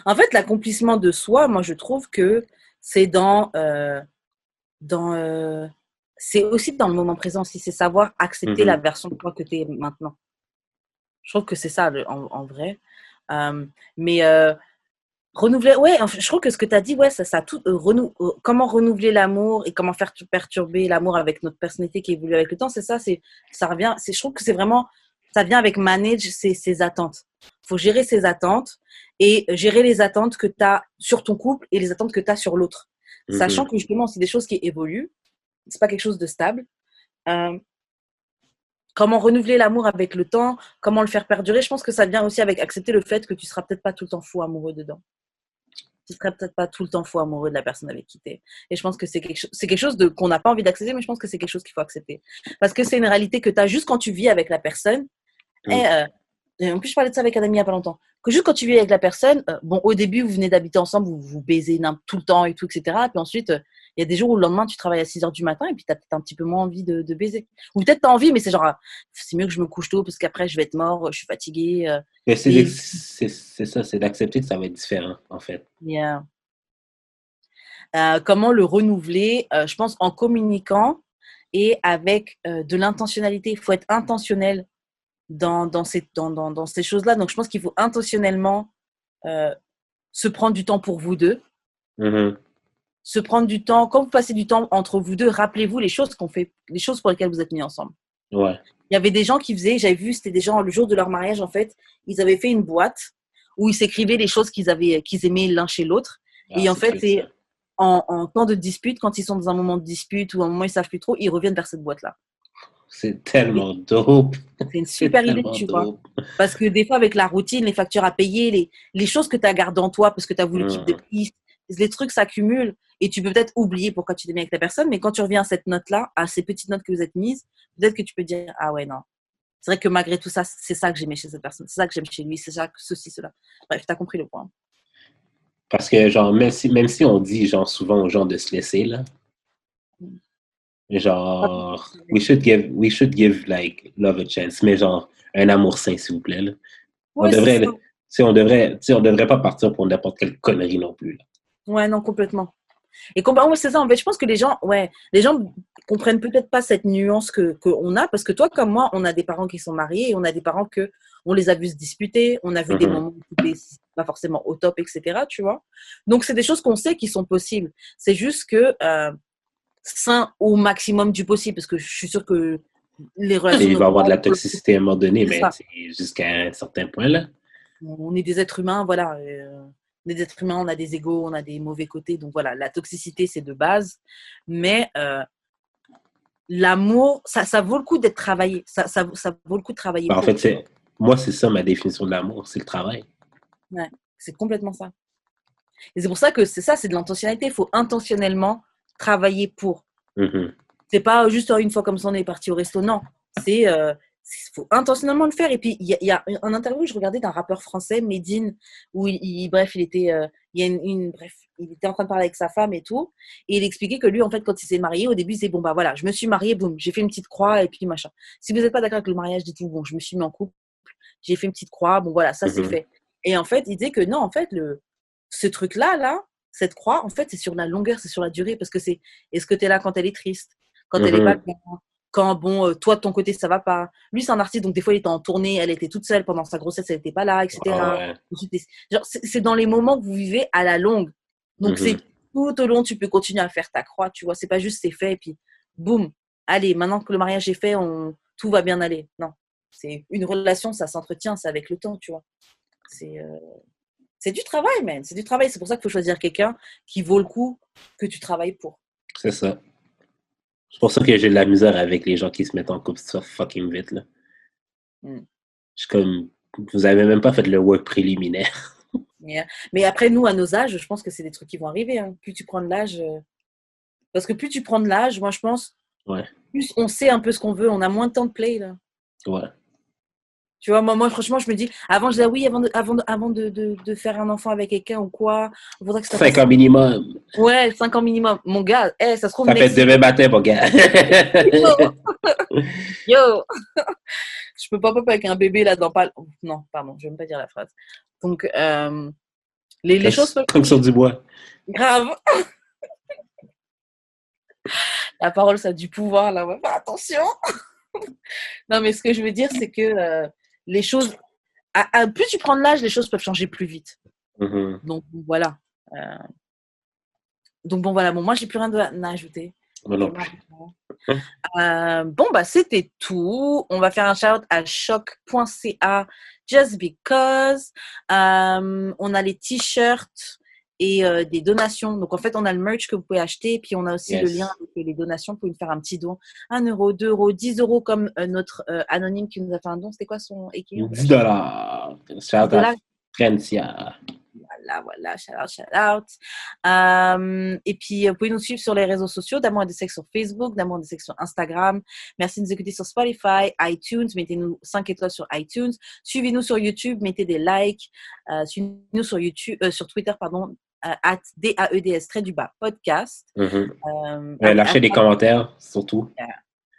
En fait, l'accomplissement de soi, moi, je trouve que c'est dans. euh, dans euh, c'est aussi dans le moment présent, aussi. C'est savoir accepter Mhm. la version de toi que tu es maintenant. Je trouve que c'est ça, le- en, en vrai. Euh, mais euh, renouveler. Ouais, je trouve que ce que tu as dit, ouais, ça, ça tout. euh, renou- euh, comment renouveler l'amour et comment faire tu- perturber l'amour avec notre personnalité qui évolue avec le temps, c'est ça. c'est ça revient. c'est- Je trouve que c'est vraiment. Ça vient avec manage ses, ses attentes. Il faut gérer ses attentes et gérer les attentes que tu as sur ton couple et les attentes que tu as sur l'autre. Mhm. Sachant que justement, c'est des choses qui évoluent. C'est pas quelque chose de stable. Euh, comment renouveler l'amour avec le temps, comment le faire perdurer, je pense que ça vient aussi avec accepter le fait que tu seras peut-être pas tout le temps fou amoureux dedans. Tu seras peut-être pas tout le temps fou amoureux de la personne avec qui tu es. Et je pense que c'est quelque, chose de, qu'on n'a pas envie d'accepter, mais je pense que c'est quelque chose qu'il faut accepter. Parce que c'est une réalité que tu as juste quand tu vis avec la personne. Et, euh, et en plus, je parlais de ça avec un ami il n'y a pas longtemps. Que juste quand tu vis avec la personne, euh, bon, au début, vous venez d'habiter ensemble, vous vous baisez tout le temps et tout, etc. Puis ensuite, euh, il y a des jours où le lendemain, tu travailles à 6 heures du matin et puis tu as peut-être un petit peu moins envie de, de baiser. Ou peut-être tu as envie, mais c'est genre, ah, c'est mieux que je me couche tôt parce qu'après, je vais être mort, je suis fatiguée. euh, Mais c'est Et- c'est- ça, c'est d'accepter que ça va être différent, en fait. Yeah. Euh, comment le renouveler Euh, Je pense en communiquant et avec euh, de l'intentionnalité. Il faut être intentionnel dans, dans ces, dans, dans, dans ces choses-là. Donc, je pense qu'il faut intentionnellement se prendre du temps pour vous deux. Mhm. Se prendre du temps, quand vous passez du temps entre vous deux, rappelez-vous les choses qu'on fait, les choses pour lesquelles vous êtes mis ensemble. Ouais. Il y avait des gens qui faisaient, j'avais vu, c'était des gens, le jour de leur mariage, en fait, ils avaient fait une boîte où ils s'écrivaient les choses qu'ils avaient, qu'ils aimaient l'un chez l'autre. Et Ah, en fait, en, en temps de dispute, quand ils sont dans un moment de dispute ou un moment ils savent plus trop, ils reviennent vers cette boîte-là. C'est tellement dope. C'est une super idée, tu vois. dope. Parce que des fois, avec la routine, les factures à payer, les, les choses que tu as gardées en toi parce que tu as voulu Mhm. keep the peace, les trucs s'accumulent et tu peux peut-être oublier pourquoi tu t'es mis avec la personne, mais quand tu reviens à cette note-là, à ces petites notes que vous êtes mises, peut-être que tu peux dire Ah ouais, non. C'est vrai que malgré tout ça, c'est ça que j'aimais chez cette personne, c'est ça que j'aime chez lui, c'est ça que ceci, cela. Bref, tu as compris le point. Parce que, genre, même si, même si on dit, genre, souvent aux gens de se laisser, là, genre, we should give, we should give, like, love a chance, mais genre, un amour sain, s'il vous plaît, là. On c'est devrait, on devrait, on devrait pas partir pour n'importe quelle connerie non plus, là. Ouais, non, complètement. Et ouais, c'est ça, en fait, je pense que les gens, ouais, les gens comprennent peut-être pas cette nuance que qu'on a, parce que toi, comme moi, on a des parents qui sont mariés et on a des parents que on les a vus se disputer, on a vu des Mhm. moments où c'était pas forcément au top, etc., tu vois. Donc, c'est des choses qu'on sait qui sont possibles. C'est juste que euh, sain au maximum du possible, parce que je suis sûre que les relations. Il va y avoir de la toxicité à un moment donné, mais jusqu'à un certain point, là. on est des êtres humains, voilà. euh, on est des êtres humains, on a des égaux, on a des mauvais côtés. Donc voilà, la toxicité, c'est de base. Mais euh, l'amour, ça, ça vaut le coup d'être travaillé. Ça, ça, ça vaut le coup de travailler. Ben, en fait, c'est, moi, c'est ça ma définition de l'amour, c'est le travail. C'est complètement ça. Et c'est pour ça que c'est ça, c'est de l'intentionnalité. Il faut intentionnellement travailler pour. Mhm. C'est pas juste oh, une fois comme ça on est parti au resto. Non, c'est euh, c'est- faut intentionnellement le faire. Et puis il y, a- il y a un interview que je regardais d'un rappeur français, Medine, où il, il- bref, il était, euh, il y a une, une- bref, il était en train de parler avec sa femme et tout, et il expliquait que lui, en fait, quand il s'est marié, au début, il disait bon bah voilà, je me suis marié, boum, j'ai fait une petite croix et puis machin. Si vous n'êtes pas d'accord avec le mariage, dites-vous bon, je me suis mis en couple, j'ai fait une petite croix, bon voilà, ça c'est Mhm. fait. Et en fait, il disait que non, en fait, le, ce truc-là, là, cette croix, en fait, c'est sur la longueur, c'est sur la durée, parce que c'est est-ce que tu es là quand elle est triste, quand elle est Mhm. pas bien, quand, bon, euh, toi, de ton côté, ça va pas. Lui, c'est un artiste, donc des fois, il était en tournée, elle était toute seule pendant sa grossesse, elle n'était pas là, etc. Ah ouais. C'est dans les moments que vous vivez à la longue. Donc, Mhm. c'est tout au long, tu peux continuer à faire ta croix, tu vois. C'est pas juste c'est fait, et puis boum, allez, maintenant que le mariage est fait, on, tout va bien aller. Non. C'est une relation, ça s'entretient, c'est avec le temps, tu vois. C'est euh, c'est du travail, man. C'est du travail. C'est pour ça qu'il faut choisir quelqu'un qui vaut le coup que tu travailles pour. C'est ça. C'est pour ça que j'ai de la misère avec les gens qui se mettent en couple ça fucking vite, là. Mm. Je suis comme, vous avez même pas fait le work préliminaire. Mais, mais après, nous, à nos âges, je pense que c'est des trucs qui vont arriver. hein. Plus tu prends de l'âge. euh, Parce que plus tu prends de l'âge, moi, je pense, Ouais. plus on sait un peu ce qu'on veut. On a moins de temps de play, là. Ouais. Tu vois, moi, moi, franchement, je me dis, avant, je disais, oui, avant de, avant de, avant de, de, de faire un enfant avec quelqu'un ou quoi, il faudrait que ça Cinq fasse- ans minimum. Ouais, 5 ans minimum. Mon gars, eh, ça se trouve, Ça fait demain matin, mon gars. Yo Je peux pas pop avec un bébé là dans pas. Non, pardon, je vais même pas dire la phrase. Donc, euh, les, les choses. Comme sur du bois. Grave La parole, ça a du pouvoir là. Ouais. Attention Non, mais ce que je veux dire, c'est que euh, les choses. à- à- plus tu prends de l'âge, les choses peuvent changer plus vite. Mhm. Donc, voilà. Euh, Donc, bon, voilà. Bon, moi, j'ai plus rien à ajouter. Non plus. Euh, bon, bah, c'était tout. On va faire un shout à choc.ca just because. Euh, on a les t-shirts et euh, des donations. Donc, en fait, on a le merch que vous pouvez acheter. Puis, on a aussi le Yes. lien avec les donations. Vous pouvez nous faire un petit don. 1 euro, 2 euros, 10 euros comme euh, notre euh, anonyme qui nous a fait un don. C'était quoi son équipe 10 dollars. Shout out Francia. Voilà, voilà, shout out, shout out. Euh, et puis, euh, vous pouvez nous suivre sur les réseaux sociaux, d'amour et de sexe sur Facebook, d'amour et de sexe sur Instagram. Merci de nous écouter sur Spotify, iTunes. Mettez-nous 5 étoiles sur iTunes. Suivez-nous sur YouTube, mettez des likes. Euh, Suivez-nous sur YouTube, sur Twitter, pardon, at D-A-E-D-S, trait du bas, podcast. Euh, Ouais, at- lâchez des commentaires, surtout.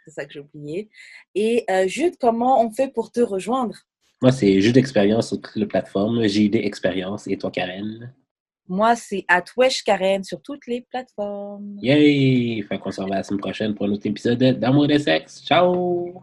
C'est ça que j'ai oublié. Et euh, Jude, comment on fait pour te rejoindre? Moi, c'est Jus d'expérience sur toutes les plateformes. JD Expérience. Et toi, Karen? Moi, c'est at Wesh Karen sur toutes les plateformes. Yay! Fait qu'on se revoit la semaine prochaine pour un autre épisode d'Amour et de sexe. Ciao!